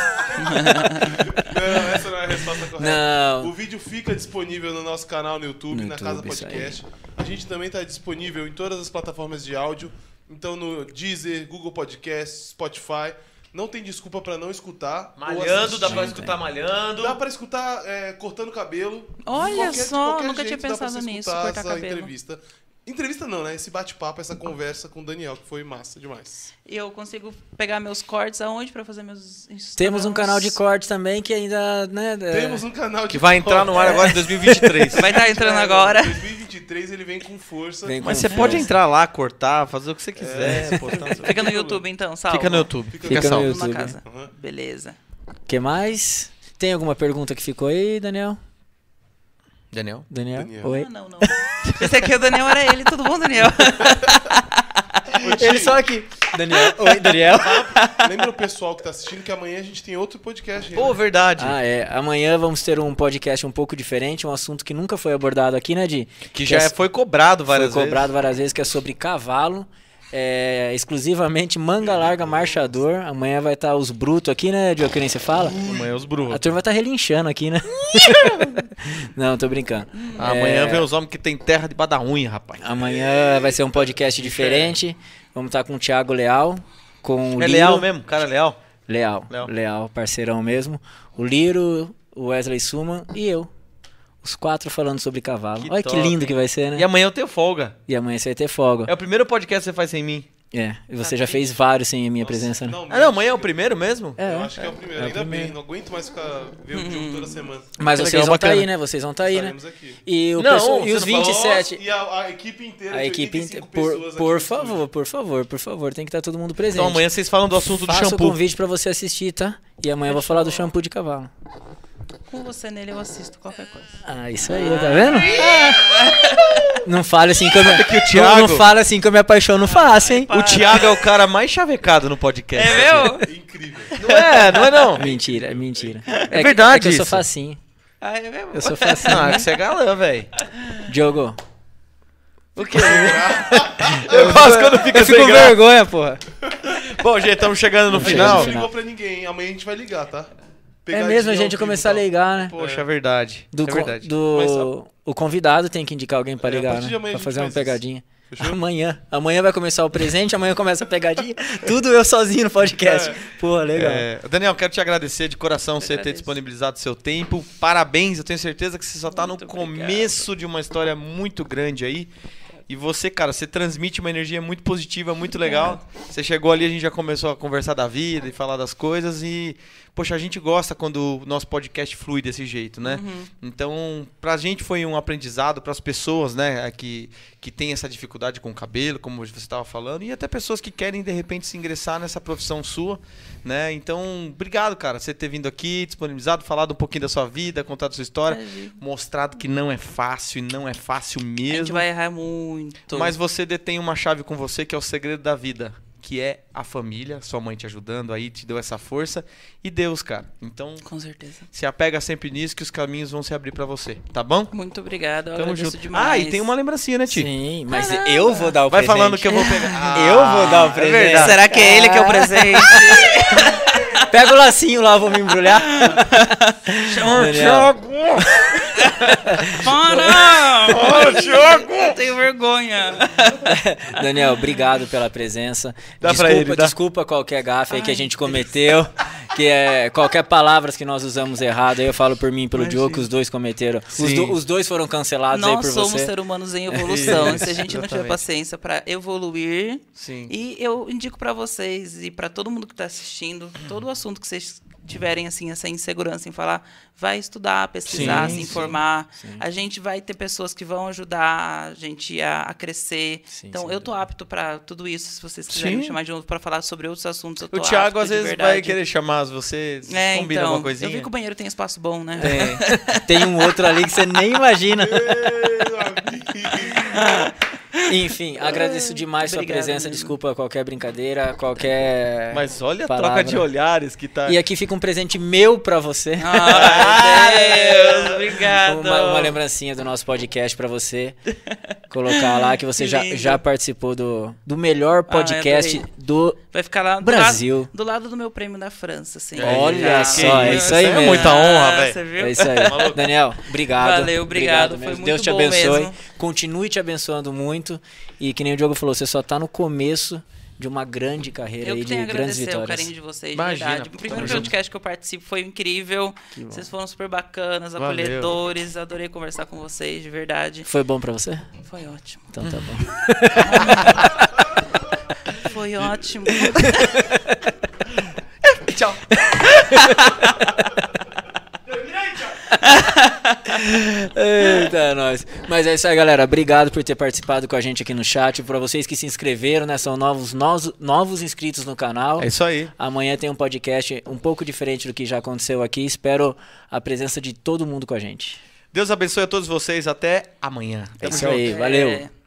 Não, essa não é a resposta correta. Não. O vídeo fica disponível no nosso canal no YouTube, No na YouTube, Casa. Podcast. A gente também está disponível em todas as plataformas de áudio. Então no Deezer, Google Podcast, Spotify. Não tem desculpa para não escutar. Malhando, dá pra escutar malhando. Dá pra escutar é, cortando cabelo. Olha qualquer- só, nunca tinha pensado nisso, cortar essa cabelo. entrevista. Entrevista não, né? Esse bate-papo, essa conversa com o Daniel, que foi massa demais. E eu consigo pegar meus cortes aonde pra fazer meus Instagrams? Temos um canal de cortes também que ainda, né? é, Temos um canal de Que vai entrar no ar agora em 2023. Vai estar entrando agora. 2023 ele vem com força. Vem com Mas você força. pode entrar lá, cortar, fazer o que você quiser. postar no seu- Fica no YouTube então, salva. Fica no YouTube. Fica Fica, no salvo. YouTube. Na casa. Aham. Beleza. que mais? Tem alguma pergunta que ficou aí, Daniel? Daniel? Daniel? Daniel. Oi? Ah, não, não. Esse aqui é o Daniel, era ele. Tudo bom, Daniel? Ele só aqui. Daniel. Oi, Daniel. (laughs) Lembra o pessoal que tá assistindo que amanhã a gente tem outro podcast. Pô, né? verdade. Ah, é. Amanhã vamos ter um podcast um pouco diferente, um assunto que nunca foi abordado aqui, né, Di? que já é- foi cobrado várias foi cobrado várias vezes, que é sobre cavalo. É, exclusivamente manga larga marchador. Amanhã vai estar os brutos aqui, né, Diogo, que nem você fala? Amanhã os A burros. turma tá relinchando aqui, né? (laughs) Não, tô brincando. Amanhã É, vem os homens que tem terra de da unha, rapaz. Amanhã vai ser um podcast diferente. Vamos estar com o Thiago Leal, com o É Liro. leal mesmo, cara é leal. Leal, Leal. Leal, parceirão mesmo. O Liro, o Wesley Suman e eu. Os quatro falando sobre cavalo. Que Olha top, que lindo hein? que vai ser, né? E amanhã eu tenho folga. E amanhã você vai ter folga. É o primeiro podcast que você faz sem mim. É, e você já fez vários sem a minha presença, né? Ah, não, amanhã é o primeiro mesmo? É, Eu acho que é o primeiro, É o ainda primeiro. bem. Não aguento mais ficar ver o Diogo toda semana. Mas vocês legal, vão estar bacana. aí, né? Vocês vão estar aí, né? Aqui. E, o Não, você e os não falou, 27. E a, a equipe inteira A de equipe 85 inte- por, por favor, por favor, por favor, tem que estar todo mundo presente. Então amanhã vocês falam do assunto do Faça o shampoo. convite pra você assistir, tá? E amanhã eu vou falar do shampoo de cavalo. Com você nele eu assisto qualquer coisa. Ah, isso aí, tá vendo? Não fale assim que eu me, que o Thiago- não, não fale assim que eu me apaixono fácil, hein? O Thiago é o cara mais chavecado no podcast. É meu? Incrível. Não é, não é não. Mentira, é mentira. É que- verdade É que eu sou facinho. Ah, é mesmo? Eu sou facinho. Ah, você é galã, velho. Diogo. O quê? eu gosto quando fica Eu fico sem com graça. vergonha, porra. Bom, gente, estamos chegando no Vamos final. Não ligou pra ninguém, hein? Amanhã a gente vai ligar, tá? É Pegadinha mesmo a gente começar a ligar, né? Poxa, é verdade. Do, é verdade. do o convidado tem que indicar alguém pra É, a ligar, né? Pra fazer uma faz isso. pegadinha. Fechou? Amanhã. Amanhã vai começar o presente, amanhã começa a pegadinha. (laughs) Tudo eu sozinho no podcast. É. Pô, legal. É, Daniel, quero te agradecer de coração você ter disponibilizado seu tempo. Parabéns, eu tenho certeza que você só tá no obrigado. começo de uma história muito grande aí. E você, cara, você transmite uma energia muito positiva, muito legal. Você chegou ali, a gente já começou a conversar da vida e falar das coisas e, poxa, a gente gosta quando o nosso podcast flui desse jeito, né? Uhum. Então, pra gente foi um aprendizado, pras pessoas, né, que, que tem essa dificuldade com o cabelo, como você estava falando, e até pessoas que querem, de repente, se ingressar nessa profissão sua, né? Então, obrigado, cara, você ter vindo aqui, disponibilizado, falado um pouquinho da sua vida, contado a sua história, Imagina. mostrado que não é fácil e não é fácil A gente mesmo. vai errar muito. Mas você detém uma chave com você que é o segredo da vida, que é a família, sua mãe te ajudando aí, te deu essa força, e Deus, cara. Então, Com certeza. se apega sempre nisso que os caminhos vão se abrir pra você, tá bom? Muito obrigado. Eu Tamo agradeço junto. demais. Ah, e tem uma lembrancinha, né, Ti? Sim, mas Caramba. eu vou dar o Vai presente. falando que eu vou pegar. (laughs) Eu vou dar o é presente. verdade. Será que é ele que é o presente? (laughs) Pega o lacinho lá, vou me embrulhar. Daniel, Para! Eu tenho vergonha. (laughs) Daniel, obrigado pela presença. Dá desculpa, pra ele, dá. desculpa qualquer gafe aí que a gente cometeu. Que é qualquer palavras que nós usamos errado. Aí eu falo por mim e pelo Imagina. Diogo que os dois cometeram. Os, do- os dois foram cancelados aí Nós por somos você. seres humanos em (laughs) evolução. Isso, Se a gente não tiver exatamente. paciência para evoluir. Sim. E eu indico para vocês e para todo mundo que está assistindo, todo o assunto que vocês tiverem assim essa insegurança em falar, vai estudar, pesquisar, Sim, se sim, informar. sim. A gente vai ter pessoas que vão ajudar a gente a, a crescer. Sim, então eu tô apto para tudo isso. Se vocês quiserem Sim. me chamar de novo para falar sobre outros assuntos, eu tô O Thiago apto às vezes verdade. vai querer chamar você, É, combina então, uma coisinha. eu vi que o banheiro tem espaço bom, né? Tem, (laughs) tem um outro ali que você nem imagina. (laughs) Amigo. Enfim, agradeço demais sua Obrigado presença. mesmo. Desculpa qualquer brincadeira, qualquer. Mas olha a palavra. troca de olhares que tá. E aqui fica um presente meu pra você. (laughs) Ai, Deus, obrigado. Uma, uma lembrancinha do nosso podcast pra você. Colocar lá que você Que já, lindo. já participou do, do melhor podcast adorei. do Vai ficar lá do Brasil. Lado, do lado do meu prêmio da França, assim. Olha Ah, só, é isso aí é mesmo. muita honra, Ah, velho. Você viu? É isso aí. Daniel, obrigado. Valeu, obrigado, foi mesmo. muito Deus te bom abençoe. mesmo. Continue te abençoando muito. E que nem o Diogo falou, você só tá no começo de uma grande carreira Eu e que de tenho a grandes agradecer o vitórias. carinho de vocês, de Imagina, verdade. O primeiro podcast que eu participo foi incrível. Vocês foram super bacanas, Valeu. acolhedores. Adorei conversar com vocês, de verdade. Foi bom pra você? Foi ótimo. Então tá bom. (laughs) Foi ótimo. (laughs) Tchau. (laughs) (laughs) Eita, nós. Mas é isso aí, galera. Obrigado por ter participado com a gente aqui no chat. Para vocês que se inscreveram, né? São novos, novos, novos inscritos no canal. É isso aí. Amanhã tem um podcast um pouco diferente do que já aconteceu aqui. Espero a presença de todo mundo com a gente. Deus abençoe a todos vocês. Até amanhã. É isso aí, valeu. É.